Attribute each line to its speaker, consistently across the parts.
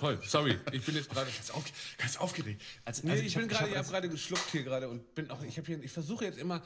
Speaker 1: Toll, sorry, ich bin jetzt gerade.
Speaker 2: Ganz, auf, ganz aufgeregt. Also,
Speaker 1: Nee,
Speaker 2: also
Speaker 1: ich,
Speaker 2: hab-
Speaker 1: bin gerade, ich habe gerade geschluckt hier gerade und bin auch, ich habe hier, ich versuche jetzt immer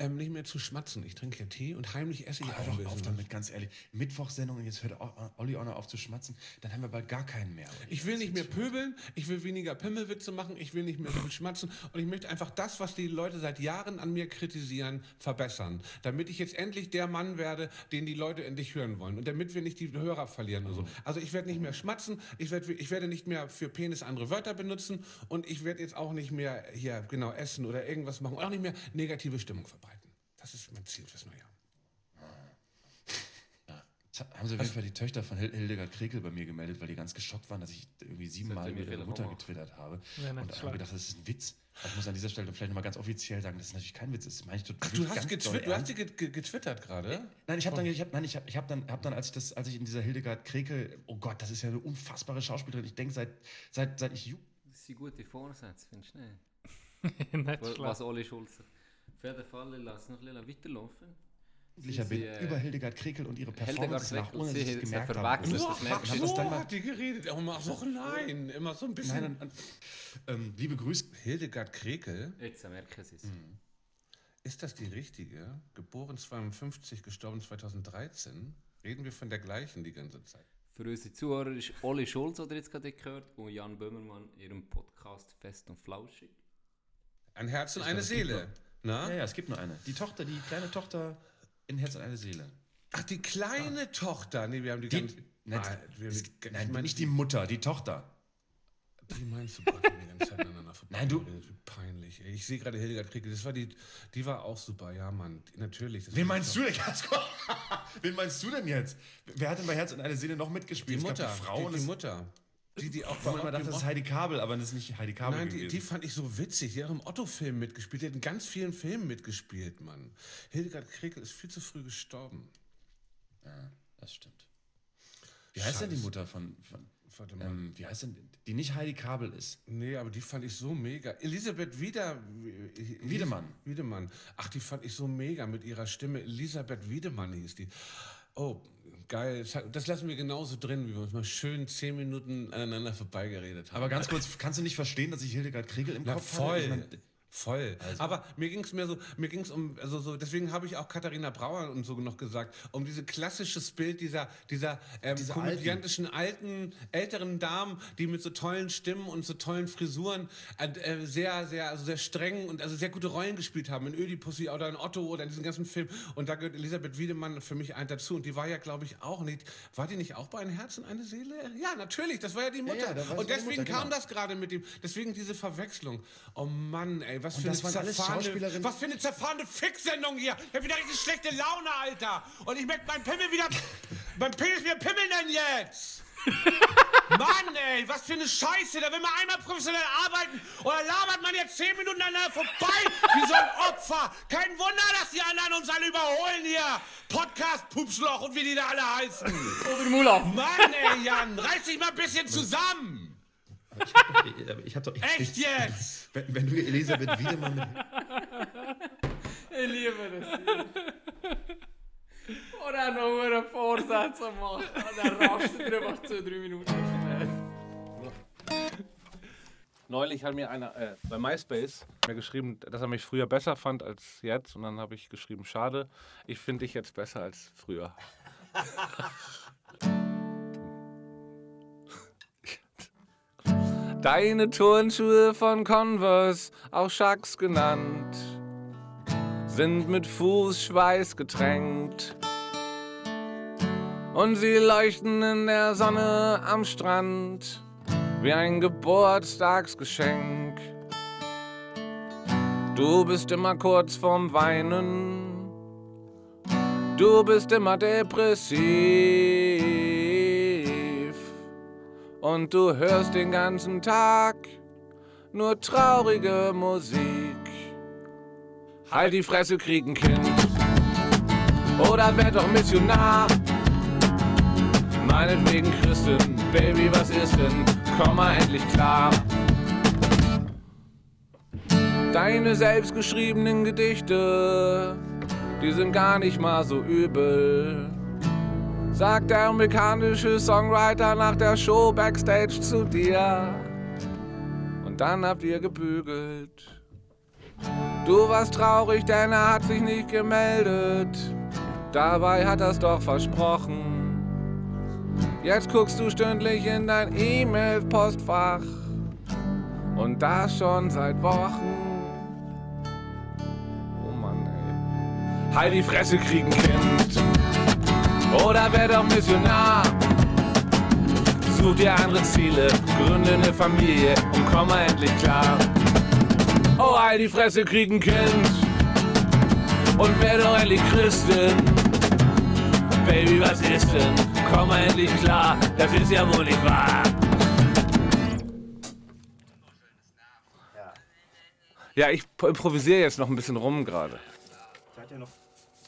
Speaker 1: ähm, nicht mehr zu schmatzen. Ich trinke ja Tee und heimlich esse ich auch
Speaker 2: Hör
Speaker 1: ein
Speaker 2: doch auf
Speaker 1: bisschen.
Speaker 2: damit, ganz ehrlich. Mittwochsendung und jetzt hört Olli auch noch auf zu schmatzen, dann haben wir bald gar keinen mehr.
Speaker 1: Ich will nicht mehr pöbeln, ich will weniger Pimmelwitze machen, ich will nicht mehr so viel schmatzen und ich möchte einfach das, was die Leute seit Jahren an mir kritisieren, verbessern. Damit ich jetzt endlich der Mann werde, den die Leute endlich hören wollen und damit wir nicht die Hörer verlieren und so. Also ich werde nicht mehr schmatzen, ich werde, ich werde nicht mehr für Penis andere Wörter benutzen und ich werde jetzt auch nicht mehr hier genau essen oder irgendwas machen und auch nicht mehr negative Stimmung verbreiten. Das ist mein Ziel fürs neue Jahr.
Speaker 2: Haben sie auf jeden Fall die Töchter von Hil- Hildegard Krekel bei mir gemeldet, weil die ganz geschockt waren, dass ich irgendwie siebenmal
Speaker 3: Seitdem
Speaker 2: über
Speaker 3: ich
Speaker 2: ihre
Speaker 3: wieder
Speaker 2: Mutter getwittert habe.
Speaker 4: Ja,
Speaker 2: und habe gedacht, das ist ein Witz. Ich muss an dieser Stelle vielleicht nochmal ganz offiziell sagen, das ist natürlich kein Witz. Das meine ich total
Speaker 1: Ach, du hast, getwittert, du hast get- getwittert gerade?
Speaker 2: Nein, ich habe dann, ich hab, nein, ich hab, ich hab dann, hab dann, als ich das, als ich in dieser Hildegard Krekel, oh Gott, das ist ja eine unfassbare Schauspielerin. Ich denke, seit, seit, seit ich
Speaker 3: Das sind gute Vorsätze, findest du nicht?
Speaker 4: Nicht
Speaker 3: Was, Oli Schulze. Auf jeden Fall, lass noch ein bisschen weiterlaufen. Sie,
Speaker 2: bin,
Speaker 3: äh,
Speaker 2: über Hildegard Krekel und ihre
Speaker 3: Hildegard
Speaker 2: Performance nach,
Speaker 3: Krekel,
Speaker 2: ohne dass
Speaker 3: sie
Speaker 2: ich es gemerkt habe.
Speaker 3: das
Speaker 1: Ach,
Speaker 2: hab das
Speaker 1: so
Speaker 2: dann mal-
Speaker 1: hat die geredet. Oh, mach so nein, immer so ein bisschen.
Speaker 2: Nein, an, ähm, liebe Grüße.
Speaker 1: Hildegard Krekel,
Speaker 3: Jetzt merken sie es.
Speaker 2: Mhm.
Speaker 1: ist das die richtige? Geboren 52, gestorben 2013? Reden wir von der gleichen die ganze Zeit?
Speaker 3: Für unsere Zuhörer ist Oli Schulz, oder jetzt gerade gehört, und Jan Böhmermann ihrem Podcast Fest und Flauschig.
Speaker 1: Ein Herz und eine
Speaker 2: es
Speaker 1: Seele. Na?
Speaker 2: Ja, ja, es gibt nur eine. Die Tochter, die kleine Tochter in Herz und eine Seele.
Speaker 1: Ach, die kleine Tochter. Nee, wir haben die,
Speaker 2: Die,
Speaker 1: ganz.
Speaker 2: nein,
Speaker 1: Ah, wir
Speaker 2: es-
Speaker 1: die, ich
Speaker 2: nein
Speaker 1: mein,
Speaker 2: nicht die Mutter, die Tochter.
Speaker 1: Wie meinst du, die ganze Zeit aneinander vorbei?
Speaker 2: Nein, du-
Speaker 1: Peinlich. ey. Ich sehe gerade Hildegard Krekel. Das war die, die war auch super. Ja, Mann. Die- Natürlich.
Speaker 2: Wen meinst du denn, Kasko? Wen meinst du denn jetzt? Wer hat denn bei Herz und eine Seele noch
Speaker 1: Die
Speaker 2: mitgespielt? Es gab
Speaker 1: Mutter.
Speaker 2: Die Frau
Speaker 1: die, die Mutter. Die, die auch
Speaker 2: wo man immer dachte, das ist Heidi Kabel, aber das ist nicht Heidi Kabel
Speaker 1: Nein, die, die fand ich so witzig. Die hat im Otto-Film mitgespielt. Die hat in ganz vielen Filmen mitgespielt, Mann. Hildegard Krekel ist viel zu früh gestorben.
Speaker 2: ja, das stimmt. Wie heißt denn die. Mutter von, von
Speaker 1: Warte mal.
Speaker 2: ähm, wie heißt denn, die nicht Heidi Kabel ist?
Speaker 1: Nee, aber die fand ich so mega. Elisabeth Wieder,
Speaker 2: Wiedemann.
Speaker 1: Wiedemann. Ach, die fand ich so mega mit ihrer Stimme. Elisabeth Wiedemann hieß die. Oh, geil. Das lassen wir genauso drin, wie wir uns mal schön zehn Minuten aneinander vorbeigeredet haben.
Speaker 2: Aber ganz kurz, kannst du nicht verstehen, dass ich Hildegard Kriegel im
Speaker 1: Na,
Speaker 2: Kopf
Speaker 1: voll.
Speaker 2: hatte? Ich
Speaker 1: Voll. Aber mir ging es mehr so, mir ging es um, also so, deswegen habe ich auch Katharina Brauer und so noch gesagt, um dieses klassisches Bild dieser, dieser, ähm,
Speaker 2: Diese
Speaker 1: komödiantischen alten. älteren Damen, die mit so tollen Stimmen und so tollen Frisuren äh, äh, sehr, sehr, also sehr streng und also sehr gute Rollen gespielt haben in Ödipussy oder in Otto oder in diesen ganzen Filmen. Und da gehört Elisabeth Wiedemann für mich ein dazu. Und die war ja, glaube ich, auch nicht, war die nicht auch bei Ein Herz und eine Seele? Ja, natürlich, das war ja die Mutter.
Speaker 2: ja, war
Speaker 1: und deswegen
Speaker 2: Mutter,
Speaker 1: kam
Speaker 2: genau.
Speaker 1: das gerade mit dem, deswegen diese Verwechslung. Oh Mann, ey, was für eine zerfahrene, was für eine zerfahrene Fix-Sendung hier. Ich hab wieder richtig schlechte Laune, Alter. Und ich möchte meinen Pimmel wieder, mein Penis wieder Pimmel nennen jetzt. Mann, ey, was für eine Scheiße. Da will man einmal professionell arbeiten oder labert man jetzt zehn Minuten aneinander vorbei wie so ein Opfer. Kein Wunder, dass die anderen uns alle überholen hier. Podcast, Pupsloch und wie die da alle heißen.
Speaker 4: Oder Mulaf.
Speaker 1: Mann, ey, Jan, reiß dich mal ein bisschen zusammen.
Speaker 2: Aber ich hab doch, ich,
Speaker 1: Echt jetzt?
Speaker 2: wenn, wenn du Elisabeth Wiedemann mit,
Speaker 4: Ich liebe das. Oder noch einen Vorsatz macht. Dann rastet er einfach zwei, drei Minuten
Speaker 1: Neulich hat mir einer äh, bei MySpace mir geschrieben, dass er mich früher besser fand als jetzt. Und dann habe ich geschrieben, schade, ich finde dich jetzt besser als früher. Deine Turnschuhe von Converse, auch Chucks genannt, sind mit Fußschweiß getränkt. Und sie leuchten in der Sonne am Strand wie ein Geburtstagsgeschenk. Du bist immer kurz vorm Weinen, du bist immer depressiv und du hörst den ganzen Tag nur traurige Musik. Halt die Fresse, krieg ein Kind oder werd doch Missionar. Meinetwegen Christin, Baby, was ist denn? Komm mal endlich klar. Deine selbstgeschriebenen Gedichte, die sind gar nicht mal so übel. Sagt der amerikanische Songwriter nach der Show backstage zu dir. Und dann habt ihr gebügelt. Du warst traurig, denn er hat sich nicht gemeldet. Dabei hat er's doch versprochen. Jetzt guckst du stündlich in dein E-Mail-Postfach. Und das schon seit Wochen. Oh Mann, ey. Halt die Fresse kriegen, Kind. Oder wer doch Missionar. Such dir andere Ziele, gründe eine Familie und komm mal endlich klar. Oh, halt die Fresse kriegen, Kind. Und wer doch endlich Christin. Baby, was ist denn? Komm mal endlich klar, das ist ja wohl nicht wahr. Ja, ich improvisiere jetzt noch ein bisschen rum gerade.
Speaker 2: Der hat ja noch.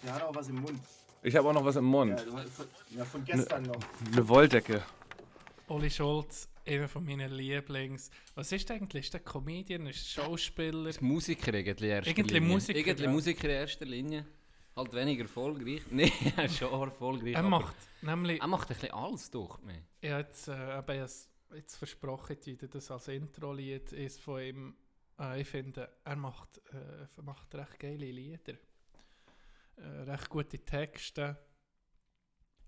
Speaker 2: Der hat auch was im Mund.
Speaker 1: Ich habe auch noch was im Mund.
Speaker 2: Ja, von, ja, von gestern noch.
Speaker 1: Eine Wolldecke.
Speaker 4: Oli Schulz, einer von meinen Lieblings. Was ist der eigentlich? Ist der Comedian? Ist der Schauspieler?
Speaker 3: Das Musiker irgendwie in erster
Speaker 4: Irgendwie
Speaker 3: Linie.
Speaker 4: Musiker,
Speaker 3: Irgendwie
Speaker 4: ja.
Speaker 3: Musiker in erster Linie. Halt weniger erfolgreich. Nein, er ist schon erfolgreich.
Speaker 4: Er
Speaker 3: aber
Speaker 4: macht nämlich.
Speaker 3: er macht ein bisschen alles durch mich.
Speaker 4: Ich habe jetzt, äh, eben jetzt, jetzt versprochen, würde das als Intro-Lied ist von ihm. Äh, ich finde, er macht, äh, er macht recht geile Lieder. Äh, recht gute Texte.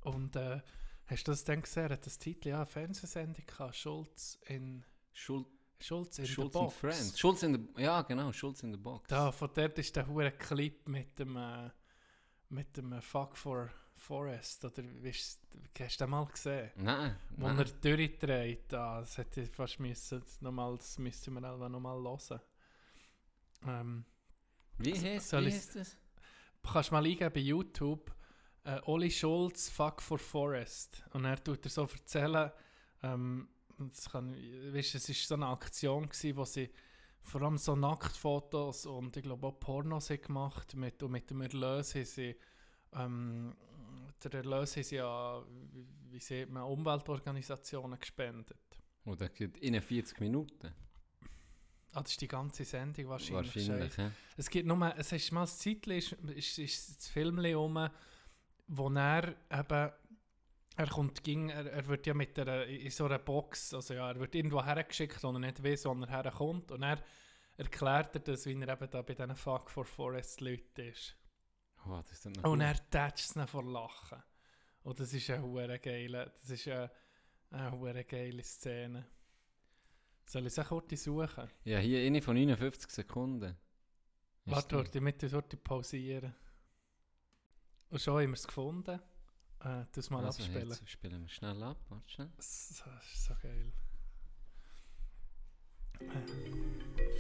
Speaker 4: Und äh, hast du das dann gesehen? Hat das Titel ja eine Fernsehsendung gehabt, Schulz in,
Speaker 3: Schul
Speaker 4: Schulz in
Speaker 3: Schulz and
Speaker 4: Box.
Speaker 3: Friends. Schulz in the, ja, genau, Schulz in the Box.
Speaker 4: Da, von dort ist der hure Clip mit dem, äh, mit dem äh, Fuck for Forest. Oder wie ist, hast du den mal gesehen?
Speaker 3: Nein,
Speaker 4: Wo
Speaker 3: nein.
Speaker 4: er durchdreht, ah, das hätte ich fast müssen, nochmal, das müsste man einfach nochmal hören. Ähm,
Speaker 3: Wie heißt,
Speaker 4: soll
Speaker 3: wie heißt das?
Speaker 4: Kannst mal eingeben bei YouTube, äh, Oli Schulz, Fuck for Forest. Und er tut er so erzählen, ähm, das kann, weißt, es war so eine Aktion, gewesen, wo sie vor allem so Nacktfotos und ich glaube auch Pornos gemacht mit, und mit dem Erlös haben sie, ähm, der Erlös sie ja, wie, sieht man, Umweltorganisationen gespendet.
Speaker 3: Oder geht in 40 Minuten.
Speaker 4: Ah, das ist die ganze Sendung wahrscheinlich.
Speaker 3: Wahrscheinlich, ja.
Speaker 4: Es gibt nur, es ist mal ein Zeitchen, ist, ist, ist das Film rum, wo er eben, er kommt, ging, er, er wird ja mit einer, in so einer Box, also ja, er wird irgendwo hergeschickt, und er nicht weiß, wo er herkommt, und er erklärt er das, wie er eben da bei diesen Fuck for Forest Leuten ist.
Speaker 3: Oh, das ist dann
Speaker 4: Und er tätscht es dann vor Lachen. Und das ist eine hure geile, das ist eine, eine geile Szene. Soll ich es auch kurz suchen?
Speaker 3: Ja, hier eine von 59 Sekunden. Ist
Speaker 4: Warte,
Speaker 3: die-
Speaker 4: warte, mit dort pausieren. Und schon haben wir es gefunden. Äh, das mal
Speaker 3: Also,
Speaker 4: abspielen.
Speaker 3: Jetzt spielen wir schnell ab. Warte schnell.
Speaker 4: So, das ist so geil.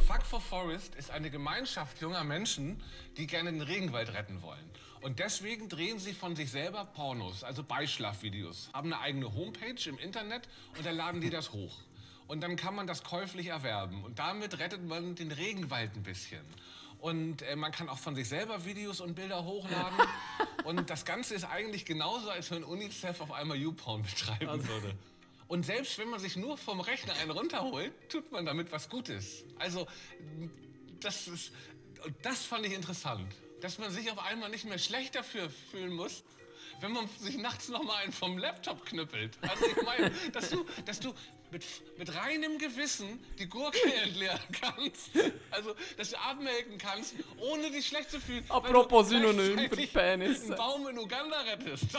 Speaker 1: Fuck for Forest ist eine Gemeinschaft junger Menschen, die gerne den Regenwald retten wollen. Und deswegen drehen sie von sich selber Pornos, also Beischlafvideos, haben eine eigene Homepage im Internet und da laden die das hoch. Und dann kann man das käuflich erwerben. Und damit rettet man den Regenwald ein bisschen. Und äh, man kann auch von sich selber Videos und Bilder hochladen. und das Ganze ist eigentlich genauso, als wenn UNICEF auf einmal YouPorn betreiben würde. Und selbst wenn man sich nur vom Rechner einen runterholt, tut man damit was Gutes. Also, das ist, das fand ich interessant, dass man sich auf einmal nicht mehr schlecht dafür fühlen muss, wenn man sich nachts noch mal einen vom Laptop knüppelt. Also ich meine, dass du, dass du mit, mit reinem Gewissen die Gurke entleeren kannst. Also, dass du abmelken kannst, ohne dich schlecht zu fühlen.
Speaker 4: Apropos Synonym für Penisse.
Speaker 1: einen Baum in Uganda rettest.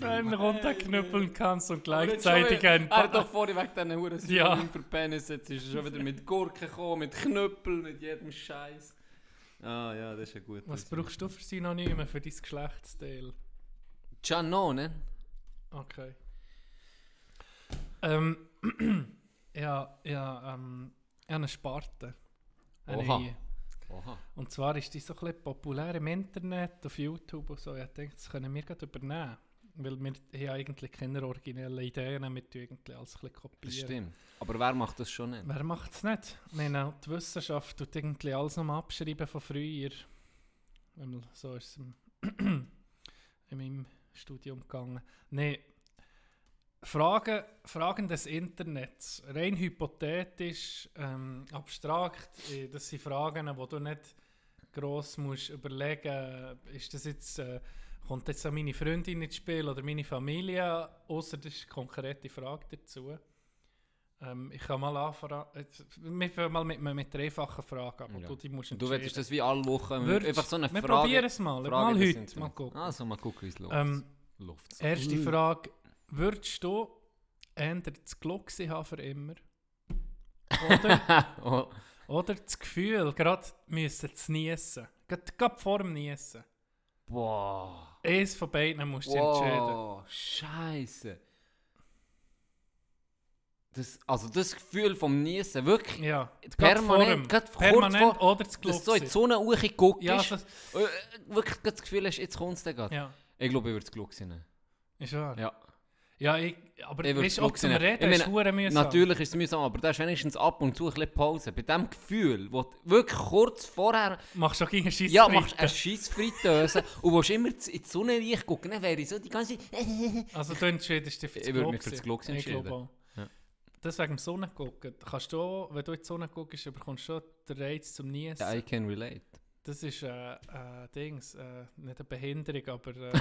Speaker 4: Wenn du runterknüppeln kannst und gleichzeitig
Speaker 3: wieder- Er hat doch vorhin wegen diesen Huren
Speaker 4: Ja.
Speaker 3: Synonym für Penis, jetzt ist er schon wieder mit Gurken gekommen, mit Knüppel, mit jedem Scheiß. Ah ja, das ist ja gut.
Speaker 4: Was brauchst du für Synonyme für dein Geschlechtsteil?
Speaker 3: Giannone?
Speaker 4: Okay. Ähm, ja, ja, ähm, ich habe eine Sparte. Eine
Speaker 3: Oha. Oha.
Speaker 4: Und zwar ist die so ein bisschen populär im Internet, auf YouTube und so. Ich denke, das können wir gerade übernehmen. Weil wir haben eigentlich keine originellen Ideen, wir tun irgendwie alles ein bisschen
Speaker 3: Das
Speaker 4: kopieren.
Speaker 3: stimmt. Aber wer macht das schon nicht?
Speaker 4: Wer macht es nicht? Ich meine, die Wissenschaft tut irgendwie alles nochmal abschreiben von früher. So ist es im, in meinem Studium gegangen. Nein, Fragen, Fragen des Internets, rein hypothetisch, ähm, abstrakt, äh, das sind Fragen, wo du nicht gross musst überlegen, ist das jetzt, äh, kommt jetzt auch meine Freundin ins Spiel oder meine Familie, außer das ist eine konkrete Frage dazu. Ähm, ich kann mal anfangen, wir fangen mal mit, mit der einfachen Frage an,
Speaker 3: Ja.
Speaker 4: du die musst
Speaker 3: du willst das wie alle Wochen
Speaker 4: Würdest-
Speaker 3: einfach so eine
Speaker 4: Wir
Speaker 3: Frage...
Speaker 4: probieren es mal,
Speaker 3: Frage
Speaker 4: mal heute, mal gucken.
Speaker 3: Also, mal gucken, wie es läuft.
Speaker 4: Ähm,
Speaker 3: läuft
Speaker 4: Erste Frage, würdest du eher das Glück haben für immer? Oder,
Speaker 3: oh,
Speaker 4: oder das Gefühl, gerade müssen zu niesen? Gerade, gerade vor dem Niesen.
Speaker 3: boah.
Speaker 4: Eins von beiden musst du entscheiden.
Speaker 3: Wow, Scheiße. Das, also das Gefühl vom Niesen, wirklich
Speaker 4: Ja, vor
Speaker 3: permanent, gerade kurz
Speaker 4: Permanent
Speaker 3: vor,
Speaker 4: oder das Glück
Speaker 3: dass du so in die. Sonne hochgeguckt
Speaker 4: Ja,
Speaker 3: bist,
Speaker 4: das,
Speaker 3: äh, wirklich das Gefühl hast, jetzt kommt es dann gerade.
Speaker 4: ja,
Speaker 3: Ich glaube, ich würde es Glück sein.
Speaker 4: ist wahr.
Speaker 3: Ja.
Speaker 4: Ja, ich, aber
Speaker 3: Ich
Speaker 4: weißt auch zum. Reden
Speaker 3: Ich
Speaker 4: ist
Speaker 3: meine,
Speaker 4: hure mühsam.
Speaker 3: Natürlich ist es mühsam, aber da ist wenigstens ab und zu ein bisschen Pause. Bei dem Gefühl, wo du wirklich kurz vorher
Speaker 4: Machst du auch gegen Scheiss
Speaker 3: ja, machst eine Scheissfritteuse und willst immer in die Sonne reingucken, dann wäre ich so die ganze
Speaker 4: Also du entscheidest dich für das
Speaker 3: Ich würde mich für das Glück
Speaker 4: Ich
Speaker 3: entscheiden.
Speaker 4: glaube auch. Das wegen dem Sonnengucken. Kannst du wenn du in die Sonne guckst, bekommst du schon den Reiz zum Niesen.
Speaker 3: I can relate.
Speaker 4: Das ist äh, äh, Dings, äh, nicht eine Behinderung, aber äh,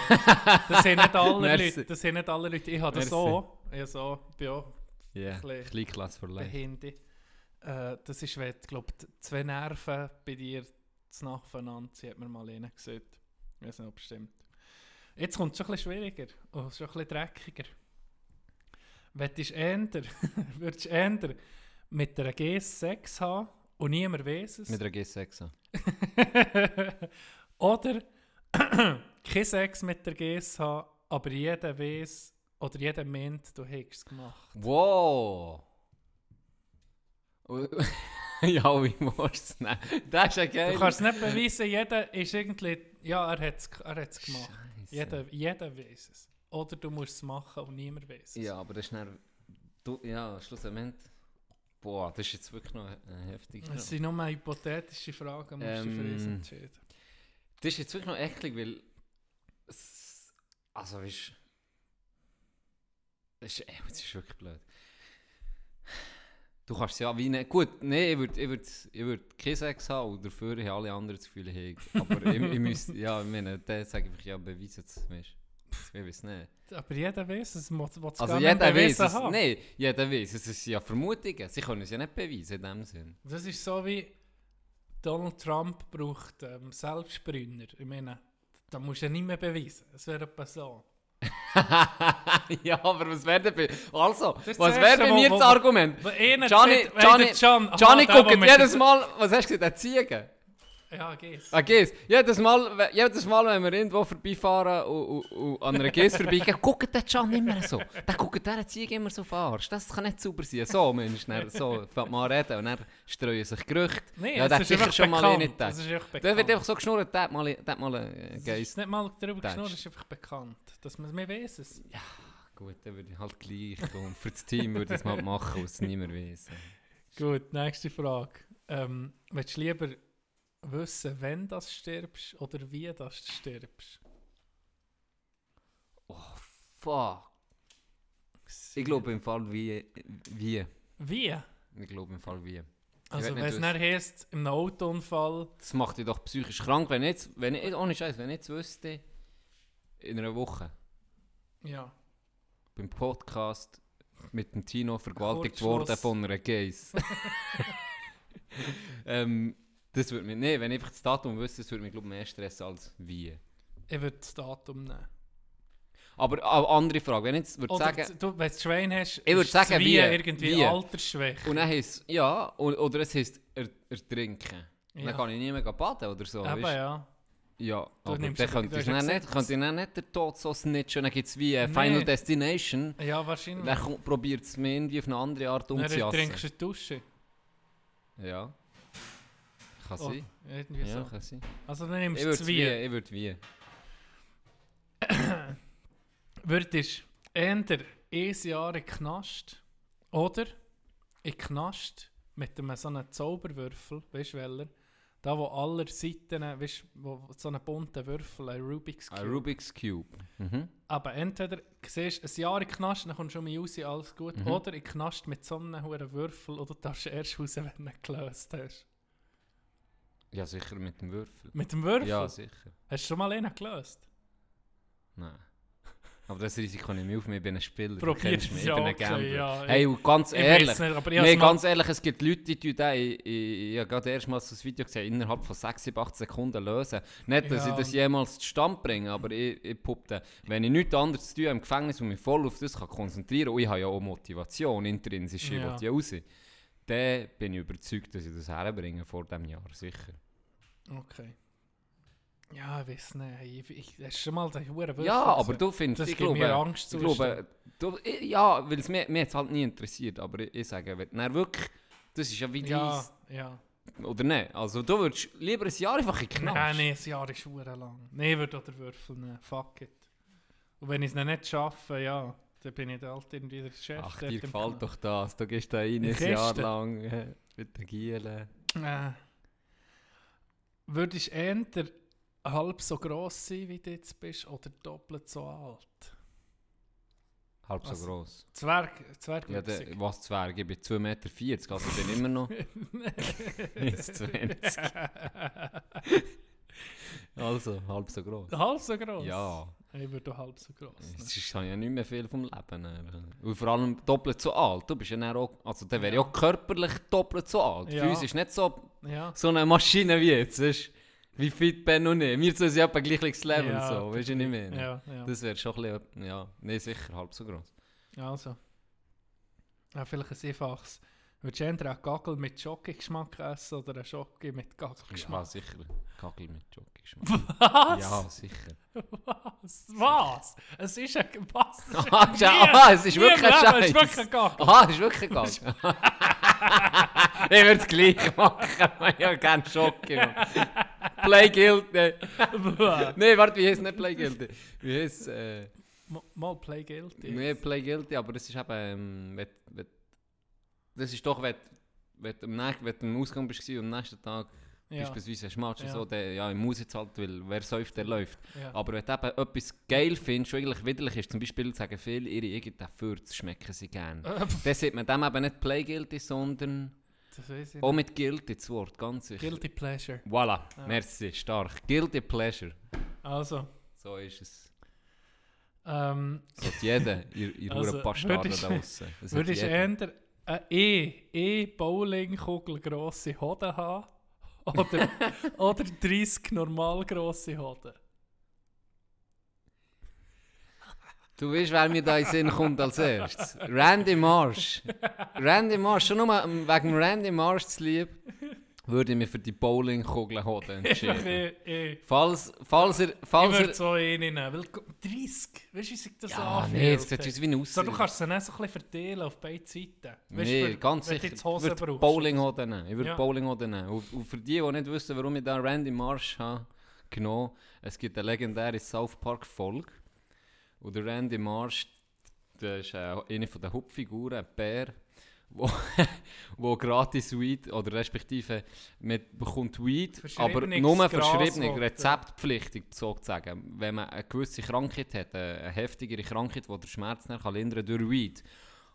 Speaker 4: das sind nicht alle. Leute. Das sind nicht alle Leute. Ich habe das
Speaker 3: Merci.
Speaker 4: auch. Ich habe so, bin auch
Speaker 3: Ja,
Speaker 4: Bisschen
Speaker 3: Kleinklasse for life.
Speaker 4: behindert. Äh, das ist, wenn glaub, zwei Nerven bei dir zu nacheinander sind, hat mir mal gesagt. Ich weiß nicht, ob es stimmt. Jetzt kommt es schon ein bisschen schwieriger und schon ein bisschen dreckiger. Würdest du eher, würdest eher mit einer G6 haben und niemand weiß es?
Speaker 3: Mit einer G6.
Speaker 4: oder kein Sex mit der GS haben, aber jeder weiß oder jeder meint, du hättest es gemacht.
Speaker 3: Wow! ja, wie musst du es nehmen? Das ist ja geil.
Speaker 4: Du kannst es nicht beweisen, jeder ist irgendwie, ja, er hat es er hat's gemacht.
Speaker 3: Scheisse.
Speaker 4: Jeder, jeder weiß es. Oder du musst es machen und niemand weiß es.
Speaker 3: Ja, aber das ist dann... Du, ja, schlussendlich... Boah, das ist jetzt wirklich noch Frage.
Speaker 4: Es sind nur hypothetische Fragen, musst du für uns
Speaker 3: Ähm,
Speaker 4: entscheiden.
Speaker 3: Das ist jetzt wirklich noch eklig, weil... Es, also, weißt du... Das ist, ey, das ist wirklich blöd. Du kannst es ja wie nicht... Gut, nee, ich würde ich würd, ich würd keinen Sex haben und dafür haben alle anderen das Gefühl, ich habe. Aber ich, ich müsste... Ja, ich meine, der sagt einfach, ja, beweise es, weißt Ich weiß nicht.
Speaker 4: Aber jeder weiß es, muss es
Speaker 3: Also jeder weiß es.
Speaker 4: haben.
Speaker 3: Nein, jeder weiß es. Sind ja Vermutungen. Sie können es ja nicht beweisen in dem Sinn.
Speaker 4: Das ist so wie Donald Trump braucht ähm, Selbstbrünner. Ich meine, da musst du ja nicht mehr beweisen. Es wäre etwa so.
Speaker 3: ja, aber was wäre denn. Also, was wäre bei mir das Argument? Johnny
Speaker 4: der, wo
Speaker 3: guckt jedes Mal... Was hast du gesagt? Der Ziege?
Speaker 4: Ja, geht's.
Speaker 3: Ah, Gis. Jedes Mal, jedes Mal, wenn wir irgendwo vorbeifahren und, und, und an einer Gis vorbeigehen, guckt der John immer so. Der guckt der Ziege immer so verarscht. Das kann nicht sauber sein. So, Mensch, dann, so fängt man an reden und dann streuen sich Gerüchte.
Speaker 4: Nein,
Speaker 3: Ja,
Speaker 4: es
Speaker 3: hat
Speaker 4: ist
Speaker 3: sicher schon mal
Speaker 4: bekannt.
Speaker 3: nicht gedacht.
Speaker 4: Es ist
Speaker 3: Der
Speaker 4: bekannt.
Speaker 3: wird einfach so geschnurrt, der mal, der mal
Speaker 4: es
Speaker 3: Geist.
Speaker 4: ist nicht mal darüber geschnurrt, es ist einfach bekannt. Dass man, man weiß es.
Speaker 3: Gut, dann würde ich halt gleich tun. Für das Team würde ich es mal machen, was es niemand weiß.
Speaker 4: Gut, nächste Frage. Ähm, willst du lieber wissen, wenn du stirbst oder wie du stirbst?
Speaker 3: Fuck. Ich glaube im Fall wie. Wie?
Speaker 4: Wie?
Speaker 3: Ich glaube im Fall wie.
Speaker 4: Also wenn
Speaker 3: nicht
Speaker 4: es dann heisst, im Autounfall,
Speaker 3: Das macht dich doch psychisch krank, wenn jetzt, wenn ich, ohne Scheiß, wenn ich jetzt wüsste, in einer Woche
Speaker 4: ja.
Speaker 3: beim Podcast mit dem Tino vergewaltigt worden von einer Geis. ähm, das würde mich, nee, wenn ich einfach das Datum wüsste, das würde mich glaube mehr stressen als wie.
Speaker 4: Ich würde das Datum nehmen.
Speaker 3: Aber eine andere Frage, wenn ich jetzt würde sagen,
Speaker 4: du, wenn du Schwein hast,
Speaker 3: Ich würd
Speaker 4: ist
Speaker 3: sagen, wie.
Speaker 4: irgendwie
Speaker 3: Wie.
Speaker 4: Altersschwäche.
Speaker 3: und dann heisst ja, und, oder es heisst er, ertrinken.
Speaker 4: ja.
Speaker 3: Dann kann ich nie mehr baden oder so.
Speaker 4: Eben,
Speaker 3: weisst?
Speaker 4: ja.
Speaker 3: Ja, aber dann
Speaker 4: aber- du ja
Speaker 3: dann nicht, könnte ich dann nicht den Tod so snitchen, dann gibt es wie äh,
Speaker 4: Nee.
Speaker 3: Final Destination.
Speaker 4: Ja, wahrscheinlich.
Speaker 3: Dann probiert es mir irgendwie auf eine andere Art
Speaker 4: Dann
Speaker 3: umzujassen.
Speaker 4: trinkst du eine Dusche.
Speaker 3: Ja. Kann
Speaker 4: Oh,
Speaker 3: sein.
Speaker 4: irgendwie
Speaker 3: Ja,
Speaker 4: so.
Speaker 3: kann sein.
Speaker 4: Also dann nimmst du zwei.
Speaker 3: Ich würde wie.
Speaker 4: Würdest eher ein Jahr in Knast oder in Knast mit einem so einem Zauberwürfel, weißt du welcher? Da wo alle Seiten, weißt du, wo so einen bunten Würfel, ein Rubik's
Speaker 3: Ein
Speaker 4: Cube.
Speaker 3: Rubik's Cube. Mhm.
Speaker 4: Aber entweder siehst du ein Jahr in Knast, dann kommst du schon raus, alles gut.
Speaker 3: Mhm.
Speaker 4: Oder in Knast mit so einem hohen Würfel oder du darfst erst raus, wenn du ihn gelöst hast.
Speaker 3: Ja, sicher mit dem Würfel.
Speaker 4: Mit dem Würfel?
Speaker 3: Ja, sicher.
Speaker 4: Hast du schon mal einen gelöst?
Speaker 3: Nein. Aber das Risiko nehme ich auf ich bin ein Spieler. du
Speaker 4: Probier es
Speaker 3: mich, ich bin ein Gambler.
Speaker 4: ja.
Speaker 3: Hey, und ganz
Speaker 4: Ich
Speaker 3: ehrlich,
Speaker 4: nicht,
Speaker 3: nee,
Speaker 4: mal-
Speaker 3: ganz ehrlich, es gibt Leute, die tun das, ich, ich, ich habe gerade erstmals das Video gesehen, innerhalb von 6, 7, 8 Sekunden lösen. Nicht, dass
Speaker 4: Ja.
Speaker 3: ich das jemals zustande bringe, aber ich, ich puppe, wenn ich nichts anderes habe im Gefängnis und mich voll auf das kann konzentrieren kann, und ich habe ja auch Motivation, intrinsisch, ich
Speaker 4: Ja.
Speaker 3: will ja raus, dann bin ich überzeugt, dass ich das herbringe vor diesem Jahr, sicher.
Speaker 4: Okay. Ja, ich weiß nicht. Ich, ich, hast du schon mal Huren Würfel
Speaker 3: Ja, aber du findest,
Speaker 4: Das
Speaker 3: ich
Speaker 4: gibt
Speaker 3: glaube,
Speaker 4: mir Angst
Speaker 3: ich glaube, du, ich, ja, weil es mich, mich jetzt halt nie interessiert, aber ich, ich sage, wenn, wirklich, das ist ja wie
Speaker 4: Ja,
Speaker 3: dein-
Speaker 4: ja.
Speaker 3: Oder nicht? Also du würdest lieber ein Jahr einfach in den
Speaker 4: Nein,
Speaker 3: Knast.
Speaker 4: nee, ein Jahr ist hure lang. Nein, ich würde auch den Würfel nehmen. Fuck it. Und wenn ich es dann nicht schaffe, ja, dann bin ich dann halt irgendwie der Chef.
Speaker 3: Ach, dir gefällt doch das. Du gehst da rein
Speaker 4: In
Speaker 3: ein Jahr lang äh, mit den Gielen.
Speaker 4: Äh, würdest du eher halb so gross sein, wie du jetzt bist, oder doppelt so alt?
Speaker 3: Halb so
Speaker 4: Was?
Speaker 3: gross.
Speaker 4: Zwerg, Zwerg
Speaker 3: Ja, der, was Zwerg? Ich bin 2,40 Meter, also ich bin immer noch 1,20 Also, halb so gross.
Speaker 4: halb so gross?
Speaker 3: Ja,
Speaker 4: Ich würde auch halb so gross.
Speaker 3: es ist habe ja nicht mehr viel vom Leben. Und vor allem doppelt so alt. Du bist ja dann auch, also der wäre ja
Speaker 4: Ja.
Speaker 3: auch körperlich doppelt so alt.
Speaker 4: Ja.
Speaker 3: Für uns ist nicht so,
Speaker 4: Ja.
Speaker 3: so eine Maschine wie jetzt. Weißt? Wie fit Ben und ich. Wir sind etwa gleiches Level.
Speaker 4: Ja,
Speaker 3: so. Weißt du, ich meine?
Speaker 4: Ja, ja.
Speaker 3: Das wäre schon ein bisschen, ja, nee, sicher halb so groß.
Speaker 4: Also. Ja, vielleicht ein einfaches. Würdest du eher einen Gagel mit Schoki-Geschmack essen oder einen Schoki mit
Speaker 3: Ja,
Speaker 4: Gagel-Geschmack?
Speaker 3: sicher. Kagel mit Jockey-Geschmack.
Speaker 4: Was?
Speaker 3: Ja, sicher.
Speaker 4: Was? Was? Es ist ein... Was? Es ist
Speaker 3: Ah,
Speaker 4: ein- Nie-
Speaker 3: ah, es ist wirklich ein
Speaker 4: Leben, Es ist
Speaker 3: Scheiß.
Speaker 4: wirklich ein Gagel.
Speaker 3: Aha, ist wirklich Kagel. ich würde es gleich machen. Ich habe gerne. Mann. Play Guilty. Nein, warte, wie heißt nicht Play Guilty? Wie heißt äh,
Speaker 4: Mo- Mal Play Guilty.
Speaker 3: Nee, Play Guilty, aber das ist eben. Ähm, wenn, wenn, das ist doch, wenn, wenn, du am nächsten- wenn du am Ausgang bist und am nächsten Tag
Speaker 4: ja.
Speaker 3: beispielsweise hast Match
Speaker 4: Ja.
Speaker 3: so, der, ja, ich muss jetzt halt, weil wer säuft, der läuft.
Speaker 4: Ja.
Speaker 3: Aber wenn du eben etwas geil findest, was eigentlich widerlich ist, zum Beispiel sagen viele, ihre irgendeinen Fürz schmecken sie gerne.
Speaker 4: Äh,
Speaker 3: Dann sieht man dem eben nicht Play Guilty, sondern
Speaker 4: das
Speaker 3: auch mit Guilty das Wort, ganz sicher.
Speaker 4: Guilty Pleasure.
Speaker 3: Voilà,
Speaker 4: Ja.
Speaker 3: merci, stark. Guilty Pleasure.
Speaker 4: Also,
Speaker 3: So ist es.
Speaker 4: ähm,
Speaker 3: So hat jeder, ihr, ihr
Speaker 4: Also, würdest-
Speaker 3: da. Das hat
Speaker 4: würdest du eher eine E, E Bowlingkugel grosse Hoden haben oder, oder 30 normal grosse Hoden?
Speaker 3: Du weißt, wer mir da in den Sinn kommt als erstes? Randy Marsh. Randy Marsh, schon nur wegen Randy Marsh zu lieb, würde ich mich für die Bowlingkugel
Speaker 4: Einfach
Speaker 3: entschieden.
Speaker 4: E, E.
Speaker 3: Falls, falls er...
Speaker 4: Ich
Speaker 3: Falls
Speaker 4: würde
Speaker 3: er
Speaker 4: so eine nehmen, weil 30, weißt du, wie sich das
Speaker 3: ja,
Speaker 4: anfühlt?
Speaker 3: nee, das sieht aus wie ein Aussehen.
Speaker 4: So, du kannst sie dann so ein bisschen verteilen auf beide Seiten.
Speaker 3: Nee,
Speaker 4: für-
Speaker 3: ganz sicher. Ich würde. Bowlinghoden nehmen. Ich würde
Speaker 4: Ja.
Speaker 3: Bowlinghoden nehmen. Und, und für die, die nicht wissen, warum ich da Randy Marsh habe genommen, es gibt eine legendäre South Park Folge. Und der Randy Marsh, der ist äh, eine von den Hauptfiguren, ein Bär, wo, wo gratis Weed, oder respektive man bekommt Weed, aber nur verschrieben, rezeptpflichtig sozusagen. Wenn man eine gewisse Krankheit hat, eine, heftigere Krankheit, die der Schmerz dann kann lindern durch Weed.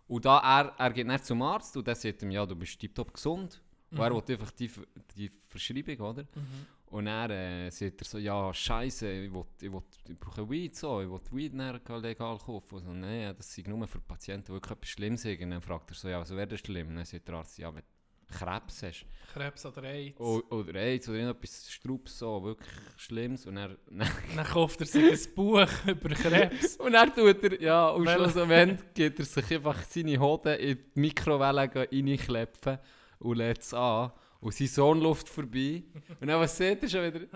Speaker 3: Und da er, er geht nicht zum Arzt und der sagt ihm, ja, du bist tiptop gesund. Und er
Speaker 4: Mhm.
Speaker 3: will einfach die, die Verschreibung, oder?
Speaker 4: Mhm.
Speaker 3: Und er äh, sagt er so, ja, scheiße, ich, will, ich, will, ich brauche Weed so, ich will Weed dann legal kaufen. Und so, nein, das sei nur für Patienten, die wirklich etwas Schlimmes haben. Und dann fragt er so, ja, was wäre das schlimm? Und dann sagt der Arzt, ja, wenn du Krebs hast.
Speaker 4: Krebs oder AIDS.
Speaker 3: O- Oder AIDS oder irgendetwas Strubs, so, wirklich Schlimmes. Und er,
Speaker 4: Dann kauft er sich ein Buch über Krebs.
Speaker 3: und dann tut er, ja,
Speaker 4: Wel-
Speaker 3: schlussendlich geht er sich einfach seine Hoden in die Mikrowelle reinklepfen und lädt es an. Und sein Sohn läuft vorbei. Und dann, was sieht er schon wieder?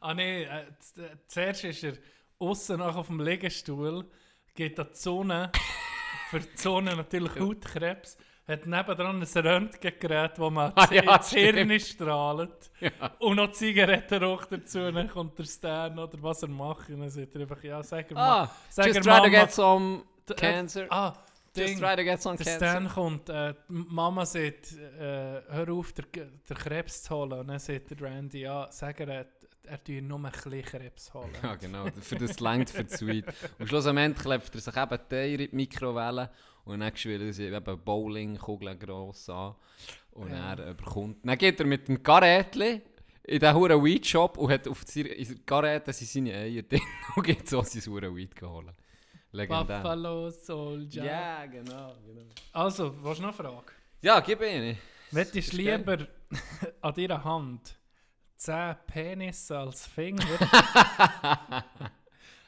Speaker 4: Ah nee, äh, äh, zuerst ist er außen noch auf dem Liegestuhl, geht an die Sonne, für die Sonne natürlich Hautkrebs, hat nebendran ein Röntgengerät, wo man
Speaker 3: Ah, ja,
Speaker 4: ins Hirn strahlt
Speaker 3: Ja.
Speaker 4: und noch Zigarettenrauch dazu, dann kommt der Stan oder was er macht und dann sagt er einfach, ja, sag mal,
Speaker 3: Ah,
Speaker 4: sag
Speaker 3: just try to get some
Speaker 4: äh,
Speaker 3: cancer.
Speaker 4: Ah,
Speaker 3: Just
Speaker 4: Ding.
Speaker 3: try to get some
Speaker 4: Der
Speaker 3: cancer.
Speaker 4: Stan kommt, äh, die Mama sagt, äh, hör auf, der, der Krebs zu holen. Und dann sagt der Randy, ja, sag er, er, er tue nur ein bisschen Krebs holen.
Speaker 3: Ja, genau. Für das längt für die Suite. Und schlussendlich klebt er sich eben die Eier in die Mikrowelle und dann schwillt er sie eben Bowlingkugeln gross an. Und
Speaker 4: Ja.
Speaker 3: er bekommt... Dann geht er mit dem Karätli in diesen huren Weed-Shop und hat auf seiner in seiner Garette seine Eier drin und geht so sein huren Weed geholt. Legendär.
Speaker 4: Buffalo Soldier.
Speaker 3: Ja, genau, genau.
Speaker 4: Also, was noch eine Frage?
Speaker 3: Ja, gib ihn.
Speaker 4: Wettest du lieber an deiner Hand 10 Penisse als Finger?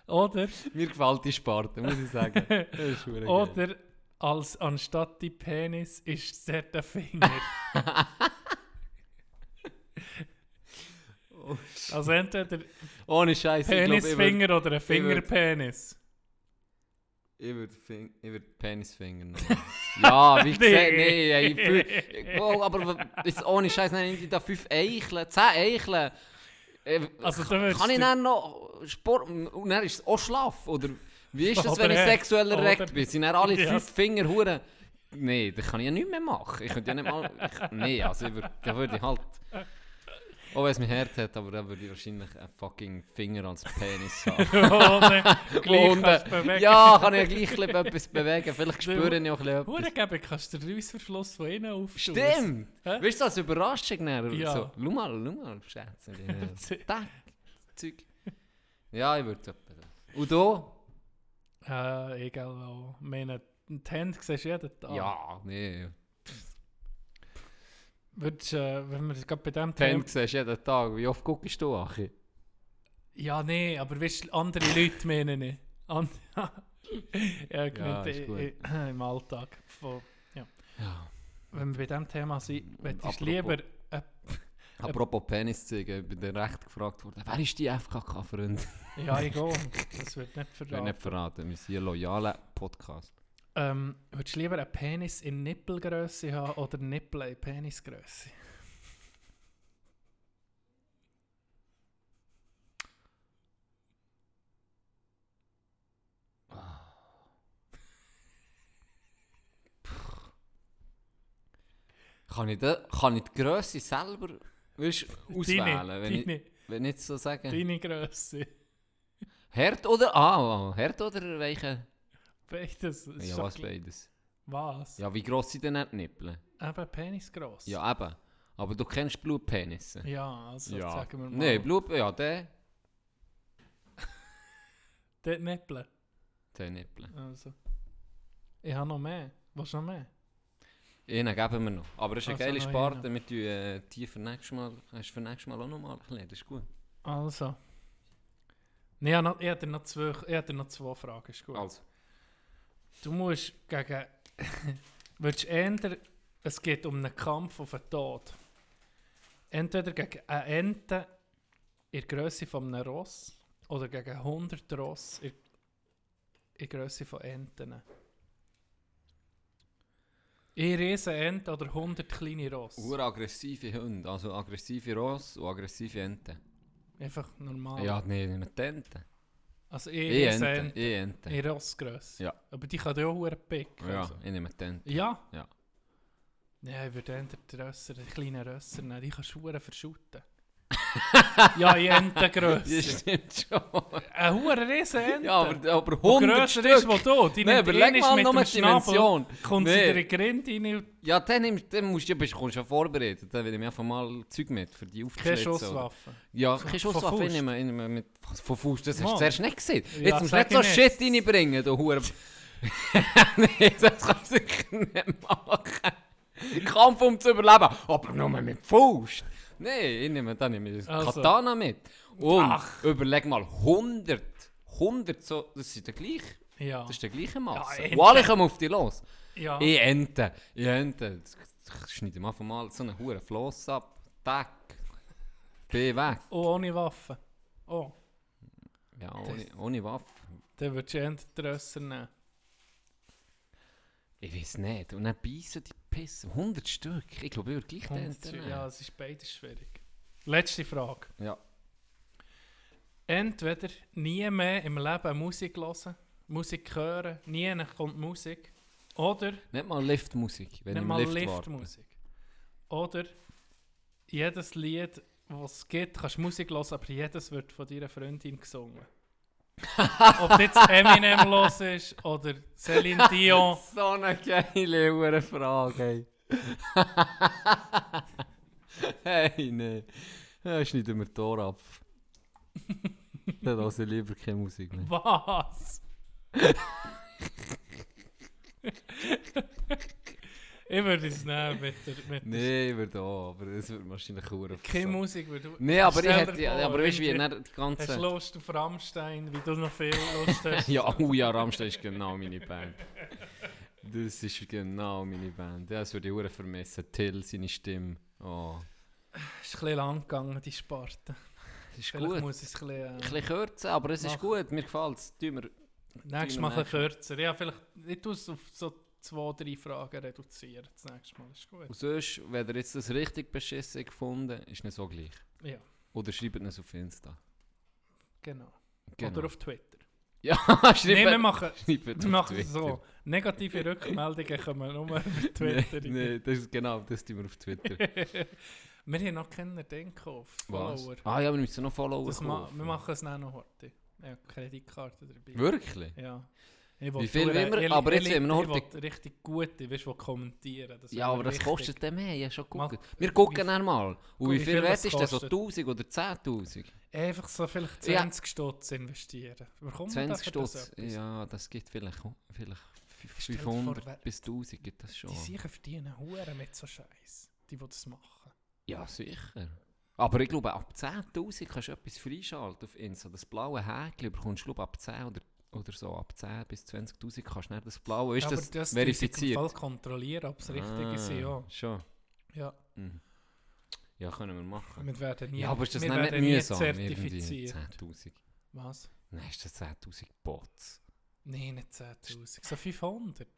Speaker 4: oder,
Speaker 3: Mir gefällt die Sparte, muss ich sagen. Das ist geil.
Speaker 4: oder als anstatt die Penis ist es der Finger? also entweder
Speaker 3: Ohne Scheiß.
Speaker 4: Penisfinger oder ein Fingerpenis.
Speaker 3: Ich würde Fing ich würd Penisfinger nehmen. ja, wie gesagt, nee, fühl- oh, aber jetzt ohne Scheiß, nein, ich da fünf Eicheln, zehn Eicheln. Äh,
Speaker 4: Also,
Speaker 3: kann, ich dann noch Sport und dann ist es auch Schlaf? Oder wie ist das, wenn ich sexuell erregt bin? Sind dann alle fünf Finger hure? Nee, das kann ich ja nicht mehr machen. Ich könnte ja nicht mal. Ich, nee, also ich würd, da würde ich halt. Auch wenn es mich hart hat, aber dann würde ich wahrscheinlich einen fucking Finger als Penis haben.
Speaker 4: Ohne
Speaker 3: Und, äh. Ja, kann ich ja gleich etwas bewegen. Vielleicht spüre ich auch etwas.
Speaker 4: geben, kannst du den Reissverschluss von innen auftun.
Speaker 3: Stimmt!
Speaker 4: Hä?
Speaker 3: Weißt du, als Überraschung dann?
Speaker 4: Ja.
Speaker 3: So, schau mal, schau mal, Schätze. Tack, Zeug. Ja, ich würde es etwa. Und du?
Speaker 4: Äh, egal. Ich meine, die Hände siehst du jeden Tag.
Speaker 3: Ja, nee.
Speaker 4: Würdest, äh, wenn wir gerade bei dem
Speaker 3: Fan
Speaker 4: Thema...
Speaker 3: siehst du jeden Tag. Wie oft guckst du, Achi?
Speaker 4: Ja, nee, aber weißt andere Leute meinen ich. And ja,
Speaker 3: ist
Speaker 4: i-
Speaker 3: gut.
Speaker 4: i- im Alltag. Von,
Speaker 3: Ja.
Speaker 4: wenn wir bei dem Thema sind,
Speaker 3: apropos-
Speaker 4: du lieber... Äh,
Speaker 3: Apropos Penis zeigen, ich bin dir recht gefragt worden. Wer ist die FKK-Freund?
Speaker 4: ja, ich gehe. Das wird nicht verraten.
Speaker 3: nicht verraten, wir sind hier loyaler Podcast.
Speaker 4: Ähm, würdest du lieber einen Penis in Nippelgröße haben oder Nippel in Penisgröße?
Speaker 3: Kann ich, da, kann ich die Grösse selber weißt, auswählen,
Speaker 4: Deine,
Speaker 3: wenn, ich,
Speaker 4: deine,
Speaker 3: wenn ich so sage?
Speaker 4: deine Größe.
Speaker 3: Herd oder ah, ah, Herd oder welche?
Speaker 4: Beides.
Speaker 3: Ja,
Speaker 4: doch
Speaker 3: was
Speaker 4: gl-
Speaker 3: beides.
Speaker 4: Was?
Speaker 3: Ja, wie gross sind denn die Nippel?
Speaker 4: Eben Penisgross.
Speaker 3: Ja, eben. Aber du kennst Blutpenisse.
Speaker 4: Ja, also
Speaker 3: Ja.
Speaker 4: sagen wir mal.
Speaker 3: Nein, Blut, ja, der.
Speaker 4: Dort Nippel.
Speaker 3: Der Nippel.
Speaker 4: Also. Ich habe noch mehr. Was noch mehr?
Speaker 3: Einen geben wir noch. Aber es ist eine
Speaker 4: Also
Speaker 3: geile
Speaker 4: noch
Speaker 3: Sparte. Wir tun äh, die für nächstes Mal. Hast du für nächstes Mal auch noch mal erklärt? Das ist gut.
Speaker 4: Also. Nee, ich habe noch- ich noch zwei, ich noch zwei Fragen. Ist gut.
Speaker 3: Also.
Speaker 4: Du musst gegen. willst eher, es geht um einen Kampf auf den Tod. Entweder gegen eine Ente in der Größe von einem Ross oder gegen 100 Ross in, der Größe von Enten. Eine riesen Ente oder 100 kleine Ross.
Speaker 3: Uraggressive Hunde. Also aggressive Ross und aggressive Enten.
Speaker 4: Einfach normal.
Speaker 3: Ja, nee, nicht die Enten.
Speaker 4: Also
Speaker 3: Ich.
Speaker 4: Ente.
Speaker 3: Ich Enten.
Speaker 4: In Rossgröße.
Speaker 3: Ja.
Speaker 4: Aber die kann ja auch einen Pick.
Speaker 3: Ja,
Speaker 4: Also.
Speaker 3: ich nehme die Enten.
Speaker 4: Ja?
Speaker 3: Ja.
Speaker 4: Ja, ich würde eher die Rösser, die kleinen Rösser nehmen. Die kannst du verdammt verschütten. ja,
Speaker 3: Das
Speaker 4: Entengrösse.
Speaker 3: stimmt schon.
Speaker 4: Eine hohe riesen Ente.
Speaker 3: Ja, aber, aber
Speaker 4: Die
Speaker 3: 100
Speaker 4: grösser
Speaker 3: Stück.
Speaker 4: ist, wo du. Die nimmt
Speaker 3: überleg mal die
Speaker 4: Schnabel,
Speaker 3: Dimension.
Speaker 4: kommt sie
Speaker 3: Nee.
Speaker 4: in den Grind rein
Speaker 3: Ja, dann, nimmst, dann musst du, bist, kommst du ja vorbereitet. Dann will ich einfach mal Zeug mit für die
Speaker 4: keine
Speaker 3: Aufgeschlitzen. oder-
Speaker 4: Schusswaffe.
Speaker 3: Ja, keine Schusswaffe. Ich
Speaker 4: Faust.
Speaker 3: nehme, ich nehme mit von Fuß. Das hast du zuerst nicht gesehen.
Speaker 4: Ja,
Speaker 3: Jetzt musst du nicht so Shit reinbringen, du Hure. Nein, das kannst du nicht machen. Kampf um zu überleben. Aber nur mit Fuß. Nein, ich nehme dann nehme ich
Speaker 4: Also.
Speaker 3: Katana mit. Und
Speaker 4: Ach.
Speaker 3: überleg mal, 100. 100 so, das ist der gleiche.
Speaker 4: Ja.
Speaker 3: Das ist der gleiche Masse.
Speaker 4: Ente.
Speaker 3: Und alle kommen auf dich los.
Speaker 4: ja.
Speaker 3: Ich Ente, ich Ente. Ich schneide mir einfach mal so einen hohen Floss ab. Tack. Bin weg.
Speaker 4: Oh, ohne Waffe. Oh,
Speaker 3: Ja, ohne, ohne Waffe.
Speaker 4: dann würdest du eher die Rösser nehmen.
Speaker 3: Ich weiß nicht. Und dann beißen die Pissen. 100 Stück. Ich glaube, ich würde gleich nehmen.
Speaker 4: Ja, es ist beides schwierig. Letzte Frage.
Speaker 3: ja.
Speaker 4: Entweder nie mehr im Leben Musik hören, Musik hören, nie kommt Musik. Oder
Speaker 3: Nicht mal Liftmusik, wenn
Speaker 4: nicht mal
Speaker 3: Lift.
Speaker 4: Liftmusik. Oder jedes Lied, was es gibt, kannst du Musik hören, aber jedes wird von deiner Freundin gesungen. Ob jetzt Eminem los ist oder Celine Dion.
Speaker 3: So eine geile hure Frage. Hey, hey nee. Ja, schneiden wir Tor ab. Dann höre ich lieber keine Musik mehr.
Speaker 4: Was? ich würde es nehmen mit der. Mit
Speaker 3: Nee, ich würde auch, aber es wird wahrscheinlich hure
Speaker 4: keine Musik würde
Speaker 3: Nee, aber ich hätte, ja, aber weißt du, wie nicht die
Speaker 4: Hast du
Speaker 3: ganze...
Speaker 4: Lust auf Rammstein, wie du noch viel Lust hast?
Speaker 3: Ja, oh ja, Rammstein ist genau meine Band. Das ist genau meine Band. Ja, das würde ich hure vermissen. Till, seine Stimme. Oh,
Speaker 4: Es ist ein bisschen lang gegangen, die Sparte.
Speaker 3: das ist
Speaker 4: Vielleicht
Speaker 3: gut.
Speaker 4: muss es ein bisschen,
Speaker 3: Ein
Speaker 4: äh,
Speaker 3: bisschen kürzer, aber es ist gut. Mir gefällt es.
Speaker 4: Nächstes Mal ein bisschen kürzer. Ja, vielleicht, es auf so zwei, drei Fragen reduzieren. Das nächste Mal ist gut.
Speaker 3: Und sonst, wenn ihr jetzt das richtig beschissen gefunden ist nicht so gleich.
Speaker 4: Ja,
Speaker 3: Oder schreibt es auf Insta.
Speaker 4: genau.
Speaker 3: Genau.
Speaker 4: Oder auf Twitter.
Speaker 3: Ja, schreibt
Speaker 4: Nein, wir machen, wir
Speaker 3: auf
Speaker 4: machen es
Speaker 3: Twitter.
Speaker 4: so. Negative Rückmeldungen kommen nur über
Speaker 3: Nee,
Speaker 4: Twitter.
Speaker 3: nee, das ist genau, das tun wir auf Twitter.
Speaker 4: wir haben noch keinen Ding gekauft.
Speaker 3: Was?
Speaker 4: Follower.
Speaker 3: Ah ja, wir müssen noch Follower
Speaker 4: Das ma wir machen es dann noch heute. Habe Kreditkarte dabei.
Speaker 3: Wirklich?
Speaker 4: Ja. Ich
Speaker 3: Wie viel
Speaker 4: will- ich-
Speaker 3: Aber jetzt wollen wir noch
Speaker 4: will richtig gute, weißt du, kommentieren.
Speaker 3: Ja, aber das kostet dann mehr. Ja, schon gucken. Wir gucken
Speaker 4: wie-
Speaker 3: dann mal. Und
Speaker 4: wie
Speaker 3: viel wert
Speaker 4: das
Speaker 3: ist das? So
Speaker 4: kostet?
Speaker 3: 1000 oder 10.000?
Speaker 4: Einfach so vielleicht
Speaker 3: Ja.
Speaker 4: 20 Stutz investieren. Bekommt man
Speaker 3: 20
Speaker 4: dafür das
Speaker 3: Stutz? Ja, das gibt vielleicht, vielleicht
Speaker 4: Stell dir vor,
Speaker 3: 500
Speaker 4: wer-
Speaker 3: bis 1000 gibt das schon.
Speaker 4: Die sicher verdienen Huren mit so Scheiß. Die, die das machen.
Speaker 3: Ja, sicher. Aber ich glaube, ab 10.000 kannst du etwas freischalten auf Insta. Das blaue Häkchen bekommst du glaube ab 10 oder, oder so. Ab 10 bis 20.000 kannst du nicht das blaue. Ist
Speaker 4: Ja,
Speaker 3: das,
Speaker 4: das
Speaker 3: verifiziert?
Speaker 4: Voll kontrollieren, ob es richtig ist.
Speaker 3: Ah,
Speaker 4: Ja.
Speaker 3: Schon.
Speaker 4: ja.
Speaker 3: Mhm. Ja, können wir machen.
Speaker 4: Wir werden nie,
Speaker 3: Ja, aber ist das nicht, nicht mühsam?
Speaker 4: Zertifiziert.
Speaker 3: 10.000.
Speaker 4: Was?
Speaker 3: Nein, ist das 10.000 Bots?
Speaker 4: Nein, nicht 10.000. So 500.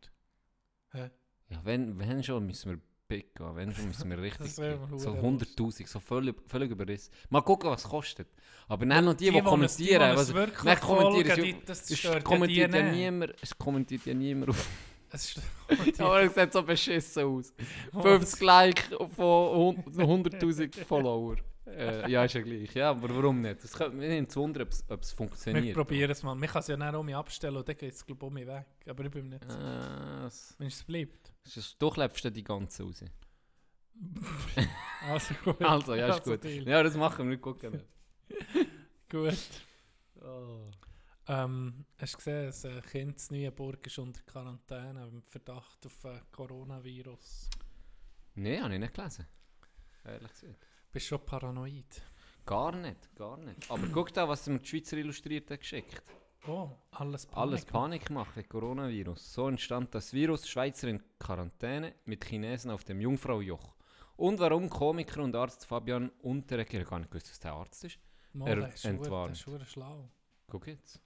Speaker 4: Hä?
Speaker 3: Ja, wenn, wenn schon müssen wir gehen. Wenn schon müssen wir richtig. So
Speaker 4: verdammt
Speaker 3: 100.000, so völlig, völlig überrissen. Mal gucken, was es kostet. Aber dann noch die, die,
Speaker 4: Die,
Speaker 3: kommentieren.
Speaker 4: die,
Speaker 3: was-
Speaker 4: wirklich
Speaker 3: Nein, kommentieren
Speaker 4: folgen, die- das
Speaker 3: es
Speaker 4: stört
Speaker 3: kommentiert ja
Speaker 4: nicht.
Speaker 3: niemand. Es kommentiert ja niemand auf.
Speaker 4: Es
Speaker 3: Aber es sieht so beschissen aus. 50 Like von 100.000 Follower. Äh, ja, ist ja gleich. Ja, aber warum nicht? Es mich nicht wundern, ob es- es
Speaker 4: Wir
Speaker 3: funktioniert.
Speaker 4: probieren es mal. Man kann es ja nicht um mich abstellen und dann geht es glaube ich um mich weg. Aber ich bin mir nicht sicher.
Speaker 3: Äh,
Speaker 4: Wenn es bleibt.
Speaker 3: du klebst dann die ganze raus.
Speaker 4: Also gut.
Speaker 3: Also, ja, ist
Speaker 4: Also,
Speaker 3: gut.
Speaker 4: Deal.
Speaker 3: Ja, das machen wir, wir gucken.
Speaker 4: Gut. Ähm, hast du gesehen, äh, Kind in Neuenburg ist unter Quarantäne mit Verdacht auf äh, Coronavirus.
Speaker 3: Nein, habe ich nicht gelesen. Ehrlich gesagt.
Speaker 4: Bist schon paranoid?
Speaker 3: Gar nicht, gar nicht. Aber guck da, was mir die Schweizer Illustrierte geschickt
Speaker 4: Oh, alles Panik.
Speaker 3: Alles Panik machen, Coronavirus. So entstand das Virus, Schweizer in Quarantäne mit Chinesen auf dem Jungfraujoch. Und warum Komiker und Arzt Fabian Unterreger, gar nicht gewusst, was der Arzt ist.
Speaker 4: Mal,
Speaker 3: er
Speaker 4: ist
Speaker 3: entwarnt.
Speaker 4: der ist verdammt schlau.
Speaker 3: Guck jetzt.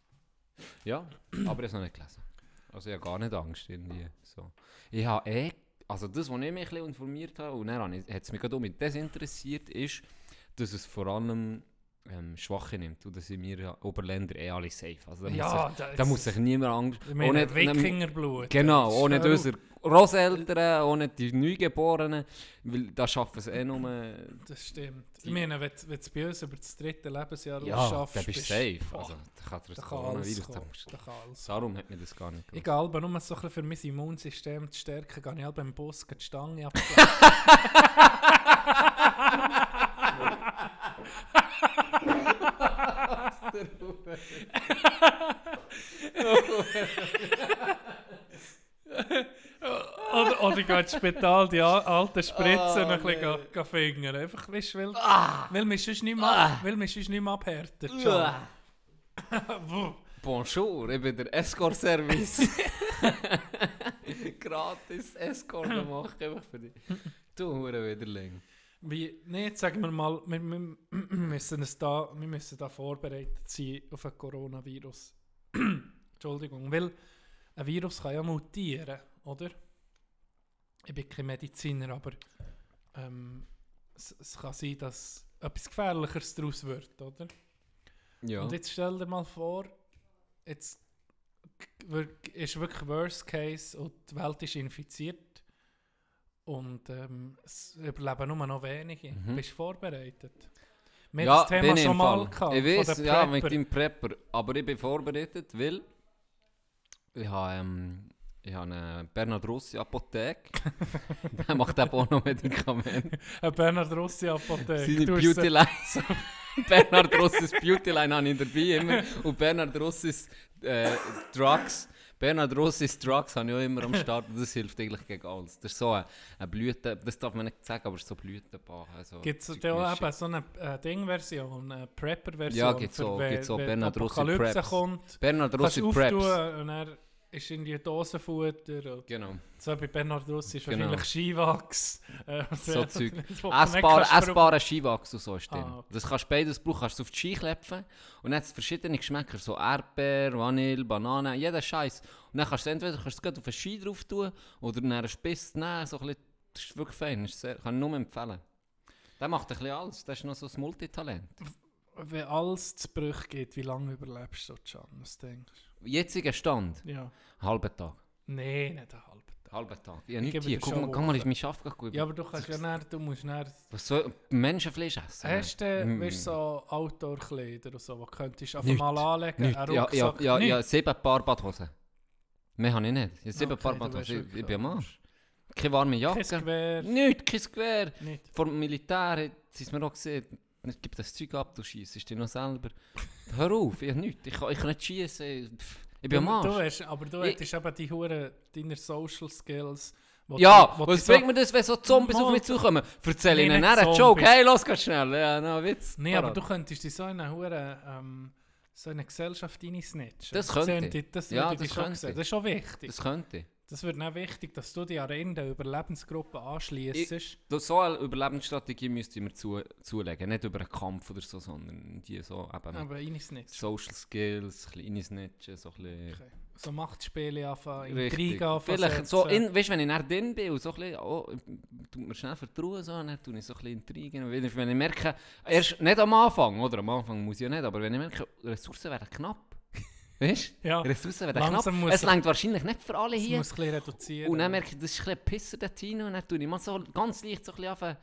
Speaker 3: Ja, aber ich habe es noch nicht gelesen. Also ich habe gar nicht Angst irgendwie. So. Ich habe eh, also das, was ich mich informiert habe, und dann hat es mich gerade um das interessiert, ist, dass es vor allem ähm, Schwache nimmt. Und da sind wir ja Oberländer eh alle safe. Also da, muss,
Speaker 4: Ja,
Speaker 3: sich,
Speaker 4: da,
Speaker 3: da muss sich niemand Angst...
Speaker 4: Ich meine,
Speaker 3: ohne-
Speaker 4: Wikingerblut.
Speaker 3: Genau,
Speaker 4: Das
Speaker 3: ohne unsere Großeltern, ohne die Neugeborenen, weil da schaffen sie eh nur...
Speaker 4: Das stimmt. Ich meine, wenn wenn du bei uns über das dritte Lebensjahr
Speaker 3: Ja,
Speaker 4: ausschaffst,
Speaker 3: dann bist du safe. Also, da kann dir das
Speaker 4: da kann alles
Speaker 3: Coronavirus... da
Speaker 4: kann alles
Speaker 3: Darum hat mir das gar nicht
Speaker 4: Ich
Speaker 3: gewusst.
Speaker 4: gehe aber nur so ein bisschen für mein Immunsystem zu stärken, gehe ich halt beim Bus die Stange ab. oder, oder ich gehe ins Spital die al- alten Spritzen
Speaker 3: Oh,
Speaker 4: noch ein bisschen
Speaker 3: nee.
Speaker 4: fingern. Einfach, weißt, du, weil,
Speaker 3: Ah!
Speaker 4: weil mich sonst nicht mehr, weil mich sonst nicht mehr abhärtet. schon. Wuh.
Speaker 3: Bonjour, ich bin der Escort-Service. Gratis Escort gemacht, einfach für dich. Du Hure Widerling.
Speaker 4: Wie, nee, jetzt sagen wir mal, wir, wir, müssen es da, wir müssen da vorbereitet sein auf ein Coronavirus. Entschuldigung, weil ein Virus kann ja mutieren, oder? Ich bin kein Mediziner, aber ähm, es, es kann sein, dass etwas Gefährlicheres daraus wird, oder?
Speaker 3: Ja.
Speaker 4: Und jetzt stell dir mal vor, jetzt ist wirklich Worst Case und die Welt ist infiziert und ähm, es überleben nur noch wenige.
Speaker 3: Mhm.
Speaker 4: Bist du vorbereitet? Wir
Speaker 3: ja,
Speaker 4: das Thema schon mal gehabt.
Speaker 3: Ich weiß, ja, mit deinem Prepper. Aber ich bin vorbereitet, weil ich habe, ähm, ich habe eine Bernhard Rossi Apotheke. der macht eben auch noch Medikamente.
Speaker 4: Eine Bernhard Rossi Apotheke.
Speaker 3: Seine
Speaker 4: Du hast
Speaker 3: Beautyline. Bernhard Rossis Beautyline habe ich dabei immer. Und Bernhard Rossis äh, Drugs. Bernhard Rossis Drugs habe ich auch immer am Start. und Das hilft eigentlich gegen alles. Das ist so eine, eine Blüte, das darf man nicht sagen, aber es ist so Blütenbach. Also,
Speaker 4: Gibt es da auch eben so eine äh, Ding-Version, eine Prepper-Version?
Speaker 3: Ja, gibt's
Speaker 4: für
Speaker 3: auch, gibt's auch Bernhard Rossi Preps.
Speaker 4: kommt,
Speaker 3: Bernhard Rossi Preps.
Speaker 4: und ist irgendwie Dosenfutter. Und
Speaker 3: Genau.
Speaker 4: so bei Bernhard Rossi ist
Speaker 3: Genau.
Speaker 4: wahrscheinlich Skiwachs. Äh,
Speaker 3: So Zeug. Essbar, essbarer Skiwachs und so ist drin.
Speaker 4: Ah, okay.
Speaker 3: Das kannst du beides brauchen. Kannst du auf die Ski klepfen und dann hat es verschiedene Geschmäcker, so Erdbeer, Vanille, Banane, jeder Scheiß. Und dann kannst du entweder kannst du auf einen Ski drauf tun oder dann einen Spiss nehmen. So ein bisschen, das ist wirklich fein. Das ist sehr, kann ich nur empfehlen. Der macht ein bisschen alles. Das ist noch so ein Multitalent.
Speaker 4: Wenn alles zu Bruch geht, wie lange überlebst du, Can? Was denkst
Speaker 3: Jetziger Stand,
Speaker 4: du? Ja.
Speaker 3: halber Tag.
Speaker 4: Nein, nicht einen halben Tag.
Speaker 3: Halber Tag. Ja,
Speaker 4: Ich
Speaker 3: nicht hier. Guck mal, mal,
Speaker 4: Woche.
Speaker 3: ist mein Schaft gut.
Speaker 4: Ja, aber du kannst ja nicht, du musst nicht...
Speaker 3: Was soll Menschenfleisch essen?
Speaker 4: Hast du,
Speaker 3: Mm.
Speaker 4: weißt, so Outdoor-Kleider oder so, die könntest du einfach mal anlegen?
Speaker 3: Nicht. Ja, ja, ja, ja, sieben Paar Badhosen. Mehr habe ich nicht. Ich habe sieben
Speaker 4: Okay,
Speaker 3: Paar
Speaker 4: du
Speaker 3: Badhosen. Ich, ich bin am Arsch. Keine warme
Speaker 4: Kein
Speaker 3: Jacke.
Speaker 4: Gewehr,
Speaker 3: Nicht, kein Gewehr.
Speaker 4: nicht.
Speaker 3: Vor dem Militär hat es mir auch gesehen, es gibt das Zeug ab, du schießt dich noch selber. Hör auf, ich nichts. Ich kann, ich kann nicht schießen. Ich bin am
Speaker 4: Du- Du
Speaker 3: Arsch.
Speaker 4: hast, aber du
Speaker 3: Ich-
Speaker 4: hättest eben die Hure, deine Social Skills. wo
Speaker 3: Ja,
Speaker 4: die- wo
Speaker 3: was bringt mir das, wenn so Zombies auf mich zukommen? Erzähl ihnen einen Joke. Hey, los, ganz schnell. Ja, no, Witz.
Speaker 4: Nee, aber
Speaker 3: Parat.
Speaker 4: du könntest in so eine Hure, ähm, so eine Gesellschaft reinsnitchen.
Speaker 3: Das könnte ich.
Speaker 4: die- Das,
Speaker 3: Ja,
Speaker 4: ich
Speaker 3: das
Speaker 4: schon
Speaker 3: könnte ich.
Speaker 4: Das ist schon wichtig.
Speaker 3: Das könnte ich.
Speaker 4: Das wird auch wichtig, dass du dich an eine Überlebensgruppe anschließt.
Speaker 3: So eine Überlebensstrategie müsste ich mir zu, zulegen. Nicht über einen Kampf oder so, sondern die so eben
Speaker 4: Aber.
Speaker 3: Social Skills, ein bisschen reinsnitchen, so ein bisschen...
Speaker 4: Okay. So Machtspiele anfangen. Intrigen anfangen.
Speaker 3: Vielleicht so, in, weißt, wenn ich dann drin bin und so ein bisschen, oh, tut mir schnell vertrauen, so, dann tue ich so ein bisschen Intrigen. Wenn ich, wenn ich merke, erst nicht am Anfang, oder am Anfang muss ich ja nicht, aber wenn ich merke, Ressourcen werden knapp. Weißt du?
Speaker 4: Ja,
Speaker 3: Ressourcen werden
Speaker 4: Langsam
Speaker 3: knapp.
Speaker 4: muss
Speaker 3: Es reicht wahrscheinlich nicht für alle hier.
Speaker 4: muss ein bisschen reduzieren.
Speaker 3: Und dann merke ich, das ist ein bisschen Pisser der Tino. Und dann tue ich mal so ganz leicht so ein bisschen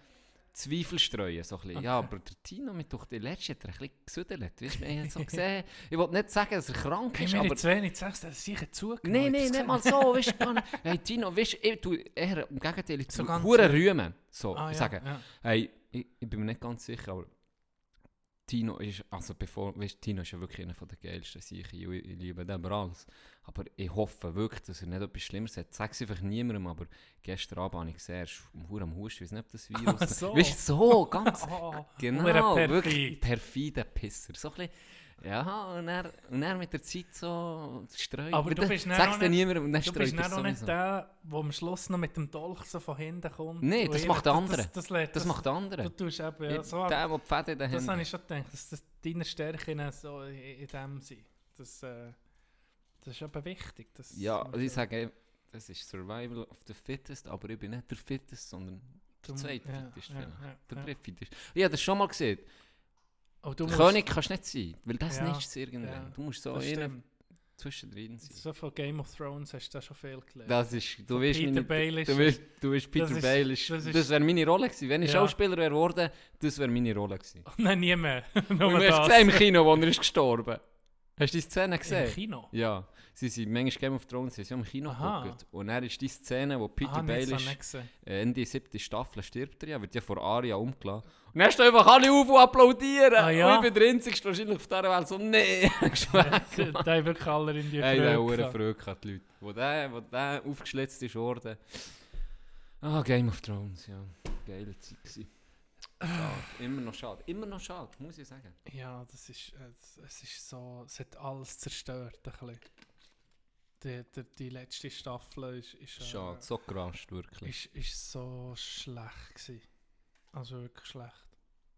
Speaker 3: Zweifel streuen. So ein bisschen. Ja, aber der Tino mit durch die letzte hat er ein bisschen gesüdelt. Weißt du, wir haben so gesehen. Ich wollte nicht sagen, dass er krank
Speaker 4: Hey,
Speaker 3: ist,
Speaker 4: mir
Speaker 3: aber...
Speaker 4: wenig zu sagen, dass er sicher zugenommen
Speaker 3: Nein, nein, nicht mal so, weißt du. Hey Tino, weißt du, ich tue eher im Gegenteil, ich
Speaker 4: So
Speaker 3: tue
Speaker 4: so-
Speaker 3: rühmen. So,
Speaker 4: Ah,
Speaker 3: ich
Speaker 4: ja,
Speaker 3: sage,
Speaker 4: ja.
Speaker 3: hey, ich, ich bin mir nicht ganz sicher, aber Tino ist, also bevor, weißt, Tino ist ja wirklich einer der geilsten Sicher, ich, ich liebe den über alles. Aber ich hoffe wirklich, dass er nicht etwas Schlimmeres hat. Sag es einfach niemandem, aber gestern Abend habe ich gesehen, er ist am Husten, ich weiß nicht, ob das Virus...
Speaker 4: So.
Speaker 3: Weißt du, so, ganz...
Speaker 4: Oh,
Speaker 3: Genau,
Speaker 4: hure
Speaker 3: wirklich
Speaker 4: perfid.
Speaker 3: perfide Pisser. So ein bisschen, ja, und er, und er mit der Zeit so streut.
Speaker 4: Aber du bist dann
Speaker 3: Sag's
Speaker 4: auch
Speaker 3: dir
Speaker 4: nicht-
Speaker 3: niemandem und dann
Speaker 4: Du
Speaker 3: streut
Speaker 4: bist
Speaker 3: er
Speaker 4: dann auch nicht der, der am Schluss noch mit dem Dolch so von hinten kommt.
Speaker 3: Nee,
Speaker 4: und
Speaker 3: das macht der
Speaker 4: das-
Speaker 3: andere.
Speaker 4: Das, das, lädt-
Speaker 3: Das macht der andere.
Speaker 4: Du tust eben, ja,
Speaker 3: Ja,
Speaker 4: so,
Speaker 3: der, der die Fäden in den
Speaker 4: das habe ich schon gedacht, dass das deine Stärken so in, in dem sind. Das, äh, das ist aber wichtig. Das
Speaker 3: Ja, also ich sage, das ist Survival of the Fittest, aber ich bin nicht der Fittest, sondern der
Speaker 4: Du-
Speaker 3: zweitfittest
Speaker 4: ja,
Speaker 3: vielleicht.
Speaker 4: ja,
Speaker 3: Der
Speaker 4: ja.
Speaker 3: drittfittest. Ich habe das schon mal gesehen.
Speaker 4: Aber du
Speaker 3: König kannst du nicht sein, weil das
Speaker 4: Ja,
Speaker 3: nicht ist irgendwann.
Speaker 4: ja,
Speaker 3: Du musst so
Speaker 4: das stimmt.
Speaker 3: zwischendrin sein.
Speaker 4: So von Game of Thrones hast du da schon viel gelernt.
Speaker 3: Das ist, du weißt,
Speaker 4: Peter
Speaker 3: meine,
Speaker 4: Baelish
Speaker 3: du weißt, du weißt Peter
Speaker 4: Das ist-
Speaker 3: Baelish.
Speaker 4: das
Speaker 3: Das,
Speaker 4: ist-
Speaker 3: wäre meine Rolle gewesen. Wenn ich
Speaker 4: Ja.
Speaker 3: Schauspieler wäre geworden, das wäre meine Rolle gewesen.
Speaker 4: Nein, nie mehr.
Speaker 3: Und
Speaker 4: Nur
Speaker 3: du hast
Speaker 4: das.
Speaker 3: gesehen im Kino, wo er ist gestorben. Hast du die Szene
Speaker 4: Im
Speaker 3: gesehen?
Speaker 4: Kino?
Speaker 3: Ja, sie sind manchmal Game of Thrones, sie sind im Kino
Speaker 4: Aha.
Speaker 3: geguckt. Und dann ist die Szene, wo Peter
Speaker 4: Ah, das habe ich
Speaker 3: Baelish äh, Ende siebte Staffel stirbt er ja, wird ja von Aria umgelassen. Und dann stehen einfach alle auf und applaudieren.
Speaker 4: Ah, ja?
Speaker 3: Und ich bin der Einzige wahrscheinlich auf dieser Welt so, nee.
Speaker 4: Da haben wirklich alle in die
Speaker 3: Hey,
Speaker 4: Freude
Speaker 3: hure
Speaker 4: gehabt.
Speaker 3: Freude gehabt, die Leute. Wo der, wo der aufgeschlitzt ist worden. Ah, Game of Thrones, ja. Geile Zeit gewesen. Schade. Immer noch schade. Immer noch schade, muss ich sagen.
Speaker 4: Ja, das ist, äh, es- es ist so, es hat alles zerstört, ein bisschen. Die, die, die letzte Staffel ist, ist, äh,
Speaker 3: Schade, so gerascht, wirklich.
Speaker 4: ist, ist so schlecht gewesen. Also wirklich schlecht.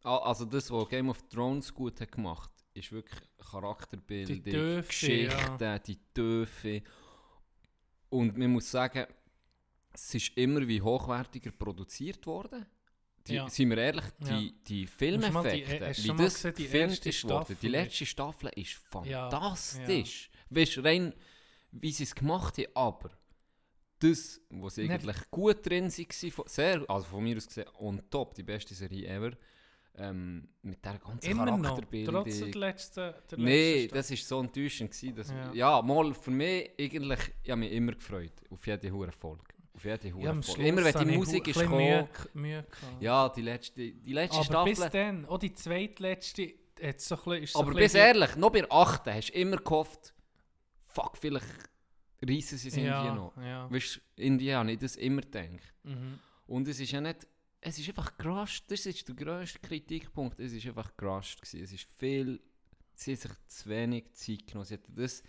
Speaker 3: Ah, Also das, was Game of Thrones gut hat gemacht, ist wirklich Charakterbildung,
Speaker 4: Die Tiefe,
Speaker 3: Geschichten, die Töfe. Und man muss sagen, es ist immer wie hochwertiger produziert worden. Die,
Speaker 4: Ja.
Speaker 3: Sind wir ehrlich, die,
Speaker 4: Ja.
Speaker 3: die
Speaker 4: die-
Speaker 3: Filmeffekte,
Speaker 4: du
Speaker 3: wie das
Speaker 4: gesehen, die
Speaker 3: gefilmt ist worden, die letzte Staffel ist
Speaker 4: Ja,
Speaker 3: fantastisch. Weißt du, rein wie sie es gemacht haben, aber das, was sie
Speaker 4: Nicht-
Speaker 3: eigentlich gut drin waren, von- sehr, also von mir aus gesehen, on top, die beste Serie ever, ähm, mit dieser ganzen
Speaker 4: Immer noch,
Speaker 3: Charakterbildung.
Speaker 4: trotz der letzten der
Speaker 3: Nein,
Speaker 4: letzten
Speaker 3: das war so enttäuschend. Gewesen, dass,
Speaker 4: Ja.
Speaker 3: ja. mal für mich eigentlich, ich habe mich immer gefreut auf jede hure Folge. Auf jede hure
Speaker 4: Ja,
Speaker 3: Folge. Immer wenn die Musik ist gekommen.
Speaker 4: Mühe.
Speaker 3: Ja, die letzte, die letzte
Speaker 4: aber
Speaker 3: Staffel.
Speaker 4: bis dann, auch die zweitletzte, hat so ein bisschen, so
Speaker 3: aber
Speaker 4: ein
Speaker 3: bis ehrlich, noch bei der 8. hast du immer gehofft, fuck, vielleicht reissen sie es
Speaker 4: ja,
Speaker 3: noch.
Speaker 4: Ja.
Speaker 3: Weißt du, irgendwie habe ich das immer gedacht.
Speaker 4: Mhm.
Speaker 3: Und es ist ja nicht, es ist einfach gerusht, das ist der grösste Kritikpunkt, es ist einfach gerusht gewesen. Es ist viel, sie hat sich zu wenig Zeit genommen. Sie hat das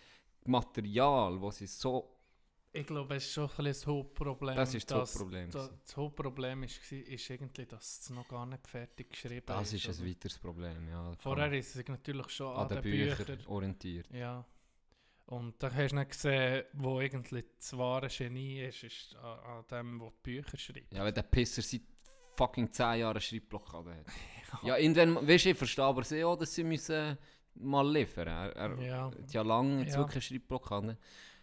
Speaker 3: Material, das sie so,
Speaker 4: Ich glaube, es ist schon ein bisschen das Hauptproblem.
Speaker 3: das ist das Hauptproblem.
Speaker 4: da-
Speaker 3: gewesen.
Speaker 4: Das Hauptproblem ist, war- ist irgendwie, dass es noch gar nicht fertig geschrieben
Speaker 3: Das ist
Speaker 4: oder?
Speaker 3: ein weiteres Problem, ja.
Speaker 4: Vorher ist es natürlich schon
Speaker 3: an den Büchern orientiert.
Speaker 4: Ja. Und da hast du nicht gesehen, wo irgendwie das wahre Genie ist, ist an, an dem, wo die Bücher schreibt.
Speaker 3: Ja, wenn der Pisser seit fucking 10 Jahren eine Schreibblockade hat. ja, irgendwann, weißt du, ich verstehe aber sie auch, dass sie müssen mal liefern Er, er
Speaker 4: Ja.
Speaker 3: hat ja lange jetzt
Speaker 4: Ja.
Speaker 3: wirklich eine Schreibblockade.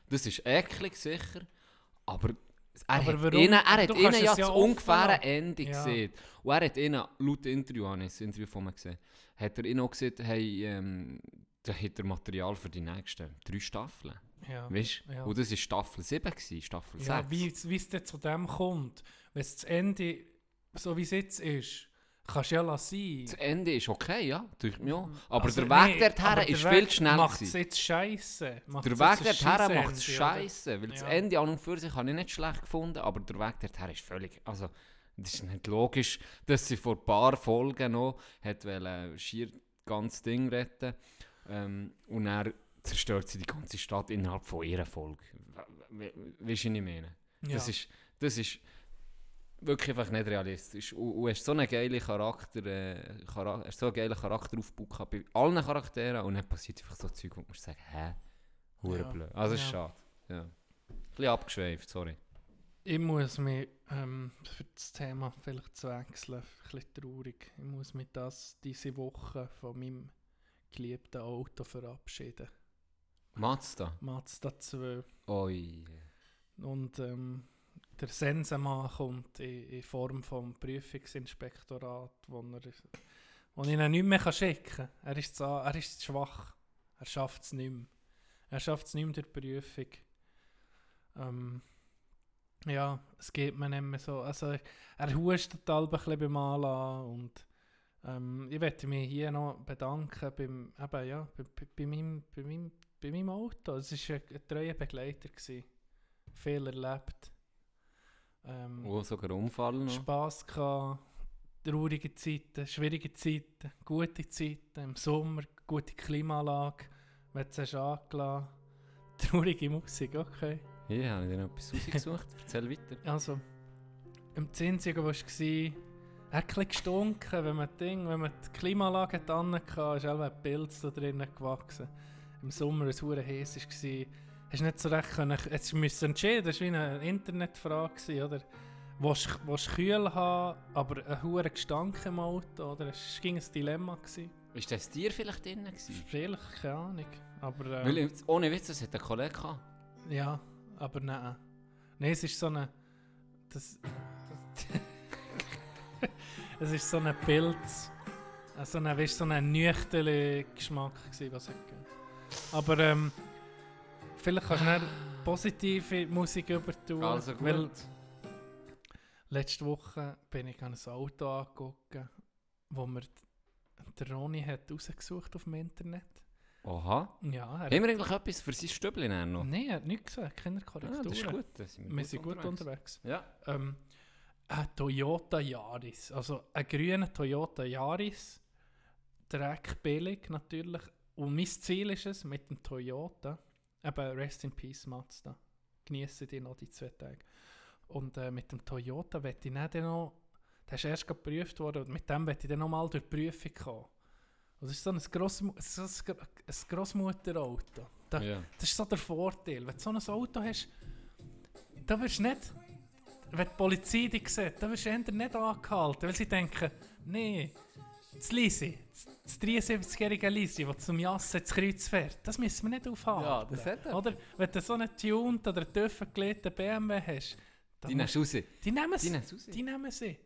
Speaker 3: Das ist eklig, sicher, aber... Er
Speaker 4: Aber
Speaker 3: hat
Speaker 4: warum?
Speaker 3: ihnen, er hat ihnen ja
Speaker 4: ja
Speaker 3: das
Speaker 4: offen
Speaker 3: ungefähre. Ende
Speaker 4: Ja.
Speaker 3: gesehen. Und er hat ihnen, laut Interview, habe ich ein Interview von mir gesehen, hat er ihnen auch gesagt, hey, ähm, da hat er Material für die nächsten drei Staffeln.
Speaker 4: Ja.
Speaker 3: Weißt du?
Speaker 4: Ja.
Speaker 3: Und das war Staffel 7, gewesen, Staffel 6.
Speaker 4: Ja, wie wie es dann zu dem kommt, wenn es das Ende so wie es jetzt ist, kannst du ja lassen.
Speaker 3: Das Ende ist okay, ja, durch mich auch. Aber
Speaker 4: Also,
Speaker 3: der Weg
Speaker 4: nee,
Speaker 3: dorthin
Speaker 4: der
Speaker 3: ist viel zu schnell.
Speaker 4: Macht es jetzt scheiße.
Speaker 3: Der Weg dorthin macht es scheiße, weil das
Speaker 4: Ja.
Speaker 3: Ende an und für sich habe ich nicht schlecht gefunden, aber der Weg dorthin ist völlig, also das ist nicht logisch, dass sie vor ein paar Folgen noch hat wollen, schier ganz Ding retten ähm, und dann zerstört sie die ganze Stadt innerhalb von ihrer Folge. We- we- Weißt du, was ich meine? Das, ist, das ist wirklich einfach nicht realistisch. Und, und hast so einen geilen Charakter, äh, Chara hast so einen geilen Charakteraufbau gehabt bei allen Charakteren und dann passiert einfach so Zeug, wo musst sagen, hä? Hure
Speaker 4: Ja.
Speaker 3: Also, das ist
Speaker 4: Ja.
Speaker 3: schade. Ja. Ein bisschen abgeschweift, sorry.
Speaker 4: Ich muss mich ähm, für das Thema vielleicht zu wechseln, ein bisschen traurig. Ich muss mich das diese Woche von meinem geliebten Auto verabschieden.
Speaker 3: Mazda.
Speaker 4: Mazda 2.
Speaker 3: Oi.
Speaker 4: Und ähm, der Sensenmann kommt in, in Form vom Prüfungsinspektorat, wo, wo ich ihn nicht mehr schicken kann. Er ist, zu, er ist zu schwach. Er schafft es nicht mehr. Er schafft es nicht mehr durch die Prüfung. Ähm, ja, es geht mir nicht mehr so. Also, er hustet halb ein bisschen beim Anlassen und ähm, ich möchte mich hier noch bedanken beim, eben, ja, bei, bei, bei, meinem, bei, meinem, bei meinem Auto. Es war ein, ein treuer Begleiter. Gewesen. Viel erlebt. Ähm,
Speaker 3: Oh, sogar Unfall.
Speaker 4: Spass gehabt, traurige Zeiten, schwierige Zeiten, gute Zeiten, im Sommer, gute Klimaanlage, wenn du es angelassen Traurige Musik, okay.
Speaker 3: Hier habe ich dir noch etwas rausgesucht. Erzähl weiter.
Speaker 4: Also, im Zinsigen, wo er hat ein bisschen gestunken, wenn man, Ding, wenn man die Klimaanlage dran hatte, ist auch ein Pilz da drinnen gewachsen. Im Sommer, als es heiß war, hast du nicht so recht können, jetzt müssen entscheiden, das war wie eine Internetfrage, oder? Willst du kühl haben, aber ein hoher Gestank im Auto, oder? Es ging ein Dilemma. Gewesen.
Speaker 3: Ist das Tier vielleicht drin gewesen?
Speaker 4: Vielleicht, keine Ahnung. Aber, äh,
Speaker 3: Weil, ich- ohne Witz, das hat ein Kollege gehabt.
Speaker 4: Ja, aber nein. Nein, es ist so eine. Das. es ist so ein Pilz. äh, So ein, weißt, so ein nüchterner Geschmack, gewesen, was gegeben Aber ähm, vielleicht kannst du dann positive Musik übertun.
Speaker 3: Also gut.
Speaker 4: Weil letzte Woche bin ich an ein Auto angeguckt, wo mir der Ronny hat rausgesucht auf dem Internet.
Speaker 3: Aha.
Speaker 4: Ja,
Speaker 3: Haben wir eigentlich etwas für sein dann noch?
Speaker 4: Nein, er hat nichts gesagt, keine
Speaker 3: Ah,
Speaker 4: Korrekturen.
Speaker 3: das ist gut. Da sind
Speaker 4: Wir sind gut unterwegs.
Speaker 3: Ja.
Speaker 4: Ähm, ein Toyota Yaris, also ein grüner Toyota Yaris, dreckbillig natürlich. Und mein Ziel ist es mit dem Toyota, eben Rest in Peace Mazda, genieße die noch die zwei Tage. Und äh, mit dem Toyota werde ich dann noch, der ist erst geprüft worden, und mit dem werde ich dann nochmal durch die Prüfung kommen. Und das ist so ein, Grossmu so ein, ein Grossmutterauto. Da,
Speaker 3: ja.
Speaker 4: das ist so der Vorteil. Wenn du so ein Auto hast, da wirst du nicht, wenn die Polizei dich sieht, da wirst du eher nicht angehalten, weil sie denken, nee, das Lisi, das 73-jährige Lisi, das zum Jassen ins Kreuz fährt, das müssen wir nicht aufhalten.
Speaker 3: Ja, das hat er.
Speaker 4: Oder wenn du so einen tuned oder tiefen gelegten BMW hast,
Speaker 3: Die nimmst du raus.
Speaker 4: die nehmen
Speaker 3: Die
Speaker 4: sie.
Speaker 3: nimmst du raus.
Speaker 4: Die nehmen sie.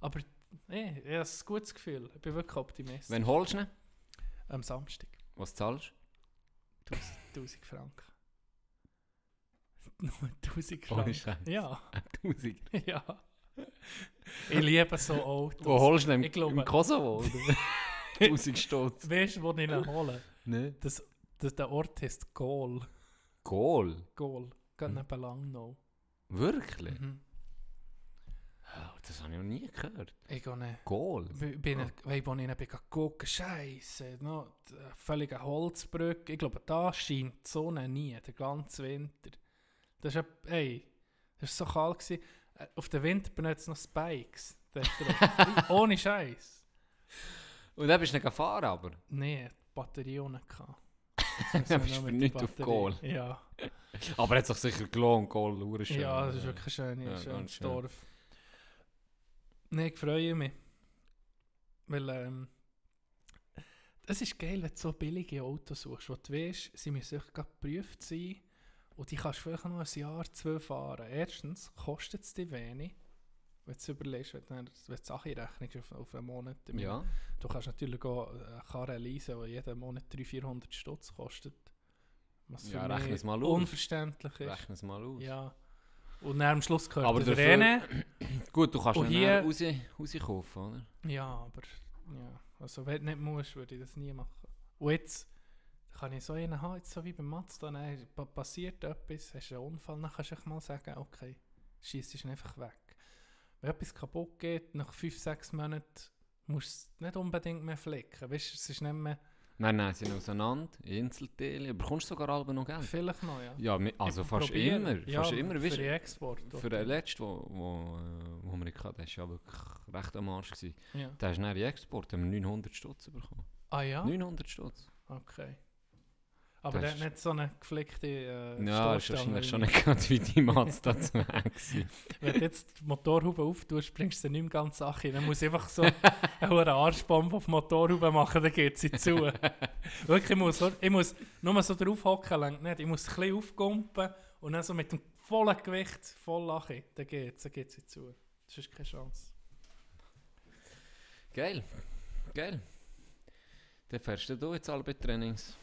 Speaker 4: Aber Nee, ich habe ein gutes Gefühl. Ich bin wirklich optimistisch.
Speaker 3: Wenn holst du ihn?
Speaker 4: Am Samstag.
Speaker 3: Was zahlst
Speaker 4: 1000 Franken. Nur 1000
Speaker 3: du? Ohne
Speaker 4: Franken.
Speaker 3: Scheiß.
Speaker 4: Ja,
Speaker 3: 1000.
Speaker 4: ja. Ich liebe so Autos.
Speaker 3: Wo holst du?
Speaker 4: Ich
Speaker 3: Im,
Speaker 4: glaube-
Speaker 3: im Kosovo? oder? 1000 Stutz.
Speaker 4: Weißt du, wo ich ihn hole?
Speaker 3: Ne?
Speaker 4: Das, das, der Ort heißt Gol.
Speaker 3: Goal?
Speaker 4: Gol. Geht
Speaker 3: Mhm.
Speaker 4: neben Langnau.
Speaker 3: Wirklich?
Speaker 4: Mhm.
Speaker 3: Oh, das habe ich noch nie gehört.
Speaker 4: Ich gehe nicht.
Speaker 3: Goal?
Speaker 4: bin, bin, oh. wo ich ihn bin gucken, Scheiße, no, d- völlige Holzbrücke. Ich glaube, da scheint die Sonne nie, der ganze Winter. Das ist, ey, das war so kalt. Gewesen. Äh, Auf den Winter benutzt noch Spikes. Ohne Scheiß.
Speaker 3: Und dann bist du nicht gefahren, aber?
Speaker 4: Nee, die Batterie ohne.
Speaker 3: Dann bist du für nichts auf Goal.
Speaker 4: Ja,
Speaker 3: Aber er hat sich sicher gelohnt, Goal, schön.
Speaker 4: ja, das ist wirklich schön,
Speaker 3: Ja,
Speaker 4: schönes
Speaker 3: schön.
Speaker 4: Dorf. Nee, ich freue mich. Weil, ähm, es ist geil, wenn du so billige Autos suchst, wo du weißt, sie müssen gerade geprüft sein und die kannst du vielleicht noch ein Jahr, zwei fahren. Erstens kostet es dich wenig, wenn du es überlegst, wenn du, dann- wenn du die Sache rechnest auf, auf einen Monat.
Speaker 3: Ja.
Speaker 4: Du kannst natürlich auch eine Karre leasen, die jeden Monat 300, 400 Stutz kostet. Was für
Speaker 3: Ja, rechne es mal aus.
Speaker 4: unverständlich ist.
Speaker 3: Rechne es mal aus.
Speaker 4: Ja. Und dann am Schluss gehört
Speaker 3: Aber
Speaker 4: der Rennen.
Speaker 3: Gut, du kannst ihn
Speaker 4: hier-
Speaker 3: raus, rauskaufen, oder?
Speaker 4: Ja, aber ja. Also wenn du nicht musst, würde ich das nie machen. Und jetzt kann ich so einen haben, jetzt so wie beim Mazda, dann pa- passiert etwas, hast einen Unfall, dann kannst du mal sagen, okay, schießt ihn einfach weg. Wenn etwas kaputt geht, nach 5, 6 Monaten, musst du es nicht unbedingt mehr flicken. Weißt du, es ist nicht mehr,
Speaker 3: Nein, nein, sie sind auseinander, Einzelteile. Bekommst du sogar alle noch Geld?
Speaker 4: vielleicht noch, ja.
Speaker 3: Ja, also
Speaker 4: Ich
Speaker 3: fast
Speaker 4: probiere.
Speaker 3: immer.
Speaker 4: Ja,
Speaker 3: fast immer.
Speaker 4: für
Speaker 3: Weißt,
Speaker 4: den Export.
Speaker 3: für den letzten, wo, wo, äh, wo wir hatten, der war ja wirklich recht am Arsch. Gewesen.
Speaker 4: Ja.
Speaker 3: Der ist nach Export, haben wir 900 Stutz bekommen.
Speaker 4: Ah ja?
Speaker 3: 900 Stutz.
Speaker 4: Okay. Aber der hat nicht so eine geflickte äh,
Speaker 3: Ja, ist wahrscheinlich schon
Speaker 4: ich.
Speaker 3: nicht gerade wie die Mazda zu weg gewesen.
Speaker 4: Wenn du jetzt die Motorhaube auftust, bringst du sie nicht mehr ganz Sache. Dann muss ich einfach so eine Arschbombe auf die Motorhaube machen, dann geht sie zu. Wirklich, ich muss, ich muss nur so drauf hocken, längt nicht. Ich muss ein bisschen aufgumpen und dann so mit dem vollen Gewicht voll lachen. Dann geht dann geht sie zu. Das ist keine Chance.
Speaker 3: Geil. Geil. Dann fährst du jetzt alle bei Trainings.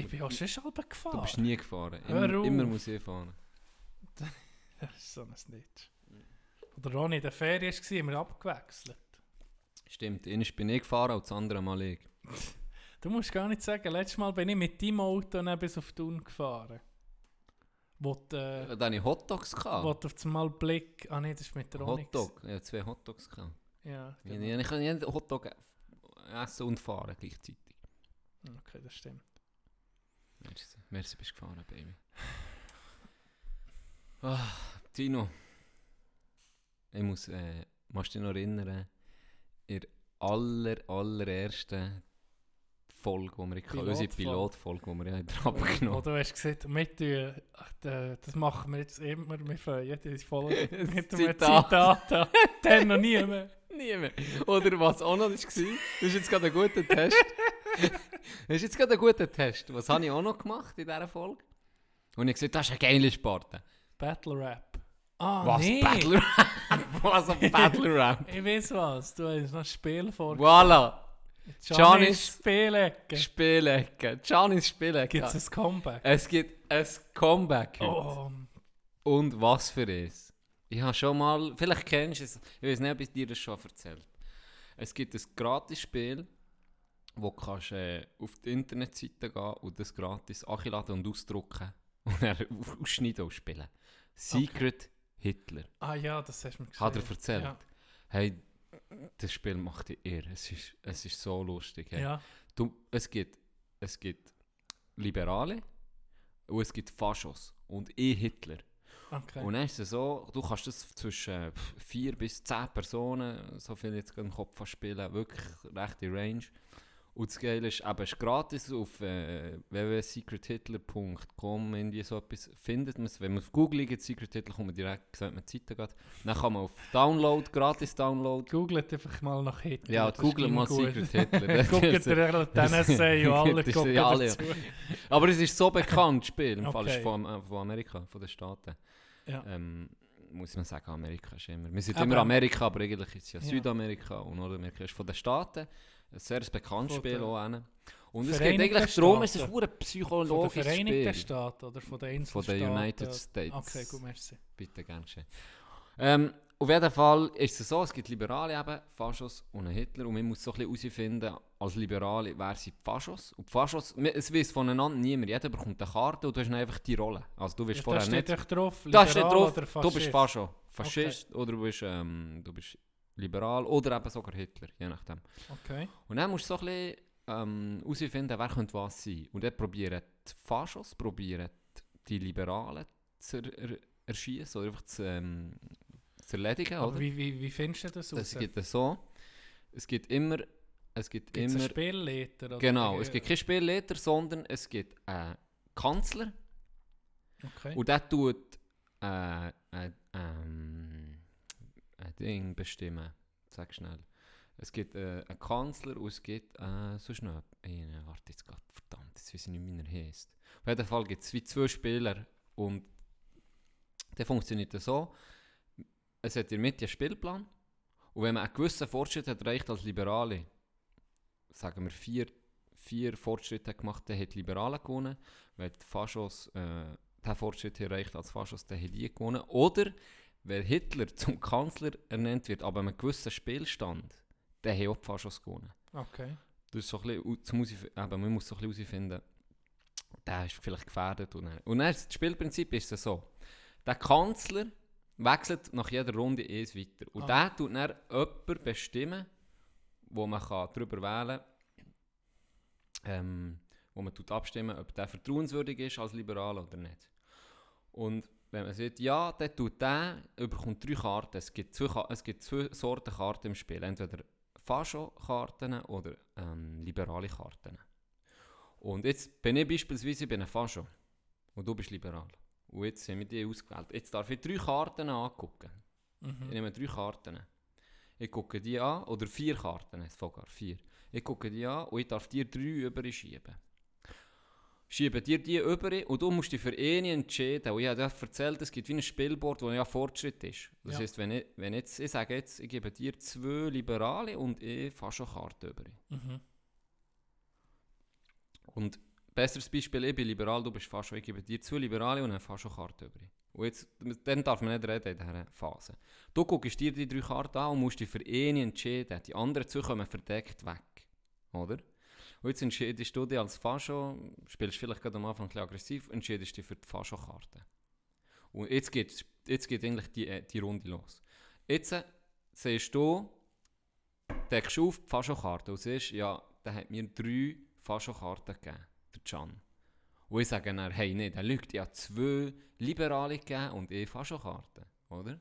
Speaker 4: Ich bin auch schon
Speaker 3: Du
Speaker 4: gefahren.
Speaker 3: bist nie gefahren. Immer, immer muss ich fahren.
Speaker 4: Das ist so ein Snitch. Oder Ronny in der Ferien war, haben wir abgewechselt.
Speaker 3: Stimmt, eines bin ich gefahren und das andere Mal ich.
Speaker 4: Du musst gar nicht sagen, letztes Mal bin ich mit deinem Auto dann bis auf Thun gefahren. Wo du, äh,
Speaker 3: Da hatte ich Hotdogs.
Speaker 4: wo
Speaker 3: Gehabt.
Speaker 4: du auf einmal Blick... Ah nein, das ist mit der Onyx.
Speaker 3: Hotdog. Ich hatte zwei Hotdogs. Gehabt.
Speaker 4: Ja,
Speaker 3: Ich,
Speaker 4: genau.
Speaker 3: ich, ich kann nicht Hotdog essen und fahren gleichzeitig.
Speaker 4: Okay, das stimmt.
Speaker 3: Merci, merci bist gefahren, Baby. Ah, Tino. Ich muss, äh, musst du dich noch erinnern, in der aller, allerersten Folge, die wir hatten, unsere
Speaker 4: Pilotfolge.
Speaker 3: Die wir ja haben
Speaker 4: Wo
Speaker 3: abgenommen
Speaker 4: du hast gesagt, mit, äh, das machen wir jetzt immer, wir fangen jede Folge mit einem
Speaker 3: Zitat.
Speaker 4: Zitat an. Dann noch nie mehr.
Speaker 3: Nie mehr. Oder was auch noch war, das ist jetzt gerade ein guter Test. Das ist jetzt gerade ein guter Test. Was habe ich auch noch gemacht in dieser Folge? Und ich gesagt, das ist eine geile Sparte.
Speaker 4: Battle Rap. Ah,
Speaker 3: was?
Speaker 4: nee.
Speaker 3: Battle Rap? was ein Battle Rap?
Speaker 4: Ich weiß was, du hast noch ein Spiel vor.
Speaker 3: Voilà. Johnny's-
Speaker 4: Spielecke.
Speaker 3: Spielecke. Giannis Spielecke.
Speaker 4: Gibt es ein Comeback?
Speaker 3: Es gibt ein Comeback.
Speaker 4: Oh,
Speaker 3: Und was für es? Ich habe schon mal, vielleicht kennst du es, ich weiß nicht, ob ich dir das schon erzählt Es gibt ein Gratis-Spiel, wo du kannst, äh, auf die Internetseite gehen und das gratis anladen und ausdrucken und dann ausschneiden und spielen. Secret Hitler.
Speaker 4: ah ja, das hast du mir gesagt.
Speaker 3: Hat er erzählt?
Speaker 4: Ja.
Speaker 3: Hey, das Spiel macht dich irre. Es ist, es ist so lustig. Hey.
Speaker 4: ja.
Speaker 3: Du, es, gibt, es gibt Liberale und es gibt Faschos und ich Hitler.
Speaker 4: Okay.
Speaker 3: Und dann ist es so, du kannst das zwischen pff, vier bis zehn Personen, so viel jetzt im Kopf spielen, wirklich rechte Range. Und das Geile ist, eben, ist gratis auf äh, www.secrethitler.com, irgendwie so etwas, findet man es. Wenn man auf Google geht, Secret Hitler, kommt man direkt, sieht man die Seite geht. Dann kann man auf Download, gratis Download.
Speaker 4: Googlet einfach mal nach Hitler.
Speaker 3: Ja,
Speaker 4: ging
Speaker 3: mal
Speaker 4: gut.
Speaker 3: Secret Hitler.
Speaker 4: Guckt ihr den Essay und alle gucken
Speaker 3: ja alle,
Speaker 4: dazu.
Speaker 3: Aber es ist so bekannt, das Spiel, im Fall ist
Speaker 4: Okay.
Speaker 3: von, äh, von Amerika, von den Staaten.
Speaker 4: Ja.
Speaker 3: Ähm, muss man sagen, Amerika ist immer. Wir sind
Speaker 4: Aber-
Speaker 3: immer Amerika, aber eigentlich ist es ja
Speaker 4: Ja.
Speaker 3: Südamerika und Nordamerika ist von den Staaten. Ein sehr bekanntes
Speaker 4: Von
Speaker 3: Spiel auch. hin. Und es geht eigentlich darum, es ist ein
Speaker 4: Von den
Speaker 3: psychologisches
Speaker 4: Vereinigten
Speaker 3: Spiel.
Speaker 4: Staaten oder von den
Speaker 3: Von den United States.
Speaker 4: Okay, gut, merci.
Speaker 3: Bitte, gern geschehen. Ähm, auf jeden Fall ist es so, es gibt Liberale eben, Faschos und einen Hitler und man muss so ein bisschen herausfinden, als Liberale, wer sind die Faschos. Und die Faschos, es weiß voneinander niemand, jeder bekommt eine Karte und du hast einfach die Rolle. Also du bist
Speaker 4: Ja, da
Speaker 3: vorher
Speaker 4: steht
Speaker 3: nicht...
Speaker 4: echt drauf,
Speaker 3: Da steht
Speaker 4: liberal
Speaker 3: drauf, du bist. Fascho, Faschist oder du bist, ähm, du bist liberal oder eben sogar Hitler, je nachdem.
Speaker 4: Okay.
Speaker 3: Und dann musst du so ein bisschen ähm, herausfinden, wer könnte was sein. Und dann probieren die Faschos, probieren die Liberalen zu er er erschießen oder einfach zu, ähm, zu erledigen.
Speaker 4: Aber
Speaker 3: Oder?
Speaker 4: wie, wie, wie findest du das aus?
Speaker 3: Es gibt es so, es gibt immer, es gibt
Speaker 4: Gibt's
Speaker 3: immer,
Speaker 4: Spielleiter? oder
Speaker 3: genau, es gibt keinen Spielleiter, sondern es gibt einen Kanzler
Speaker 4: Okay.
Speaker 3: und der tut äh, äh, ähm, Ding bestimmen. Sag schnell. Es gibt äh, einen Kanzler und es gibt äh, so schnell. Einen, warte jetzt gerade, verdammt, jetzt weiß ich nicht, wie er heißt. Auf jeden Fall gibt es zwei Spieler und der funktioniert so. Es hat in der Mitte einen Spielplan und wenn man einen gewissen Fortschritt hat erreicht als Liberale, sagen wir vier, vier Fortschritte gemacht, dann hat die Liberale gewonnen. Wenn die Faschos äh, diesen Fortschritt erreicht als Faschos, dann hat die gewonnen. Oder wenn Hitler zum Kanzler ernannt wird, aber mit einem gewissen Spielstand, dann haben auch die Faschos gewonnen.
Speaker 4: okay.
Speaker 3: Das ist so ein bisschen, eben, man muss so ein bisschen herausfinden, der ist vielleicht gefährdet. Und dann, und dann das Spielprinzip ist es so, der Kanzler wechselt nach jeder Runde eins weiter. Und
Speaker 4: Ah.
Speaker 3: der tut dann jemanden bestimmen, wo man kann darüber wählen kann, ähm, wo man tut abstimmen ob der vertrauenswürdig ist als Liberal oder nicht. Und wenn man sieht, ja, dann tut der, überkommt drei Karten. Es gibt zwei, es gibt zwei Sorten Karten im Spiel. Entweder Fascho-Karten oder ähm, liberale Karten. Und jetzt bin ich beispielsweise ich bin ein Fascho und du bist liberal. Und jetzt haben wir die ausgewählt. Jetzt darf ich drei Karten angucken. Ich
Speaker 4: Mhm.
Speaker 3: nehme drei Karten. Ich gucke die an, oder vier Karten, sogar vier. Ich gucke die an und ich darf dir drei überschieben. Schiebe dir die über und du musst dich für eine entscheiden. Und ich habe erzählt, es gibt wie ein Spielboard, wo ja Fortschritt ist. Das
Speaker 4: Ja.
Speaker 3: heisst, wenn ich, wenn jetzt, ich sage jetzt, ich gebe dir zwei Liberale und ich fahre schon Karten über.
Speaker 4: Mhm.
Speaker 3: Und besseres Beispiel, ich bin liberal, du bist Fascho, ich gebe dir zwei Liberale und eine Fascho-Karte über. Und jetzt, dann darf man nicht reden in dieser Phase. Du guckst dir die drei Karten an und musst dich für eine entscheiden. Die anderen zwei kommen verdeckt weg. Oder? Und jetzt entscheidest du dich als Fascho, spielst vielleicht gerade am Anfang ein bisschen aggressiv, entscheidest dich für die Fascho-Karte. Und jetzt geht, jetzt geht eigentlich die, äh, die Runde los. Jetzt äh, siehst du, deckst auf die Fascho-Karte und siehst, ja, der hat mir drei Fascho-Karten gegeben, der Can. Und ich sage dann, hey, nee, der lügt, habe zwei Liberale gegeben und ich Fascho-Karten, oder?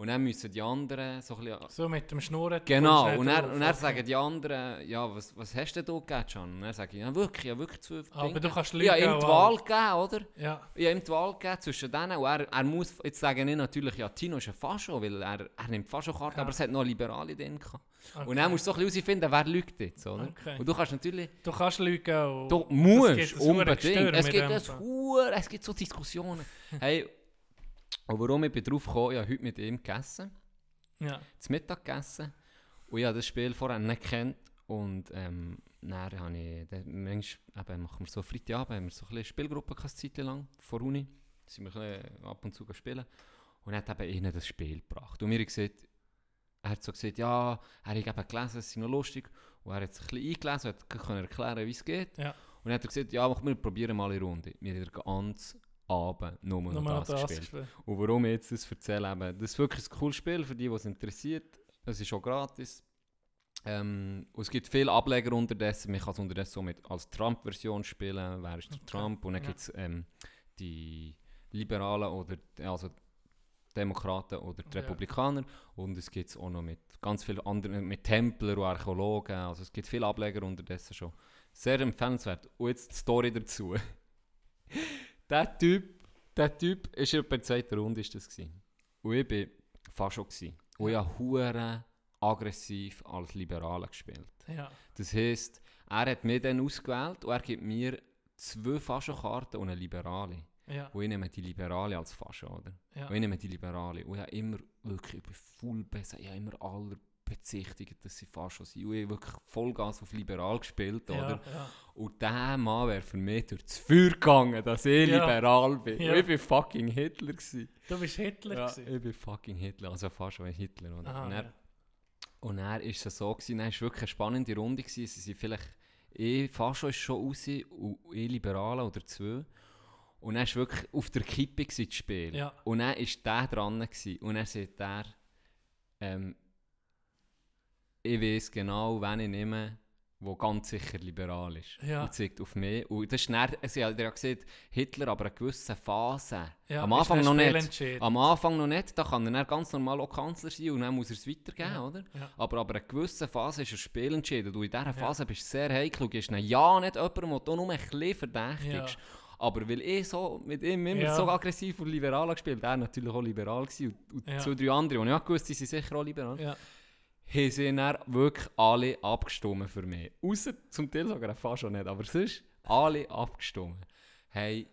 Speaker 3: Und dann müssen die anderen so ein bisschen...
Speaker 4: So mit dem Schnurren.
Speaker 3: Genau, und dann, und dann sagen die anderen, ja, was, was hast denn du gegeben, Can? Und dann sage ich, ja, wirklich, ja, wirklich zwei
Speaker 4: Aber
Speaker 3: Dinge.
Speaker 4: du kannst
Speaker 3: Ich habe
Speaker 4: lügen
Speaker 3: ihm die. Wahl gegeben, oder?
Speaker 4: Ja,
Speaker 3: Ich habe ihm die Wahl gegeben zwischen denen und er, er muss, jetzt sage ich natürlich, ja, Tino ist ein Fascho, weil er, er nimmt Fascho-Karten,
Speaker 4: Ja.
Speaker 3: aber es hat noch Liberale drin gehabt.
Speaker 4: okay.
Speaker 3: Und dann musst du so ein bisschen herausfinden, wer lügt jetzt, oder?
Speaker 4: Okay.
Speaker 3: Und du kannst natürlich,
Speaker 4: Du kannst lügen auch.
Speaker 3: du
Speaker 4: Es
Speaker 3: musst unbedingt, es gibt. Hure- es gibt so Diskussionen. hey, und warum ich bin drauf gekommen, ich habe heute mit ihm gegessen,
Speaker 4: Ja.
Speaker 3: zu Mittag gegessen. Und ich habe das Spiel vorher nicht gekannt. Und ähm, dann habe ich, dann, manchmal eben, machen wir so Freitagabend, haben wir so ein bisschen Spielgruppe eine Zeit lang, vor Uni, sind wir ab und zu spielen. Und er hat eben ihnen das Spiel gebracht. Und mir gesagt, er hat so gesagt, ja, er hat eben gelesen, es ist noch lustig. Und er hat sich ein bisschen eingelesen, hat können erklären, wie es geht.
Speaker 4: Ja.
Speaker 3: und er hat gesagt, ja, mach, wir probieren mal eine Runde. Wir haben den ganzen Abend nur noch
Speaker 4: Nur
Speaker 3: das,
Speaker 4: das
Speaker 3: gespielt.
Speaker 4: gespielt.
Speaker 3: Und warum ich jetzt das erzähle, eben, das ist wirklich ein cooles Spiel für die, die es interessiert. Es ist auch gratis. Ähm, und es gibt viele Ableger unterdessen. Man kann es unterdessen auch mit, als Trump-Version spielen. Wer ist der
Speaker 4: Okay,
Speaker 3: Trump? Und dann
Speaker 4: ja.
Speaker 3: gibt es ähm, die Liberalen oder also Demokraten oder die
Speaker 4: Ja.
Speaker 3: Republikaner. Und es gibt es auch noch mit ganz vielen anderen, mit Templer und Archäologen. Also es gibt viele Ableger unterdessen schon. Sehr empfehlenswert. Und jetzt die Story dazu. der Typ, der Typ ist ja bei der zweiten Runde ist das gewesen. Und ich war fast schon. Gewesen. Und ich habe hure aggressiv als Liberaler gespielt.
Speaker 4: Ja.
Speaker 3: Das heisst, er hat mich dann ausgewählt und er gibt mir zwei Faschokarten und eine Liberale.
Speaker 4: Ja,
Speaker 3: Und ich nehme die Liberale als Fascho, oder?
Speaker 4: ja.
Speaker 3: Und ich nehme die Liberale. Und ich habe immer wirklich, ich bin voll besser, ich habe immer alle bezichtigt, dass sie Fascho sind. Und ich habe wirklich Vollgas auf Liberal gespielt,
Speaker 4: ja,
Speaker 3: oder?
Speaker 4: ja.
Speaker 3: Und dieser Mann wäre für mich durch das Feuer gegangen, dass ich
Speaker 4: Ja.
Speaker 3: liberal bin.
Speaker 4: Ja.
Speaker 3: Und ich bin fucking Hitler gewesen.
Speaker 4: Du bist Hitler
Speaker 3: Ja,
Speaker 4: gewesen.
Speaker 3: ich bin fucking Hitler, also fast schon ein Hitler. Oder?
Speaker 4: Aha,
Speaker 3: und er,
Speaker 4: ja.
Speaker 3: und er ist es so gewesen, dann war wirklich eine spannende Runde gewesen. Sie sind vielleicht, ich fast schon ist schon raus und ich Liberale oder zwei. Und er war wirklich auf der Kippe gewesen, das Spiel.
Speaker 4: Ja.
Speaker 3: Und dann war der dran gewesen. und er sagt der, ähm, ich weiß genau, wen ich nehme, der ganz sicher liberal ist.
Speaker 4: Ja.
Speaker 3: Und zeigt auf mich. Und das ist dann, sie hat ja gesagt, Hitler aber eine gewisse Phase.
Speaker 4: Ja,
Speaker 3: Am Anfang noch nicht. Am Anfang noch nicht, da kann er dann ganz normal auch Kanzler sein und dann muss er es weitergeben,
Speaker 4: Ja,
Speaker 3: oder?
Speaker 4: ja.
Speaker 3: Aber in einer gewissen Phase ist er spielentscheidend und in dieser Phase bist du sehr heikel und gibst ja nicht jemandem, der du nur ein bisschen verdächtigst. Aber weil ich so mit ihm immer
Speaker 4: Ja.
Speaker 3: so aggressiv und liberal habe gespielt, er natürlich auch liberal gewesen und, und
Speaker 4: Ja.
Speaker 3: zwei, drei andere, und ich auch gewusst, die sind sicher auch liberal,
Speaker 4: Ja.
Speaker 3: Haben sie dann wirklich alle abgestimmt für mich. Außer zum Teil sogar fast schon nicht, aber sonst alle abgestimmt. Hey,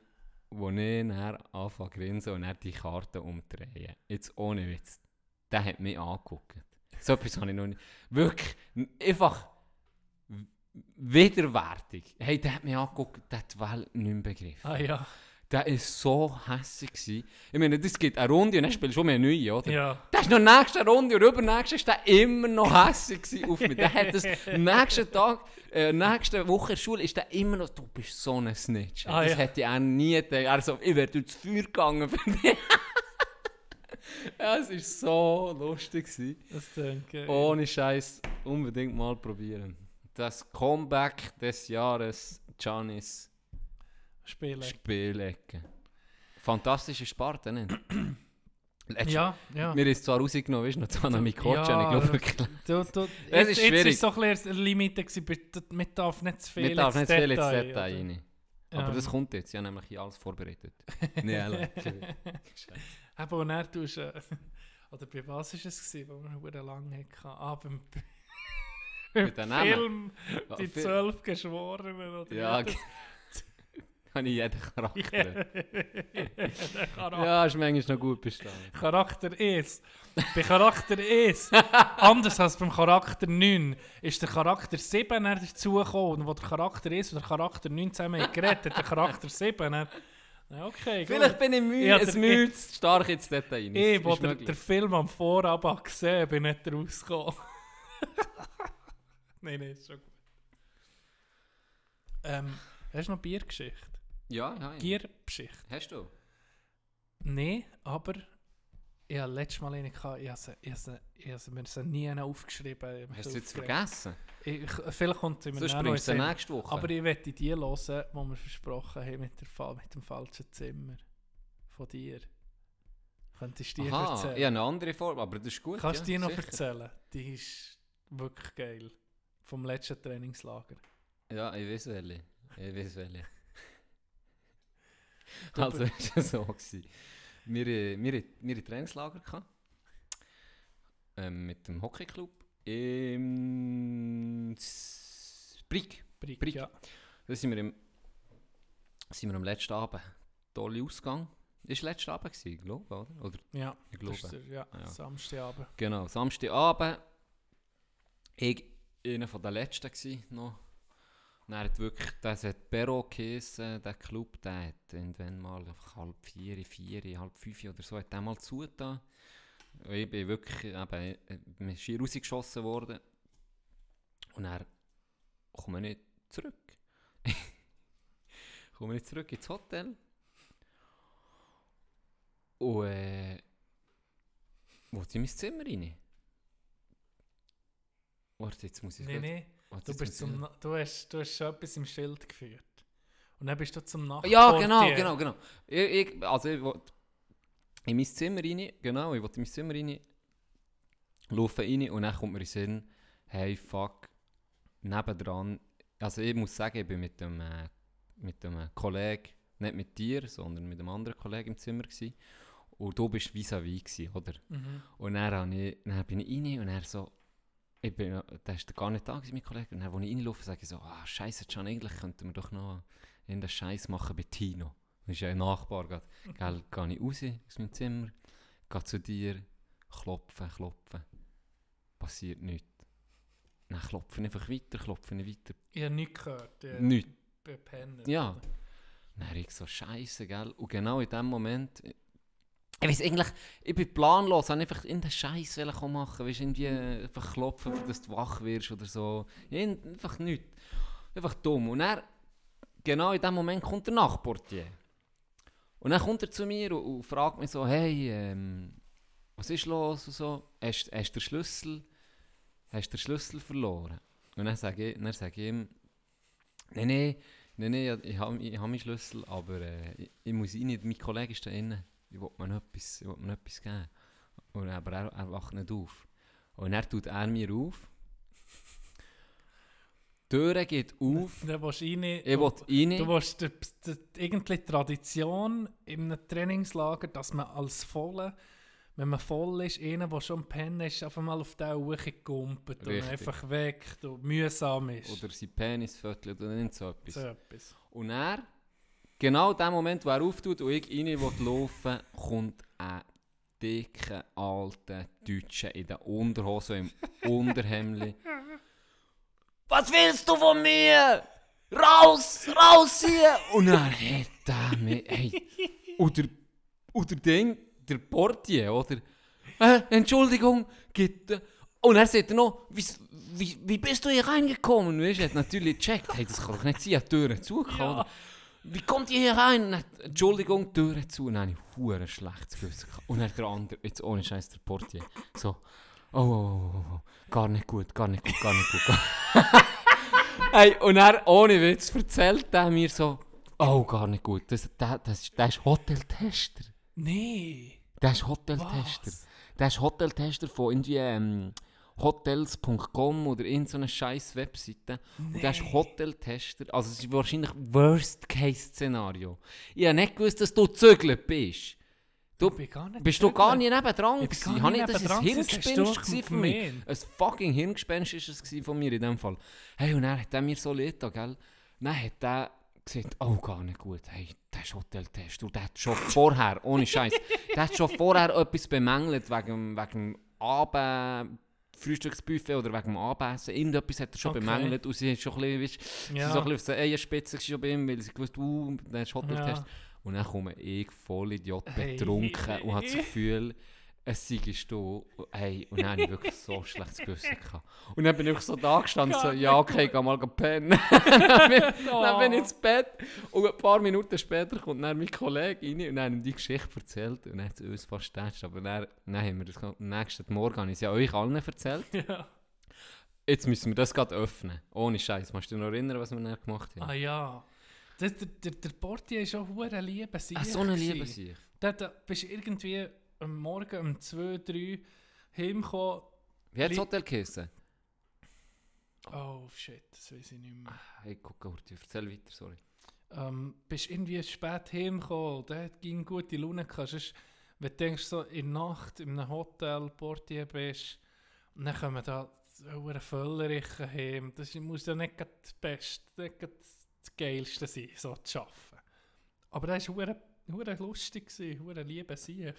Speaker 3: wo ich dann anfange grinsen und dann die Karte umdrehen. Jetzt ohne Witz. Der hat mich angeguckt. So etwas habe ich noch nicht. Wirklich, einfach widerwärtig. Hey, der hat mich angeguckt, der hat die Welt nicht mehr begriffen.
Speaker 4: Ah ja.
Speaker 3: Der war so hässlich. gewesen. Ich meine, das gibt eine Runde und dann spielst du schon mehr neu, oder?
Speaker 4: Ja.
Speaker 3: Der ist noch nächste Runde und übernächste ist der immer noch hässlich auf mich. Der hat das nächsten Tag, äh, nächste Woche in der Schule ist der immer noch, du bist so ein Snitch.
Speaker 4: Ah,
Speaker 3: das
Speaker 4: ja.
Speaker 3: hätte ich auch nie gedacht. Also, ich wäre durchs Feuer gegangen für dich. ja, es war so lustig. Gewesen.
Speaker 4: Das denke ich.
Speaker 3: Ohne Scheiß unbedingt mal probieren. Das Comeback des Jahres, Giannis
Speaker 4: Spielen.
Speaker 3: Spielecke. Fantastische Sparte, ne? Letztes
Speaker 4: Ja, ja.
Speaker 3: Mir ist zwar rausgenommen, weißt du, noch zu einer Mikocha,
Speaker 4: Ja,
Speaker 3: ich glaube.
Speaker 4: Du, du,
Speaker 3: Es
Speaker 4: jetzt,
Speaker 3: ist
Speaker 4: jetzt
Speaker 3: schwierig.
Speaker 4: ist so ein bisschen eine Limite man darf nicht zu viel
Speaker 3: darf nicht zu viel ins
Speaker 4: Detail,
Speaker 3: Detail
Speaker 4: oder?
Speaker 3: rein.
Speaker 4: Ja.
Speaker 3: Aber das kommt jetzt, ich habe nämlich alles vorbereitet. nee, ehrlich.
Speaker 4: Eben, und dann tust äh, oder bei was war es, gewesen, wo wir sehr lange hatten? Ah, beim,
Speaker 3: Mit Namen?
Speaker 4: Film «Die zwölf Geschworenen» oder
Speaker 3: Ja, habe ich jeden Charakter.
Speaker 4: Charakter,
Speaker 3: ja, ist manchmal noch gut bestanden.
Speaker 4: Charakter 1. Bei Charakter 1, anders als beim Charakter 9, ist der Charakter 7 dann dazugekommen. Und wo der Charakter 1 und der Charakter 9 zusammen haben geredet hat, der Charakter 7 dann... Ja, Okay, gut.
Speaker 3: Vielleicht bin ich müde,
Speaker 4: Ja,
Speaker 3: es müde, stark ins Detail rein.
Speaker 4: Ich,
Speaker 3: Ist
Speaker 4: wo der Film am Vorabend gesehen bin nicht rausgekommen. nein, nein, ist schon gut. Ähm, hast du noch Biergeschichte?
Speaker 3: Ja, ja.
Speaker 4: Biergeschichte?
Speaker 3: Hast du?
Speaker 4: Nein, aber ich hatte letztes Mal eine, ich habe sie, ich habe sie, ich habe sie mir sie nie aufgeschrieben.
Speaker 3: Hast du jetzt vergessen?
Speaker 4: Ich, vielleicht kommt sie mir
Speaker 3: Sonst
Speaker 4: noch
Speaker 3: sie nächste Woche.
Speaker 4: Aber ich werde die hören, die wir versprochen haben mit, der, mit dem falschen Zimmer von dir. Könntest du die
Speaker 3: Aha,
Speaker 4: erzählen?
Speaker 3: ich habe eine andere Form, aber das ist gut.
Speaker 4: Kannst du
Speaker 3: ja,
Speaker 4: die noch
Speaker 3: sicher.
Speaker 4: erzählen? Die ist wirklich geil. Vom letzten Trainingslager.
Speaker 3: Ja, ich weiß welche. Ich weiß welche. Also, es war so. gewesen. Wir, äh, wir, wir hatten Trainingslager. Gehabt, ähm, mit dem Hockeyclub im Brick.
Speaker 4: Brick,
Speaker 3: Brick.
Speaker 4: ja.
Speaker 3: Da sind wir, im, sind wir am letzten Abend. Toller Ausgang. Das war letzten Abend, gewesen, glaube ich, oder? oder?
Speaker 4: Ja,
Speaker 3: Ich
Speaker 4: das ist
Speaker 3: glaube.
Speaker 4: der, ja,
Speaker 3: Ja.
Speaker 4: Samstagabend.
Speaker 3: Genau, Samstagabend. Ich einer von den Letzten noch. Dann hat wirklich, das hat Perro geheissen, der Club, der hat irgendwann mal halb vier, vier, halb fünf oder so, hat der mal zugetan. Ich bin wirklich, eben, mir ist hier rausgeschossen worden. Und dann komme ich nicht zurück. komme ich zurück ins Hotel. Und äh, wollte in mein Zimmer rein. Warte, jetzt muss ich
Speaker 4: nein,
Speaker 3: warte,
Speaker 4: du,
Speaker 3: jetzt
Speaker 4: bist zum, Na- du, hast, du hast schon etwas im Schild geführt. Und dann bist du zum Nacht.
Speaker 3: Ja, genau, genau, genau. Ich, ich, also ich wollte in mein Zimmer rein, genau, ich wollte in mein Zimmer rein, laufe rein und dann kommt mir in den Sinn, hey, fuck, nebendran, also ich muss sagen, ich bin mit dem, äh, mit dem Kollegen, nicht mit dir, sondern mit einem anderen Kollegen im Zimmer gewesen. Und du bist vis-à-vis gewesen, oder?
Speaker 4: Mhm.
Speaker 3: Und dann, habe ich, dann bin ich rein und er so, ich bin, der ist gar nicht da gewesen, mein Kollege. Und dann, als ich reinlaufe, sage ich so, ah, scheiße, Can, eigentlich könnten wir doch noch in den Scheiß machen bei Tino. Das ist ja ein Nachbar. Gell, gell gehe ich raus aus meinem Zimmer, gehe zu dir, klopfen, klopfen. Passiert nichts. Dann klopfe ich einfach weiter, klopfe ich weiter.
Speaker 4: Ich habe nichts gehört. Ich
Speaker 3: Nichts.
Speaker 4: bin Penner.
Speaker 3: Ja. Dann ich so, Scheiße, gell? Und genau in dem Moment, ich weiß eigentlich, ich bin planlos, habe einfach in den Scheiß machen, weißt, irgendwie einfach klopfen, dass du wach wirst oder so. In- Einfach nichts. Einfach dumm. Und dann, genau in dem Moment kommt der Nachportier. Und dann kommt er zu mir und, und fragt mich so, hey, ähm, was ist los und so? Hast, hast du den Schlüssel, hast den Schlüssel verloren? Und dann sage ich, dann sage ich ihm, nein, nein, nein, nein, ich habe ich hab meinen Schlüssel, aber äh, ich, ich muss rein, mein Kollege ist da innen, ich will mir noch etwas, ich will mir etwas geben. Und, aber er, er wacht nicht auf. Und dann tut er mir auf. Die Tür geht auf,
Speaker 4: Dann willst du rein.
Speaker 3: ich
Speaker 4: du,
Speaker 3: will rein.
Speaker 4: du willst die, die, irgendwie die Tradition in einem Trainingslager, dass man als Volle, wenn man voll ist, einer, der schon pennen ist, einfach mal auf den hochgekumpelt und
Speaker 3: Richtig.
Speaker 4: einfach weg und mühsam ist.
Speaker 3: Oder sein Penis fötelt oder nicht so etwas.
Speaker 4: so etwas.
Speaker 3: Und er, genau in dem Moment, wo er auftut und ich rein will laufen, kommt ein dicker, alter Deutscher in der Unterhose, im Unterhemdli. Was willst du von mir? Raus, raus hier! Und dann hat er mich, hey, oder, oder Ding, der Portier, oder? Äh, Entschuldigung, gibt äh, Und er sagt noch, wie, wie, wie bist du hier reingekommen? Weißt, du, er hat natürlich gecheckt, hey, das kann doch nicht sein, er hat die Türen zugekommen. Wie kommt ihr hier rein? Und dann, Entschuldigung, Türen zu. Und dann habe ich hure schlechtes Gewissen gehabt. Und dann der andere, jetzt ohne Scheiß der Portier, so, oh, oh, oh, oh, oh, gar nicht gut, gar nicht gut, gar nicht gut. Hey, und er ohne Witz erzählt er mir so, oh, gar nicht gut, das, das, das, das ist Hoteltester.
Speaker 4: Nee.
Speaker 3: Der ist Hoteltester.
Speaker 4: Was?
Speaker 3: Der ist Hoteltester von irgendwie ähm, hotels.com oder in so einer scheiß Webseite. Und der ist Hoteltester. Also es ist wahrscheinlich Worst-Case-Szenario. Ich habe nicht gewusst, dass du zügelt bist. Du,
Speaker 4: Ich bin gar nicht
Speaker 3: bist du gar nicht nebendran
Speaker 4: Ich bin
Speaker 3: gewesen?
Speaker 4: gar
Speaker 3: Habe
Speaker 4: nicht
Speaker 3: ich das ein
Speaker 4: hast
Speaker 3: Hirngespinst
Speaker 4: du
Speaker 3: von mir? Ein fucking Hirngespinst ist es von mir in dem Fall. Hey, und dann hat er mir so leid gell? Dann hat er gesagt, oh, gar nicht gut, hey, der ist Hoteltest. Und der hat schon vorher, ohne Scheiß, der hat schon vorher etwas bemängelt wegen, wegen Abend... Frühstücksbuffet oder wegen dem Abendessen. Irgendetwas hat er schon
Speaker 4: Okay.
Speaker 3: bemängelt und sie hat schon ein bisschen, weißt, sie
Speaker 4: Ja.
Speaker 3: so ein bisschen auf der Eierspitze schon bei ihm, weil sie gewusst, uh, der ist Hoteltest.
Speaker 4: Ja.
Speaker 3: Und dann komme ich voll Idiot
Speaker 4: Hey.
Speaker 3: betrunken und habe das Gefühl, es sei du. Hey, und dann habe ich wirklich so ein schlechtes Gewissen gehabt. Und dann bin ich so da gestanden, so, ja okay, geh mal pennen. dann, bin, dann bin ich ins Bett und ein paar Minuten später kommt dann mein Kollege rein und hat ihm die Geschichte erzählt und dann hat es uns fast getatscht. Aber dann, dann haben wir das am nächsten Morgen habe ich es ja euch allen erzählt.
Speaker 4: Ja.
Speaker 3: Jetzt müssen wir das gerade öffnen. Ohne Scheiß. Kannst du dich noch erinnern, was wir dann gemacht haben?
Speaker 4: Ah ja. Das, der, der, der Portier ist schon hure liebe Sieg.
Speaker 3: Ah, so eine
Speaker 4: gewesen.
Speaker 3: Liebe sich.
Speaker 4: Da, da bist du irgendwie am Morgen um 2, 3 heimgekommen.
Speaker 3: Wie hat das Hotel geheißen?
Speaker 4: Oh shit, das weiß ich nicht mehr.
Speaker 3: Hey, guck, Gurti, erzähl weiter, sorry.
Speaker 4: Ähm, bist irgendwie spät heimgekommen, da ging gute Laune gehabt. Sonst, wenn du denkst, so in der Nacht in einem Hotel Portier bist, und dann kommen da so Völlerich heim. Das muss ja nicht das Beste, nicht das Geilste sein, so zu arbeiten. Aber das war hure- lustig, hure liebe sich.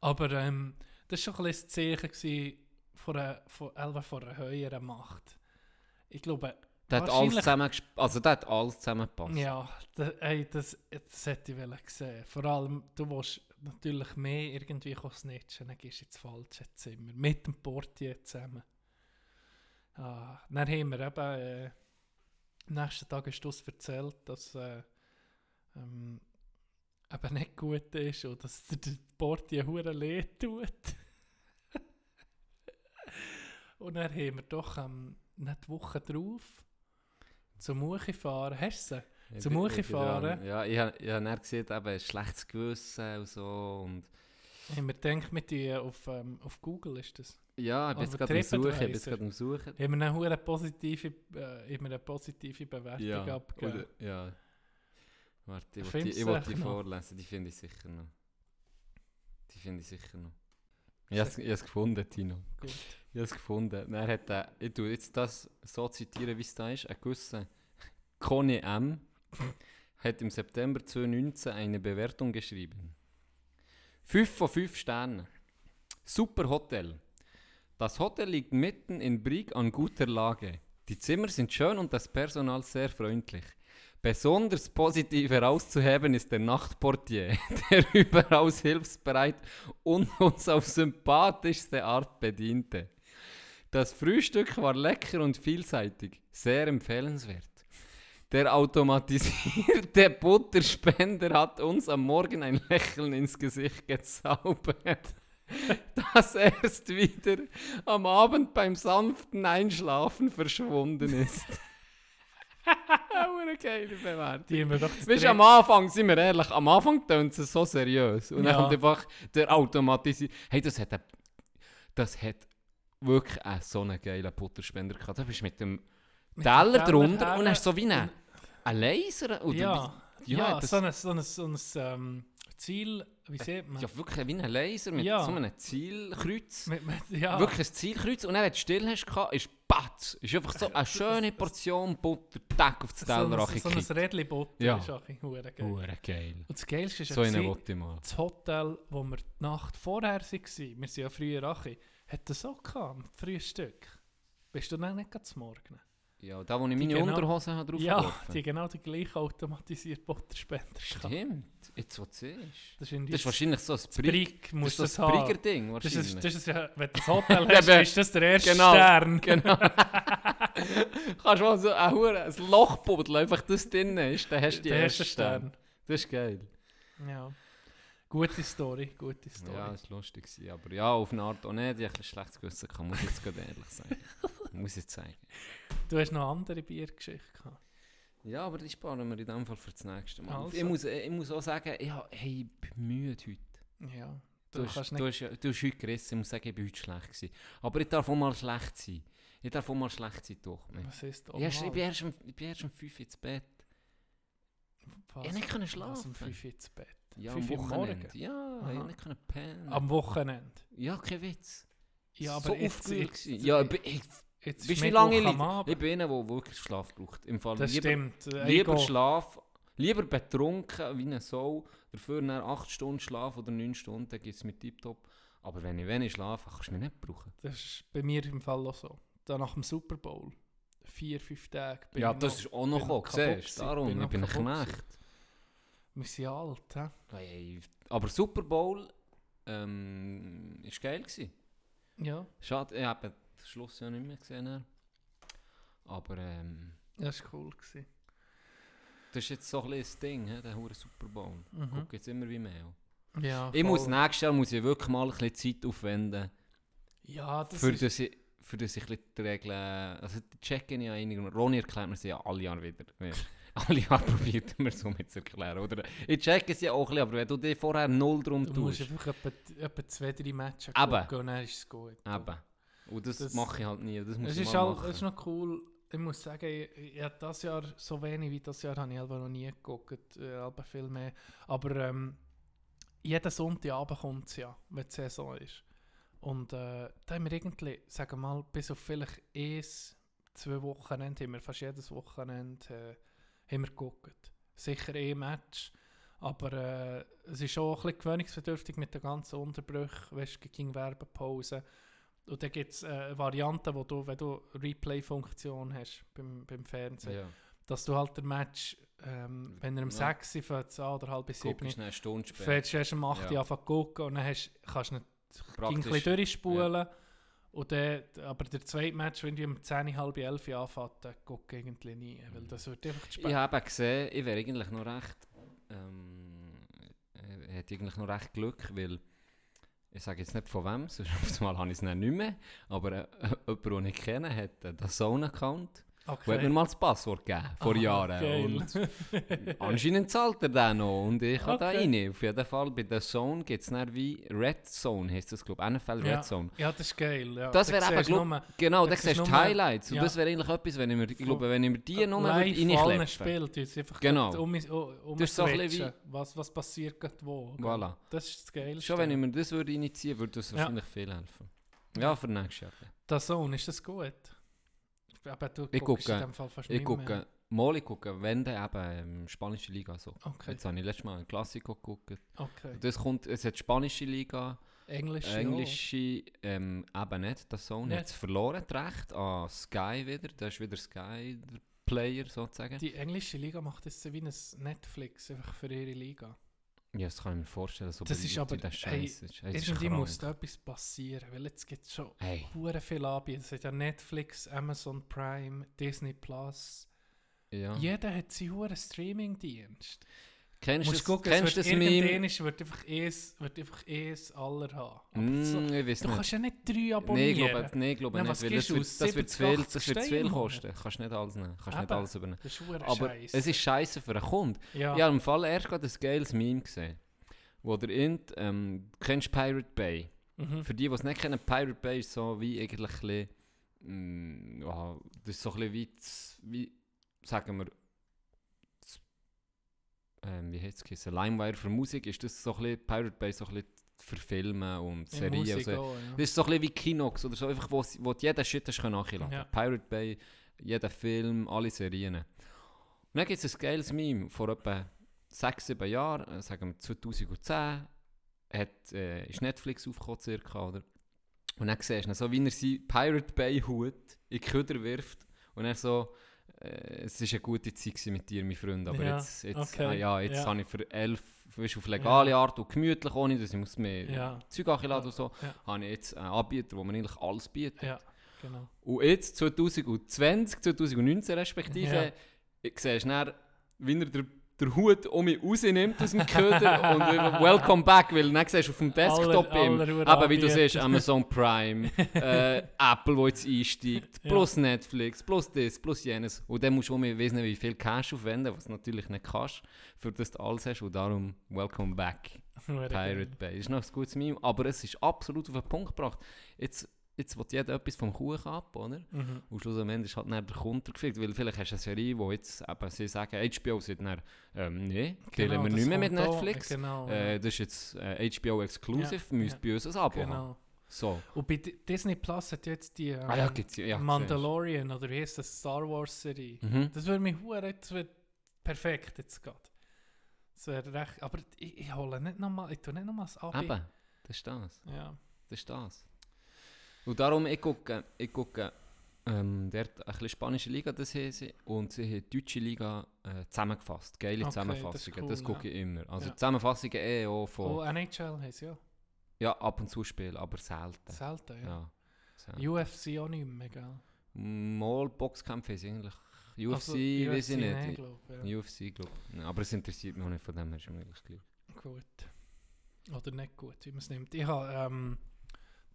Speaker 4: Aber ähm, das war schon ein bisschen das Zeichen von, einer, von, Elva von einer höheren Macht. Ich glaube,
Speaker 3: Der hat alles zusammen also der hat alles zusammengepasst.
Speaker 4: ja, da, ey, das, das hätte ich sehen. Vor allem, du willst natürlich mehr irgendwie snitchen, dann gehst du ins falsche Zimmer. Mit dem Portier zusammen. Ah, dann haben wir eben, äh, am nächsten Tag hast du erzählt, dass äh, ähm, eben nicht gut ist und dass dir der Portier hure leid tut. und dann haben wir doch ähm, nicht die Woche drauf zum Muchi fahren. Hast du sie? Zum Muchi
Speaker 3: dran.
Speaker 4: fahren?
Speaker 3: Ja, ich habe hab dann gesehen, eben ein schlechtes Gewissen und so. Und
Speaker 4: Haben wir gedacht, mit die auf, ähm, auf Google ist das.
Speaker 3: ja, ich bin jetzt gerade am Suchen. Ich bin jetzt gerade am Suchen.
Speaker 4: Haben wir eine positive, äh, eine positive Bewertung
Speaker 3: Ja,
Speaker 4: abgegeben.
Speaker 3: ja. Warte, ich will die,
Speaker 4: echt
Speaker 3: die vorlesen. Die finde ich sicher noch. Die finde ich sicher noch. Ich habe es- gefunden, Tino.
Speaker 4: Gut.
Speaker 3: Ich habe es gefunden. Dann hat er, ich tue jetzt das so zitieren, wie es da ist. Ein gewisser Conny M. hat im September 2019 eine Bewertung geschrieben. 5 von 5 Sternen. Super Hotel. Das Hotel liegt mitten in Brig an guter Lage. Die Zimmer sind schön und das Personal sehr freundlich. Besonders positiv herauszuheben ist der Nachtportier, der überaus hilfsbereit und uns auf sympathischste Art bediente. Das Frühstück war lecker und vielseitig, sehr empfehlenswert. Der automatisierte Butterspender hat uns am Morgen ein Lächeln ins Gesicht gezaubert, das erst wieder am Abend beim sanften Einschlafen verschwunden ist. Geile Bewertung.
Speaker 4: Die haben wir doch zu
Speaker 3: Weißt du, am Anfang, sind wir ehrlich, am Anfang tönt es so seriös. Und dann
Speaker 4: Ja.
Speaker 3: kommt einfach der automatisiert. Hey, das hat, ein, das hat wirklich einen so einen geilen Butterspender gehabt. Da bist du mit dem
Speaker 4: Mit dem
Speaker 3: Teller
Speaker 4: Teller
Speaker 3: drunter
Speaker 4: her
Speaker 3: und hast so wie einen, einen Laser. Oder
Speaker 4: Ja,
Speaker 3: wie-
Speaker 4: ja,
Speaker 3: ja, das-
Speaker 4: so ein, so ein, so ein ähm, Ziel, wie sieht man?
Speaker 3: ja, wirklich wie ein Laser mit
Speaker 4: Ja.
Speaker 3: so einem Zielkreuz.
Speaker 4: Mit, mit, ja.
Speaker 3: Wirklich ein Zielkreuz. Und dann, wenn du still hast, gehabt, ist Patz. Ist einfach so eine schöne Portion Butter, Tag auf das
Speaker 4: so
Speaker 3: Teller
Speaker 4: ein, so ein
Speaker 3: gekippt.
Speaker 4: Rädchen Butter
Speaker 3: Ja.
Speaker 4: ist auch ein geil.
Speaker 3: Hure geil.
Speaker 4: Und das Geilste ist
Speaker 3: So
Speaker 4: gewesen, das Hotel, wo wir die Nacht vorher waren, wir sind ja früher auch, hat das auch gehabt, Frühstück. Bist du dann nicht zum Morgen?
Speaker 3: Ja, da wo ich meine
Speaker 4: genau-
Speaker 3: Unterhose habe drauf
Speaker 4: Ja,
Speaker 3: geworfen.
Speaker 4: die genau die gleiche automatisierte Butterspender.
Speaker 3: Stimmt. Jetzt, wo du siehst.
Speaker 4: Das ist,
Speaker 3: Das ist wahrscheinlich so ein. Brig, Das ist das
Speaker 4: das haben.
Speaker 3: Brigger-Ding
Speaker 4: Das ist, das ist ja, wenn du das Hotel hast, ist das der erste
Speaker 3: Genau.
Speaker 4: Stern.
Speaker 3: Genau. Kannst du mal so ein, Hure- ein Loch buddeln, einfach das drin ist, dann hast du
Speaker 4: der
Speaker 3: ersten
Speaker 4: erste
Speaker 3: Stern.
Speaker 4: Stern.
Speaker 3: Das ist geil.
Speaker 4: Ja. Gute Story, gute Story.
Speaker 3: Ja, das war lustig. Aber ja, auf eine Art auch nicht. Ich habe ein schlechtes Gewissen gehabt, muss ich jetzt ehrlich sagen. Muss ich jetzt sagen.
Speaker 4: Du hast noch andere Biergeschichte gehabt.
Speaker 3: Ja, aber die sparen wir in dem Fall für das nächste Mal.
Speaker 4: Also.
Speaker 3: Ich, muss, ich muss auch sagen, ja, hey, ich bin müde heute.
Speaker 4: Ja.
Speaker 3: Du,
Speaker 4: Du
Speaker 3: hast, du, hast, du hast heute gerissen, ich muss sagen, ich bin heute schlecht gewesen. Aber ich darf auch mal schlecht sein. Ich darf auch mal schlecht sein, doch. Ich,
Speaker 4: Was ist da?
Speaker 3: erst, ich, bin erst um, ich bin erst um 5 Uhr ins Bett.
Speaker 4: Was?
Speaker 3: Ich nicht können
Speaker 4: Was, um
Speaker 3: schlafen.
Speaker 4: 5 Uhr ins Bett?
Speaker 3: Ja, am Wochenende.
Speaker 4: morgen?
Speaker 3: Ja,
Speaker 4: Aha.
Speaker 3: ich nicht können pennen.
Speaker 4: Am Wochenende?
Speaker 3: ja, kein Witz.
Speaker 4: Ja,
Speaker 3: so
Speaker 4: aber jetzt,
Speaker 3: aufgewühlt
Speaker 4: jetzt,
Speaker 3: gewesen. Ja, ich, ich,
Speaker 4: jetzt
Speaker 3: weißt
Speaker 4: ist
Speaker 3: du, lange?
Speaker 4: Abend.
Speaker 3: ich bin einer, der wirklich Schlaf braucht. Im Fall
Speaker 4: Das
Speaker 3: lieber,
Speaker 4: stimmt. Äh,
Speaker 3: lieber. Schlaf, lieber betrunken wie eine Sau, dafür nach 8 Stunden Schlaf oder 9 Stunden, dann geht es mir tiptop. Aber wenn ich wenig schlafe, kannst du mich nicht brauchen.
Speaker 4: Das ist bei mir im Fall auch so. Dann nach dem Super Bowl. Vier, fünf Tage. bin
Speaker 3: ja,
Speaker 4: ich
Speaker 3: das
Speaker 4: noch-
Speaker 3: ist auch noch
Speaker 4: kaputt
Speaker 3: siehst Darum,
Speaker 4: bin
Speaker 3: ich
Speaker 4: noch
Speaker 3: bin ein Knecht.
Speaker 4: Wir sind alt, hä?
Speaker 3: Hey, aber Super Bowl ähm, ist geil gewesen.
Speaker 4: Ja,
Speaker 3: Schade, ich habe den Schluss ja nicht mehr gesehen. Aber ähm,
Speaker 4: das war cool. Gewesen.
Speaker 3: das ist jetzt so ein bisschen das Ding, he, der hure Super Bowl.
Speaker 4: Mhm.
Speaker 3: gucke jetzt immer wie mehr.
Speaker 4: Ja,
Speaker 3: Ich muss
Speaker 4: voll.
Speaker 3: nächstes Jahr muss ich wirklich mal ein bisschen Zeit aufwenden,
Speaker 4: Ja, das
Speaker 3: für
Speaker 4: ist...
Speaker 3: das ich, für das ich die Regeln, also die checken ja einige, Ronny erklärt mir sie ja alle Jahre wieder. Alle Jahre probiert er mir so mit zu erklären, oder? Ich checke sie ja auch ein bisschen, aber wenn du dich vorher null drum
Speaker 4: Du musst
Speaker 3: tust,
Speaker 4: einfach etwa, etwa zwei, drei Matches gucken und dann ist es gut.
Speaker 3: eben. Und das,
Speaker 4: Das-
Speaker 3: mache ich halt nie, das muss
Speaker 4: Es
Speaker 3: ich
Speaker 4: ist, halt,
Speaker 3: machen.
Speaker 4: es ist noch cool. Ich muss sagen, ich, ich, das Jahr so wenig wie das Jahr habe ich noch nie geguckt, äh, viel mehr. Aber ähm, jeden Sonntagabend kommt es ja, wenn die Saison ist. Und äh, da haben wir irgendwie, sagen wir mal, bis auf vielleicht eins, zwei Wochenende, haben wir fast jedes Wochenende äh, haben wir geguckt. Sicher eh Match, aber äh, es ist auch ein bisschen gewöhnungsbedürftig mit den ganzen Unterbrüchen, weißt gegen Werbepause. Und dann gibt es äh, eine Variante, wo du, wenn du Replay-Funktion hast beim, beim Fernsehen,
Speaker 3: ja.
Speaker 4: dass du halt den Match, ähm, wenn er um
Speaker 3: Ja.
Speaker 4: 6 Uhr an oder halb bis
Speaker 3: Guck
Speaker 4: 7
Speaker 3: ist eine Stunde später.
Speaker 4: fährst du erst um 8 Uhr
Speaker 3: Ja.
Speaker 4: anfangen zu gucken und dann hast, kannst du nicht ein bisschen durchspulen. Und dann, aber der zweite Match, wenn du um 10, halb 11 Uhr anfängt, dann gucke ich irgendwie nie, weil das wird einfach spät.
Speaker 3: Ich habe gesehen, ich wäre eigentlich noch recht, ähm, ich hätte eigentlich noch recht Glück, weil ich sage jetzt nicht von wem, sonst habe ich es nicht mehr, aber äh, jemand, den ich kenne, hat einen Zone-Account und hat mir mal das Passwort gegeben, vor
Speaker 4: Ah,
Speaker 3: Jahren.
Speaker 4: geil.
Speaker 3: Und anscheinend zahlt er den noch und ich kann da
Speaker 4: Okay.
Speaker 3: rein. Auf jeden Fall, bei der Zone gibt es dann wie Red Zone, heisst das glaube ich, NFL Red
Speaker 4: Ja.
Speaker 3: Zone.
Speaker 4: ja, das ist geil. Ja.
Speaker 3: Das
Speaker 4: Da
Speaker 3: wäre eben, glaub-
Speaker 4: nur
Speaker 3: Genau,
Speaker 4: Da
Speaker 3: da
Speaker 4: siehst
Speaker 3: du Highlights und
Speaker 4: ja.
Speaker 3: das wäre eigentlich etwas, wenn ich mir, ich glaube, wenn ich mir die Nummer
Speaker 4: live von allen
Speaker 3: reinkleppe.
Speaker 4: Spielen, tun sie einfach
Speaker 3: Genau.
Speaker 4: um, um, um
Speaker 3: Das ist so bisschen
Speaker 4: was, was passiert gerade wo.
Speaker 3: Voilà.
Speaker 4: Das ist das Geilste.
Speaker 3: Schon wenn ich mir das würde initiieren würde, das
Speaker 4: Ja.
Speaker 3: wahrscheinlich viel helfen. Ja, für nächstes Jahr.
Speaker 4: Das Sohn, ist das gut? Aber du
Speaker 3: Ich
Speaker 4: guckst
Speaker 3: gucke-
Speaker 4: in dem Fall fast
Speaker 3: Ich
Speaker 4: nicht
Speaker 3: gucke
Speaker 4: mehr.
Speaker 3: Mal gucken, wenn dann eben ähm, spanische Liga so.
Speaker 4: Okay,
Speaker 3: Jetzt habe ich letztes Mal ein Klassiko geguckt.
Speaker 4: okay.
Speaker 3: Das kommt, es hat spanische Liga,
Speaker 4: Englisch,
Speaker 3: englische ähm, eben nicht. Das Zone
Speaker 4: Nicht.
Speaker 3: hat es verloren, das Recht an Sky wieder. Das ist wieder Sky, der Player sozusagen.
Speaker 4: Die englische Liga macht das so wie ein Netflix, einfach für ihre Liga.
Speaker 3: Ja, das kann ich mir vorstellen. So
Speaker 4: Das ist aber-
Speaker 3: das Scheiß ist.
Speaker 4: Irgendwie
Speaker 3: krank.
Speaker 4: muss da etwas passieren, weil jetzt gibt es schon
Speaker 3: Hey,
Speaker 4: viel Anbieter. Es hat ja Netflix, Amazon Prime, Disney Plus.
Speaker 3: ja.
Speaker 4: Jeder hat seinen Streaming-Dienst.
Speaker 3: Kennst
Speaker 4: Du
Speaker 3: du das,
Speaker 4: gucken,
Speaker 3: kennst
Speaker 4: es
Speaker 3: das
Speaker 4: wird
Speaker 3: Meme?
Speaker 4: irgendwann wird einfach eins, wird einfach eins aller haben.
Speaker 3: Mm,
Speaker 4: so, du
Speaker 3: nicht.
Speaker 4: kannst ja nicht drei
Speaker 3: Nein,
Speaker 4: abonnieren.
Speaker 3: glaube, nee,
Speaker 4: Na,
Speaker 3: nicht, weil das
Speaker 4: du
Speaker 3: wird, das wird zu
Speaker 4: 70,
Speaker 3: viel,
Speaker 4: 80
Speaker 3: das wird zu viel kosten. Kannst nicht alles nehmen, kannst nicht
Speaker 4: Eben.
Speaker 3: alles übernehmen.
Speaker 4: Das
Speaker 3: Aber
Speaker 4: Scheiße.
Speaker 3: es ist scheiße für einen Kunden.
Speaker 4: ja.
Speaker 3: Ich habe im Fall erst gerade ein geiles Meme gesehen, wo der Int, ähm, du kennst Pirate Bay.
Speaker 4: Mhm.
Speaker 3: Für die, die es nicht kennen, Pirate Bay ist so wie eigentlich ein bisschen, mm, ja, das ist so ein bisschen wie, das- wie sagen wir, das- ähm, wie heißt es Limewire für Musik, ist das so ein bisschen, Pirate Bay so ein bisschen für Filme und
Speaker 4: In
Speaker 3: Serien.
Speaker 4: Musik
Speaker 3: so.
Speaker 4: auch, ja.
Speaker 3: Das ist so ein bisschen wie Kinox oder so, einfach wo, wo du jeden Shit hast nachladen
Speaker 4: Ja.
Speaker 3: Pirate Bay, jeder Film, alle Serien. Und dann gibt es ein geiles Meme, vor etwa 6, 7 Jahren, äh, sagen wir 2010, hat, äh, ist Netflix aufgekommen circa, oder? Und dann siehst du so, wie er seinen Pirate Bay Hut in die Köder wirft und er so, es war eine gute Zeit mit dir, mein Freund, aber
Speaker 4: Ja,
Speaker 3: jetzt, jetzt,
Speaker 4: okay,
Speaker 3: ah, ja, jetzt
Speaker 4: ja.
Speaker 3: habe ich für 11, weißt, auf legale
Speaker 4: Ja.
Speaker 3: Art und gemütlich, ohne dass ich muss mehr
Speaker 4: Ja.
Speaker 3: Zeug anladen und so,
Speaker 4: Ja.
Speaker 3: habe ich jetzt einen Anbieter, wo man eigentlich alles bietet.
Speaker 4: genau.
Speaker 3: Und jetzt, 2020, 2019 respektive,
Speaker 4: Ja.
Speaker 3: ich siehst du dann, wie er der, der Hut um mich rausnimmt aus dem Köder und Welcome back, weil dann siehst du auf dem Desktop
Speaker 4: Alle-
Speaker 3: ihm,
Speaker 4: alle Huren
Speaker 3: aber wie du siehst, Amazon Prime, äh, Apple, wo jetzt einsteigt,
Speaker 4: Ja.
Speaker 3: plus Netflix, plus das, plus jenes. Und dann musst du um wissen, wie viel Cash aufwenden, was du natürlich nicht kannst, für das du alles hast. Und darum, Welcome back. Pirate. Bay. Ist noch ein gutes Meme, aber es ist absolut auf den Punkt gebracht. Jetzt, jetzt will jeder etwas vom Kuchen ab, oder?
Speaker 4: Mhm.
Speaker 3: Und schlussendlich ist halt dann der Kunde gefickt, weil vielleicht hast du eine Serie, wo jetzt eben, sie sagen, HBO sagt dann, ähm, nee,
Speaker 4: Genau,
Speaker 3: wir nicht mehr mit
Speaker 4: kommt auch,
Speaker 3: Netflix.
Speaker 4: Genau,
Speaker 3: Äh, das ist jetzt äh, HBO Exclusive,
Speaker 4: Ja,
Speaker 3: müsst
Speaker 4: ja.
Speaker 3: bei uns ein Abo haben.
Speaker 4: genau.
Speaker 3: So.
Speaker 4: Und bei Di- Disney Plus hat jetzt die ähm,
Speaker 3: Ah ja, ja.
Speaker 4: Mandalorian oder wie heißt das Star Wars Serie.
Speaker 3: Mhm.
Speaker 4: Das würde mich hure, das wird perfekt jetzt gerade. Das wäre recht, aber ich, ich hole nicht nochmal, ich tue nicht nochmal das Abi.
Speaker 3: Eben, das ist das.
Speaker 4: Ja.
Speaker 3: Das ist das. Und darum, ich gucke, ich gucke ähm, dort ein bisschen spanische Liga, das haben sie, und sie haben die deutsche Liga äh, zusammengefasst. Geile
Speaker 4: Okay, das
Speaker 3: Zusammenfassungen, das,
Speaker 4: cool,
Speaker 3: gucke ich immer. Also
Speaker 4: Ja.
Speaker 3: Zusammenfassungen eh auch von,
Speaker 4: Oh, NHL heisst ja.
Speaker 3: ja, ab und zu spielen, aber selten.
Speaker 4: Selten, ja.
Speaker 3: Ja. selten.
Speaker 4: UFC auch nicht mehr, gell?
Speaker 3: Mal Boxkämpfe ist eigentlich. UFC,
Speaker 4: Also,
Speaker 3: weiß ich nicht.
Speaker 4: glaub, ja.
Speaker 3: UFC, glaube ich. Aber es interessiert mich auch nicht, von dem her ist mir eigentlich gleich.
Speaker 4: Gut. Oder nicht gut, wie man es nimmt. Ich habe ähm,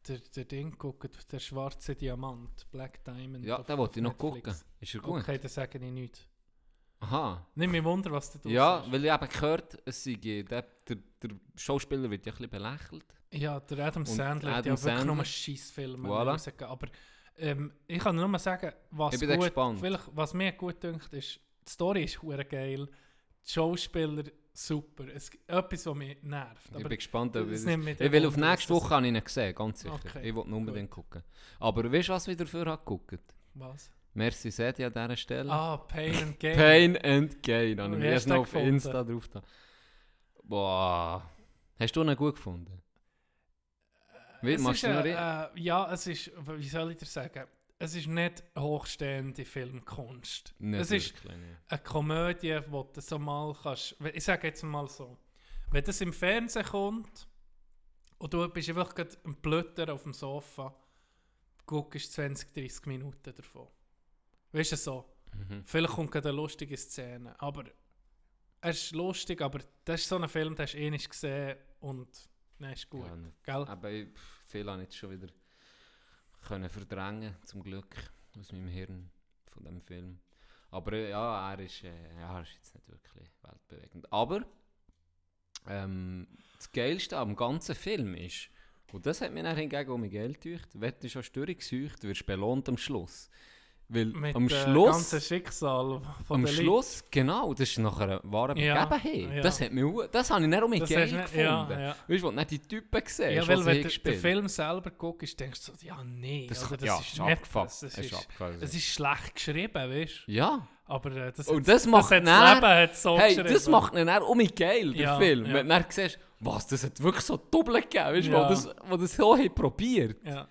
Speaker 4: der, der Ding geguckt, der schwarze Diamant, Black Diamond.
Speaker 3: Ja, den wollte ich noch gucken. Ist er gut?
Speaker 4: Okay, dann sage ich nichts.
Speaker 3: Aha.
Speaker 4: Nicht mehr Wunder, was du
Speaker 3: Ja,
Speaker 4: sagst.
Speaker 3: weil ich eben gehört, es sei, der, der, der Schauspieler wird ja ein bisschen belächelt.
Speaker 4: Ja, der Adam Sandler hat ja wirklich nur
Speaker 3: Sandler.
Speaker 4: Scheissfilme
Speaker 3: Voilà.
Speaker 4: Aber ähm, ich kann nur sagen, was,
Speaker 3: Ich bin
Speaker 4: gut,
Speaker 3: gespannt.
Speaker 4: was mir gut dünkt, ist, die Story ist geil, die Schauspieler super. Es gibt etwas, was mich nervt.
Speaker 3: ich bin gespannt, ob ich will auf nächste Woche ich ihn gesehen, ganz sicher.
Speaker 4: Okay,
Speaker 3: ich will ihn unbedingt gucken. Aber weißt du, was ich dafür habe geguckt?
Speaker 4: Was?
Speaker 3: Merci, ihr an dieser Stelle?
Speaker 4: Ah, Pain and Gain.
Speaker 3: Pain and Gain. Habe ich erst noch auf
Speaker 4: gefunden?
Speaker 3: Insta drauf da. Boah. Hast du ihn gut gefunden? Wie, machst du
Speaker 4: äh, Ja, es ist, wie soll ich dir sagen, es ist nicht hochstehende Filmkunst.
Speaker 3: Nicht
Speaker 4: es ist
Speaker 3: wirklich,
Speaker 4: eine Komödie, wo du so mal kannst. Ich sage jetzt mal so, wenn das im Fernsehen kommt und du bist einfach gerade ein Blötter auf dem Sofa, guckst 20, 30 Minuten davon. Weißt du so?
Speaker 3: Mhm.
Speaker 4: Vielleicht kommt gerade eine lustige Szene, aber er ist lustig, aber das ist so ein Film, den hast du eh nicht gesehen und dann ist gut.
Speaker 3: Ja, nicht.
Speaker 4: Gell?
Speaker 3: Aber ich- viel habe ich jetzt schon wieder können verdrängen, zum Glück, aus meinem Hirn von dem Film. Aber äh, ja, er ist, äh, er ist jetzt nicht wirklich weltbewegend. Aber ähm, das Geilste am ganzen Film ist, und das hat mir dann hingegen um mein Geld getäuscht, wenn du schon Störung gesucht wirst, belohnt am Schluss. Weil
Speaker 4: Mit
Speaker 3: am
Speaker 4: äh,
Speaker 3: Schluss...
Speaker 4: ganzen Schicksal von
Speaker 3: Am Schluss, genau, das ist nachher eine wahre
Speaker 4: Ja,
Speaker 3: Begebenheit.
Speaker 4: ja.
Speaker 3: Das, hat mich, das habe ich nicht um mich geil gefunden.
Speaker 4: ja, ja.
Speaker 3: Weißt du, wo du nicht die Typen siehst,
Speaker 4: Ja, weil wenn du den Film selber guckst, denkst du so, ja, nee,
Speaker 3: Das,
Speaker 4: das
Speaker 3: ja,
Speaker 4: ist
Speaker 3: ist abgefuckt.
Speaker 4: das.
Speaker 3: Es ist
Speaker 4: schlecht geschrieben, weißt du?
Speaker 3: Ja.
Speaker 4: Aber äh, das,
Speaker 3: Und das macht
Speaker 4: das,
Speaker 3: dann-
Speaker 4: Leben hat so
Speaker 3: Hey, das macht ihn dann um mich geil, der
Speaker 4: Ja,
Speaker 3: Film.
Speaker 4: ja.
Speaker 3: Wenn du dann siehst, was, das hat wirklich so Doppel gegeben, weißt du,
Speaker 4: Ja.
Speaker 3: wo, das, wo das so probiert.
Speaker 4: Ja.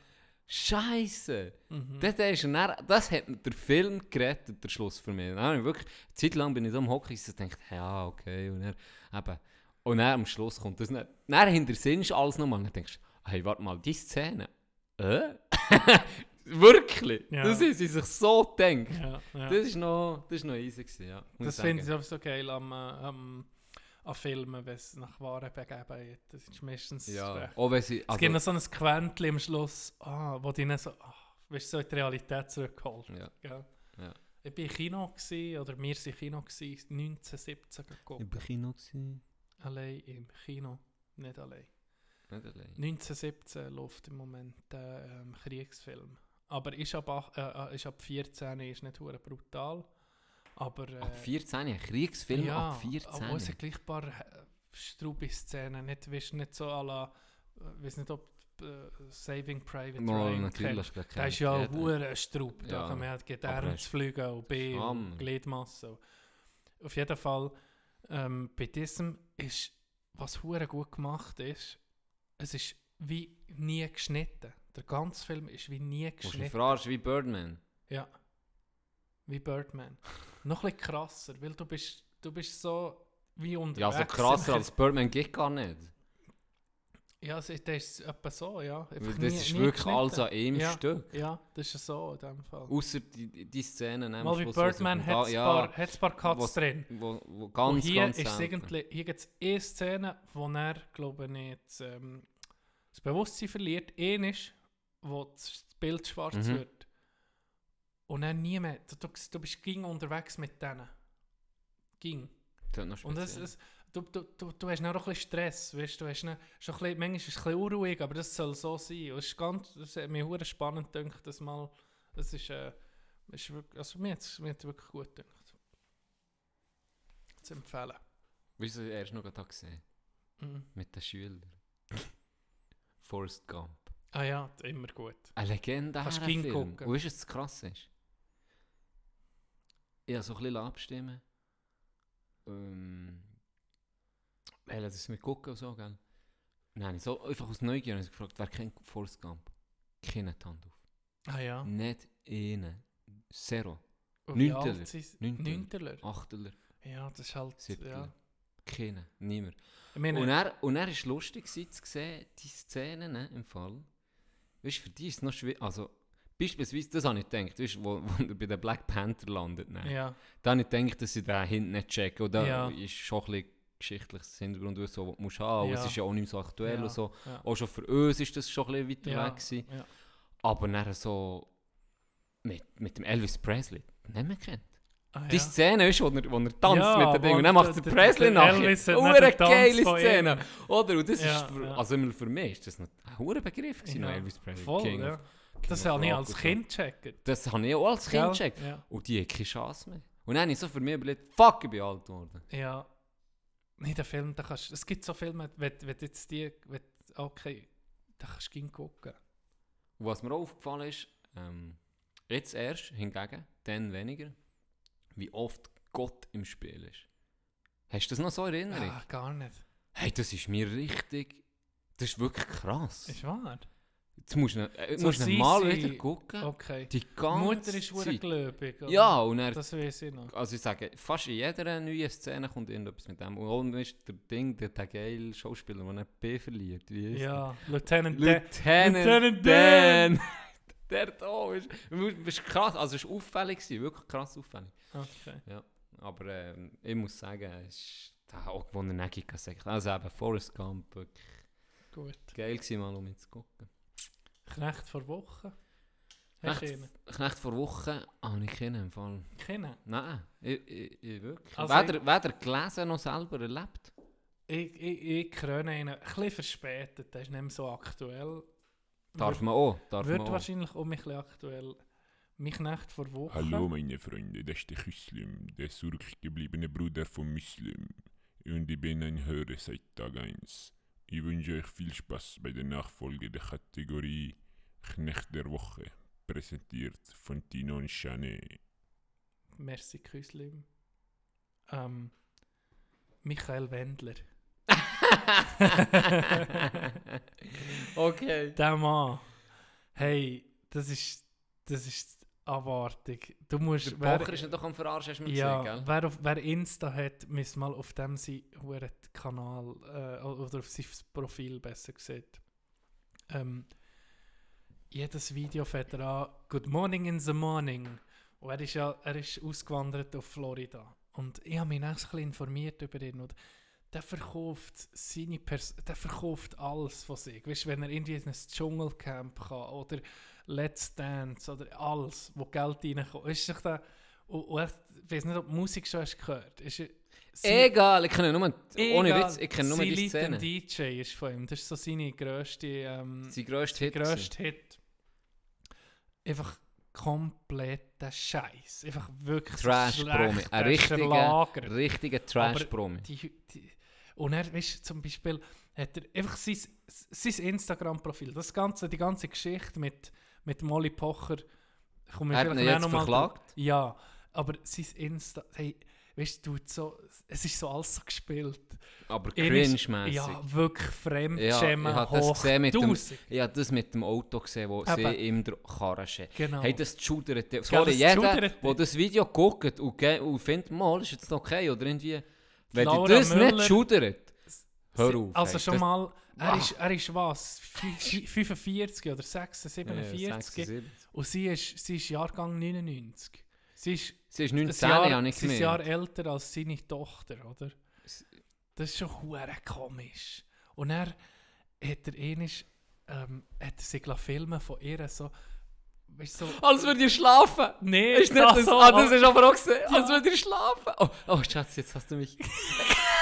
Speaker 3: Scheiße.
Speaker 4: Mhm.
Speaker 3: Das, ist dann, das hat mir der Film gerettet, der Schluss für mich. Dann wirklich, eine Zeit lang bin ich so am Hockey und dachte, ja, okay. Und dann, eben, und dann am Schluss kommt das nicht. Dann hintersinnst du alles nochmal dann denkst du, hey, warte mal, die Szene. Äh? Wirklich?
Speaker 4: Ja.
Speaker 3: Das ist, sie sich so denkt.
Speaker 4: Ja, ja.
Speaker 3: Das ist noch, das ist noch easy gewesen, ja.
Speaker 4: Das finde ich sowieso geil am, äh, am, an Filmen, wenn es nach wahren Begebenheiten Das ist meistens
Speaker 3: Ja, wenn sie,
Speaker 4: Es
Speaker 3: also,
Speaker 4: gibt noch so ein Quäntchen am Schluss, ah, wo die dann so, ah, du, so in die Realität zurückholt.
Speaker 3: ja.
Speaker 4: Gell?
Speaker 3: Ja.
Speaker 4: Ich war im Kino, gewesen, oder wir waren im Kino, gewesen, 1917 geguckt.
Speaker 3: Im Kino gewesen.
Speaker 4: Allein im Kino, nicht allein.
Speaker 3: Nicht allein.
Speaker 4: 1917 läuft im Moment der ähm, Kriegsfilm. Aber ist ab, ach- äh, äh, ist ab 14 ist nicht hure brutal. Aber, äh,
Speaker 3: Ab 14, ein Kriegsfilm
Speaker 4: ja,
Speaker 3: ab 14.
Speaker 4: Aber es gleich ein paar äh, Strubi-Szenen. Nicht, weißt, nicht so à la, ich weiß nicht, ob äh, Saving Private
Speaker 3: Mal,
Speaker 4: Ryan
Speaker 3: natürlich.
Speaker 4: kennt. Der ist ja
Speaker 3: jeder.
Speaker 4: hure Strub. Da
Speaker 3: Ja,
Speaker 4: kann man halt
Speaker 3: aber er
Speaker 4: Gedärmsflüge und B und Gliedmasse. Auf jeden Fall, ähm, bei diesem ist, was hure gut gemacht ist, es ist wie nie geschnitten. Der ganze Film ist wie nie
Speaker 3: Musst du
Speaker 4: geschnitten.
Speaker 3: verarschen wie Birdman.
Speaker 4: Ja. Wie Birdman. Noch ein bisschen krasser, weil du bist, du bist so wie unterwegs.
Speaker 3: Ja, so krasser als Birdman geht gar nicht.
Speaker 4: Ja, das ist etwa so, ja.
Speaker 3: Weil
Speaker 4: Einfach
Speaker 3: das
Speaker 4: nie-
Speaker 3: ist
Speaker 4: nie
Speaker 3: wirklich alles an einem
Speaker 4: Ja.
Speaker 3: Stück.
Speaker 4: Ja, das ist so in dem Fall.
Speaker 3: Außer die, die Szenen
Speaker 4: Mal wie
Speaker 3: Schluss,
Speaker 4: Birdman hat es
Speaker 3: Ga-
Speaker 4: ein
Speaker 3: ja,
Speaker 4: paar, paar Cuts
Speaker 3: was-
Speaker 4: drin.
Speaker 3: Wo, wo
Speaker 4: Und
Speaker 3: ganz,
Speaker 4: hier
Speaker 3: ganz
Speaker 4: ist irgendwie, hier gibt es eine Szene, wo er, glaube ich, nicht, ähm, das Bewusstsein verliert. Eine ist, wo das Bild schwarz
Speaker 3: Mhm.
Speaker 4: wird. Und dann nie mehr. Du, du, du bist ging unterwegs mit denen. Ging.
Speaker 3: Das ist noch
Speaker 4: Und
Speaker 3: speziell.
Speaker 4: es, du, du, du, du hast dann auch ein bisschen Stress, weißt du, hast dann, schon ein bisschen, manchmal ist es ein bisschen unruhig, aber das soll so sein. Und es ist ganz, es hat mir hure spannend gedacht, das mal, es ist, äh, ist wirklich, also mir hat es mir hat's wirklich gut gedacht. Zu empfehlen.
Speaker 3: Wieso erst noch da gesehen?
Speaker 4: Mhm.
Speaker 3: Mit den Schülern. Forrest Gump.
Speaker 4: Ah ja, immer gut.
Speaker 3: Ein legendärer
Speaker 4: Kannst du
Speaker 3: Film. Und weißt du, was das krass ist? Habe so ein bisschen abstimmen. Ähm, weil das mit gucken und so, gell? Nein, so einfach aus Neugier habe ich gefragt, wer kennt Forrest Gump? Keine Hand auf.
Speaker 4: Ah ja.
Speaker 3: Nicht einen. Zero. Neunteler. Neunteler. Achteler.
Speaker 4: Ja, das ist halt,
Speaker 3: Siebteler.
Speaker 4: ja.
Speaker 3: Keine. Niemand. Und er, und er ist lustig gewesen zu sehen, die Szenen ne, im Fall. Weißt du, für die ist es noch schwierig. Also, beispielsweise, das habe ich gedacht, weißt, wo, wo er bei den Black Panther landet. Ne?
Speaker 4: ja,
Speaker 3: Da habe ich gedacht, dass sie den hinten nicht checken. Und da
Speaker 4: Ja.
Speaker 3: ist schon ein bisschen geschichtliches Hintergrund, was so, du musst haben.
Speaker 4: Ja.
Speaker 3: es ist ja auch nicht so aktuell
Speaker 4: Ja.
Speaker 3: so.
Speaker 4: ja.
Speaker 3: Auch schon für uns ist das schon ein bisschen weiter weg gewesen. Aber dann so mit, mit dem Elvis Presley, nicht mehr kennt.
Speaker 4: Ah,
Speaker 3: Die. Szene ist, wo er, wo er tanzt mit den Dingen.
Speaker 4: wo
Speaker 3: Und dann macht
Speaker 4: der-
Speaker 3: der Presley nachher.
Speaker 4: Elvis hat
Speaker 3: Eine geile Szene. Oder? Und das ist, für, also für mich ist das ein hoher Begriff gewesen, Elvis Presley.
Speaker 4: Voll,
Speaker 3: King
Speaker 4: Das
Speaker 3: of
Speaker 4: habe ich als. Kind gecheckt.
Speaker 3: Das habe ich auch als Kind gecheckt.
Speaker 4: Ja.
Speaker 3: Und die hat keine Chance mehr. Und dann habe ich so für mich überlegt, fuck, ich bin alt geworden.
Speaker 4: Ja. Nicht der Film, da kannst, es gibt so Filme, wenn, wenn jetzt die, wenn, okay, da kannst du gucken.
Speaker 3: Und was mir auch aufgefallen ist, ähm, jetzt erst hingegen, dann weniger, wie oft Gott im Spiel ist. Hast du das noch so in Erinnerung?
Speaker 4: Ah, gar nicht.
Speaker 3: Hey, das ist mir richtig. Das ist wirklich krass.
Speaker 4: Ist wahr?
Speaker 3: Jetzt musst du, äh,
Speaker 4: So
Speaker 3: musst du mal wieder gucken.
Speaker 4: Okay.
Speaker 3: Die ganze
Speaker 4: Mutter ist
Speaker 3: Zeit.
Speaker 4: gläubig. oder?
Speaker 3: Ja, und er,
Speaker 4: Das weiß ich noch.
Speaker 3: also ich sage, fast in jeder neuen Szene kommt irgendetwas mit dem. Und auch ist der Ding, der, der geile Schauspieler, der nicht B verliert. Wie heisst
Speaker 4: Ja, Lieutenant
Speaker 3: der?
Speaker 4: Dan.
Speaker 3: Lieutenant,
Speaker 4: Lieutenant
Speaker 3: Dan! der da ist, ist krass, also es war auffällig, wirklich krass auffällig.
Speaker 4: Okay.
Speaker 3: Aber ähm, ich muss sagen, es ist auch gewonnen, Nagi gesagt. Also eben Forrest Gump, wirklich
Speaker 4: Gut.
Speaker 3: geil gewesen, mal um ihn zu gucken.
Speaker 4: Knecht vor Wochen.
Speaker 3: Knecht- vor Wochen habe ich keinen im Fall.
Speaker 4: Kennen?
Speaker 3: Nein, ich, ich, ich wirklich.
Speaker 4: Also
Speaker 3: weder, weder gelesen noch selber erlebt.
Speaker 4: Ich, ich, ich kröne ihn ein bisschen verspätet, der ist nicht mehr so aktuell.
Speaker 3: Darf man auch. Darf
Speaker 4: Wird
Speaker 3: man auch.
Speaker 4: wahrscheinlich auch ein bisschen aktuell. Mein Knecht vor Wochen.
Speaker 5: Hallo meine Freunde, das ist der Küslim, der zurückgebliebene Bruder von Muslim. Und ich bin ein Hörer seit Tag 1. Ich wünsche euch viel Spaß bei der Nachfolge der Kategorie Knecht der Woche, präsentiert von Tino und Chanet.
Speaker 4: Merci, Küslim. Ähm, Michael Wendler.
Speaker 3: okay.
Speaker 4: Der Mann. Hey, das ist, das ist abartig. Du musst...
Speaker 3: Der
Speaker 4: wer-
Speaker 3: Pocher ist nicht doch am Verarschen, hast du mir
Speaker 4: ja,
Speaker 3: gesehen, gell?
Speaker 4: wer, auf, wer Insta hat, muss mal auf dem sein Kanal äh, oder auf sein Profil besser gesagt. Ähm, jedes Video fährt er an Good morning in the morning. Und er ist ja er ist ausgewandert auf Florida. Und ich habe mich auch ein bisschen informiert über ihn. Und der verkauft seine Pers der verkauft alles von sich. Weißt, wenn er irgendwie in ein Dschungelcamp kann oder Let's Dance oder alles, wo Geld reinkommt. Weißt du, und, und ich weiß nicht, ob du Musik schon hast gehört. Sein-
Speaker 3: Egal, ich kenne nur, ohne
Speaker 4: Egal,
Speaker 3: Witz, ich kenne nur die Szene.
Speaker 4: ein DJ ist von ihm. Das ist so seine grösste, ähm,
Speaker 3: Sein grösster Hit.
Speaker 4: grösste Hit. Einfach kompletter Scheiß. Einfach wirklich
Speaker 3: Trash-Promi. Ein richtiger,
Speaker 4: Schlager.
Speaker 3: richtiger Trash-Promi.
Speaker 4: Und er, weißt du, zum Beispiel, hat er einfach sein, sein Instagram-Profil, das ganze, die ganze Geschichte mit, mit Molly Pocher, komme
Speaker 3: Er hat ihn jetzt verklagt?
Speaker 4: Ja, aber sein Insta, hey, weißt du, so, es ist so alles so gespielt.
Speaker 3: Aber
Speaker 4: Er
Speaker 3: cringe-mässig.
Speaker 4: Ja, wirklich
Speaker 3: Ja,
Speaker 4: Fremdschämen
Speaker 3: ich habe das
Speaker 4: hoch
Speaker 3: gesehen mit dem,
Speaker 4: 1000.
Speaker 3: ich habe das mit dem Auto gesehen, wo
Speaker 4: Eben.
Speaker 3: sie ihm der Karre schämt.
Speaker 4: Genau.
Speaker 3: Hey, das schudert. Sorry,
Speaker 4: das
Speaker 3: jeder, der das Video guckt und, und findet, mal, ist jetzt okay, oder irgendwie, wenn
Speaker 4: Laura
Speaker 3: das
Speaker 4: Müller-
Speaker 3: nicht schudert, hör auf.
Speaker 4: Also
Speaker 3: hey,
Speaker 4: schon mal, er,
Speaker 3: Ah.
Speaker 4: ist, er ist was? Fü- fü- 45 oder 46,
Speaker 3: Ja,
Speaker 4: 47?
Speaker 3: 76.
Speaker 4: Und sie ist, sie ist Jahrgang 99. Sie ist
Speaker 3: Sie ist
Speaker 4: ein
Speaker 3: 19,
Speaker 4: Jahr,
Speaker 3: ja nicht
Speaker 4: sie ist. Jahr älter als seine Tochter, oder? Das ist schon hure komisch. Und er hat er ähnlich, ähm, hat er sich filmen von ihr so, weißt so,
Speaker 3: Als würde ihr schlafen.
Speaker 4: nee,
Speaker 3: Ist nicht das,
Speaker 4: so,
Speaker 3: ah, das ist aber auch gesehen. Als
Speaker 4: Ja.
Speaker 3: würde ihr schlafen. Oh, oh, Schatz, jetzt hast du mich.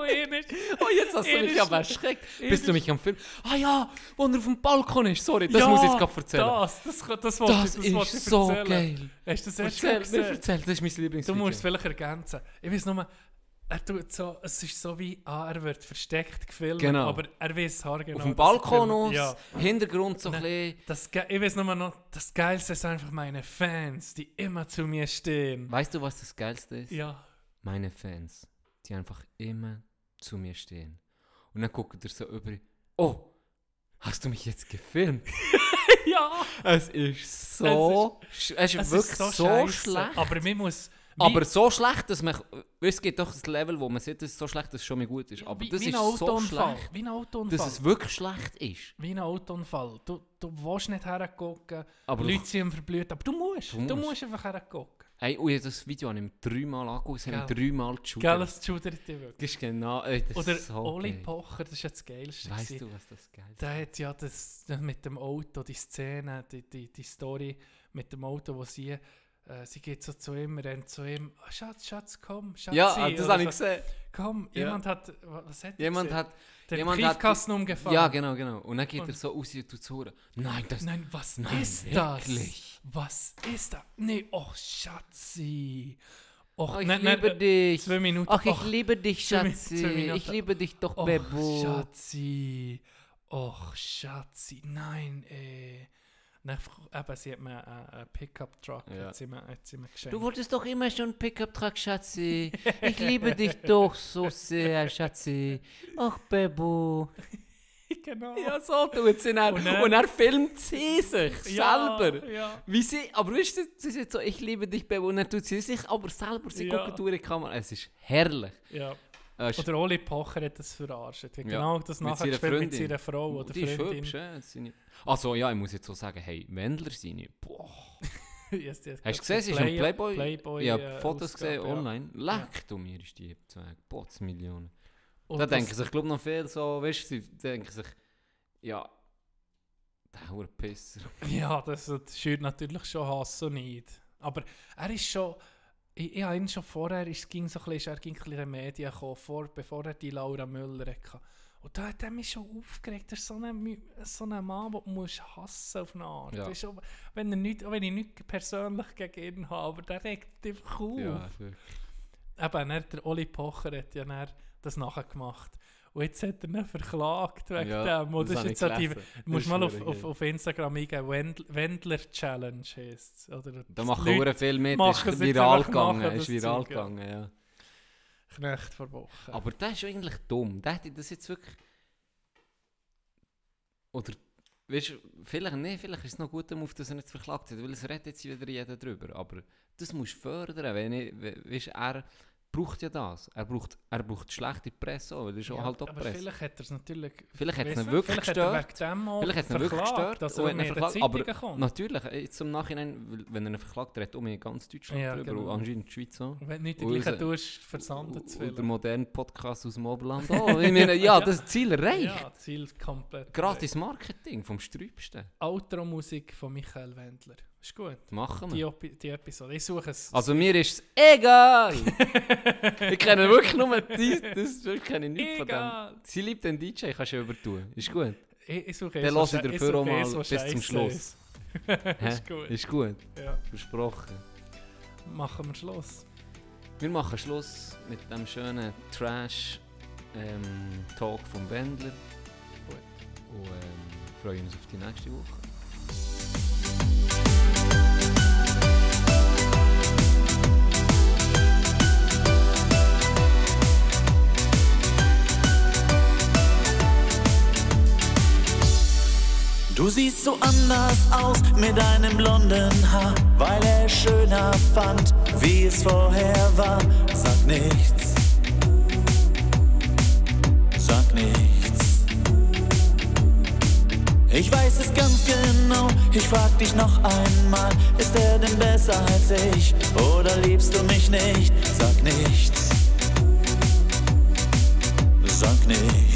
Speaker 4: oh, ähnlich.
Speaker 3: Oh, jetzt hast du
Speaker 4: Ähnlich-
Speaker 3: mich aber erschreckt. Bist du mich am Film? Ah ja, wo er auf dem Balkon ist. Sorry, das muss ich jetzt gerade erzählen.
Speaker 4: Das, das, das, das,
Speaker 3: Das,
Speaker 4: ich- das
Speaker 3: ist so
Speaker 4: erzählen.
Speaker 3: geil.
Speaker 4: Hast du das erst
Speaker 3: Erzähl,
Speaker 4: gesehen?
Speaker 3: mir erzähl, das ist mein
Speaker 4: Du
Speaker 3: Lieblingsvideo.
Speaker 4: musst vielleicht ergänzen. Ich weiß nur, er tut so, es ist so wie, ah, er wird versteckt gefilmt,
Speaker 3: Genau.
Speaker 4: aber er weiß haargenau.
Speaker 3: auf dem Balkon aus,
Speaker 4: Ja.
Speaker 3: Hintergrund so ein bisschen.
Speaker 4: Das, ich weiß nur noch, das Geilste ist einfach meine Fans, die immer zu mir stehen.
Speaker 3: Weißt du, was das Geilste ist?
Speaker 4: Ja.
Speaker 3: Meine Fans, die einfach immer zu mir stehen. Und dann guckt er so über. Oh, hast du mich jetzt gefilmt?
Speaker 4: ja.
Speaker 3: Es ist so. Es ist, es ist
Speaker 4: Es
Speaker 3: wirklich
Speaker 4: ist
Speaker 3: so,
Speaker 4: so,
Speaker 3: schlecht.
Speaker 4: Aber man muss...
Speaker 3: Aber so schlecht, dass man. Es gibt doch das Level, wo man sieht, dass es so schlecht, dass es schon mal gut ist. Aber
Speaker 4: wie,
Speaker 3: das
Speaker 4: wie
Speaker 3: ist
Speaker 4: ein
Speaker 3: so
Speaker 4: Autounfall.
Speaker 3: schlecht,
Speaker 4: Wie ein Autounfall.
Speaker 3: dass es wirklich schlecht ist.
Speaker 4: wie ein Autounfall. Du, du willst nicht hergucken,
Speaker 3: Aber
Speaker 4: Leute sind verblüht, aber du musst.
Speaker 3: Du
Speaker 4: Du
Speaker 3: musst.
Speaker 4: musst, einfach hergucken.
Speaker 3: Hey, und ich hab das Video habe ich dreimal angeguckt, es
Speaker 4: Gell.
Speaker 3: mich dreimal
Speaker 4: Gell,
Speaker 3: geschudert.
Speaker 4: es schudert dich wirklich.
Speaker 3: Das ist genau. Ey, das
Speaker 4: Oder
Speaker 3: ist so
Speaker 4: Oli
Speaker 3: geil.
Speaker 4: Pocher, das ist ja das Geilste.
Speaker 3: Weißt
Speaker 4: gewesen.
Speaker 3: du, was das geil ist?
Speaker 4: Der hat ja das, das mit dem Auto, die Szene, die, die, die Story mit dem Auto, wo sie, äh, sie geht so zu ihm, rennt zu ihm, "Ah, Schatz, Schatz, komm, Schatz,
Speaker 3: Ja, das habe ich gesehen.
Speaker 4: Komm,
Speaker 3: Ja.
Speaker 4: jemand hat, wa- was hat
Speaker 3: Jemand
Speaker 4: gesehen?
Speaker 3: hat.
Speaker 4: den
Speaker 3: jemand hat-
Speaker 4: Briefkasten umgefahren.
Speaker 3: Ja, genau, genau. Und dann geht
Speaker 4: Und-
Speaker 3: er so aus und tut so. Nein, das.
Speaker 4: Nein, was
Speaker 3: Nein,
Speaker 4: ist
Speaker 3: wirklich?
Speaker 4: das? Was ist das? Nee, och, Schatzi. Och,
Speaker 3: Oh, ich
Speaker 4: nein, nein,
Speaker 3: liebe
Speaker 4: äh,
Speaker 3: dich.
Speaker 4: Zwei Minuten.
Speaker 3: Ach, ich
Speaker 4: Och,
Speaker 3: liebe dich, Schatzi.
Speaker 4: Minuten.
Speaker 3: Ich liebe dich doch,
Speaker 4: Och,
Speaker 3: Bebo.
Speaker 4: Schatzi. Och, Schatzi. Nein, ey. Nein, einfach- eben, sie hat mir einen einen Pickup-Truck
Speaker 3: Ja.
Speaker 4: mir, mir geschenkt.
Speaker 3: Du wolltest doch immer schon Pickup-Truck, Schatzi. Ich liebe dich doch so sehr, Schatzi. Ach, Bebo.
Speaker 4: Genau.
Speaker 3: Ja, so tut sie dann.
Speaker 4: Und
Speaker 3: Und,
Speaker 4: dann-
Speaker 3: er filmt sie sich
Speaker 4: Ja,
Speaker 3: selber.
Speaker 4: Ja.
Speaker 3: Wie sie, aber weißt du, sie sagt so, ich liebe dich, Bebo. Und dann tut sie sich aber selber, sie
Speaker 4: Ja.
Speaker 3: guckt durch die Kamera. Es ist herrlich.
Speaker 4: ja.
Speaker 3: Äh,
Speaker 4: Oder Oli Pocher hat das verarscht. Er hat genau das
Speaker 3: Mit
Speaker 4: nachher
Speaker 3: seiner
Speaker 4: gespielt mit seiner Frau oder
Speaker 3: die ist
Speaker 4: Freundin.
Speaker 3: hübsch, äh, Also ja, ich muss jetzt so sagen, hey, Wendler seine, boah.
Speaker 4: Yes, yes,
Speaker 3: Hast du gesehen, sie ist
Speaker 4: Play-
Speaker 3: Playboy?
Speaker 4: Playboy
Speaker 3: ich habe
Speaker 4: äh,
Speaker 3: Fotos
Speaker 4: Ausgabe,
Speaker 3: gesehen online. Leck du mir, ist die zwei Botsmillionen.
Speaker 4: Und
Speaker 3: Da denken sich, glaube noch viel so, weißt du, denken sich, ja, der hure Pisser.
Speaker 4: Ja, das, das schürt natürlich schon Hass und Neid. Aber er ist schon. Ich, ich habe ihn schon vorher, es ging so ein bisschen, er ging ein bisschen in den Medien gekommen, vor, bevor er die Laura Müller hatte. Und da hat er mich schon aufgeregt. Das ist so ein, so ein Mann, den du hassen auf eine Art.
Speaker 3: Ja.
Speaker 4: Auch wenn, er nicht, wenn ich nichts persönlich gegen ihn habe, aber der regt dich einfach auf.
Speaker 3: Ja.
Speaker 4: Eben, der Oli Pocher hat ja dann das nachher gemacht. Und jetzt hat er ihn verklagt wegen
Speaker 3: Ja,
Speaker 4: dem. Und
Speaker 3: das
Speaker 4: ist jetzt so die,
Speaker 3: gelesen.
Speaker 4: du musst mal auf, auf, auf Instagram eingeben, Wend Wendler Challenge heisst es. Oder
Speaker 3: Da machen wir viel mit,
Speaker 4: machen
Speaker 3: ist viral gegangen,
Speaker 4: das
Speaker 3: ist viral
Speaker 4: Zeug, ja.
Speaker 3: gegangen, ja.
Speaker 4: Knecht vor Wochen.
Speaker 3: Aber das ist eigentlich dumm. Der hätte das jetzt wirklich. Oder, weißt du, vielleicht, nee, vielleicht ist es noch gut, auf dass er nicht verklagt hat, weil es redet jetzt wieder jeder drüber. Aber das musst du fördern. Wenn ich, we- weißt, er braucht ja das. Er braucht, er braucht schlechte Presse auch, weil er ist auch
Speaker 4: Ja,
Speaker 3: halt auch
Speaker 4: aber
Speaker 3: Presse.
Speaker 4: vielleicht hat er es natürlich...
Speaker 3: Vielleicht hat es ihn
Speaker 4: nicht,
Speaker 3: wirklich
Speaker 4: vielleicht hat er
Speaker 3: gestört. Vielleicht hat es ihn wirklich gestört.
Speaker 4: dass er den
Speaker 3: verklagt. Aber
Speaker 4: kommt.
Speaker 3: natürlich, äh, jetzt im Nachhinein, wenn er ihn verklagt hat, um in ganz Deutschland
Speaker 4: Ja,
Speaker 3: drüber
Speaker 4: genau.
Speaker 3: und anscheinend die Schweiz auch.
Speaker 4: Wenn nicht die gleichen tust, versandet zu
Speaker 3: Und der moderne Podcast aus dem Oberland auch. Ich meine, ja, das Ziel erreicht.
Speaker 4: Ja, Ziel komplett.
Speaker 3: Gratis Marketing vom Sträubsten.
Speaker 4: Outro-Musik von Michael Wendler. Ist gut.
Speaker 3: Machen
Speaker 4: Die,
Speaker 3: wir.
Speaker 4: Opi- die Episode. Ich suche es.
Speaker 3: Also mir ist es egal. ich kenne wirklich nur die, das das kenne ich nicht von dem. Sie liebt den DJ, kannst du ja übertun. Ist gut.
Speaker 4: Ich, ich suche
Speaker 3: Dann lasse ich dafür auch mal bis zum. Schluss.
Speaker 4: Ist gut.
Speaker 3: Ist gut,
Speaker 4: Ja.
Speaker 3: versprochen.
Speaker 4: Machen wir Schluss.
Speaker 3: Wir machen Schluss mit dem schönen Trash-Talk vom Wendler.
Speaker 4: Gut.
Speaker 3: Und ähm, freuen uns auf die nächste Woche.
Speaker 6: Du siehst so anders aus mit deinem blonden Haar, weil er schöner fand, wie es vorher war. Sag nichts, sag nichts. Ich weiß es ganz genau, ich frag dich noch einmal, ist er denn besser als ich oder liebst du mich nicht? Sag nichts, sag nichts.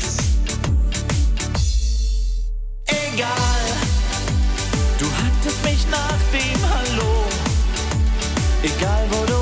Speaker 6: Egal wo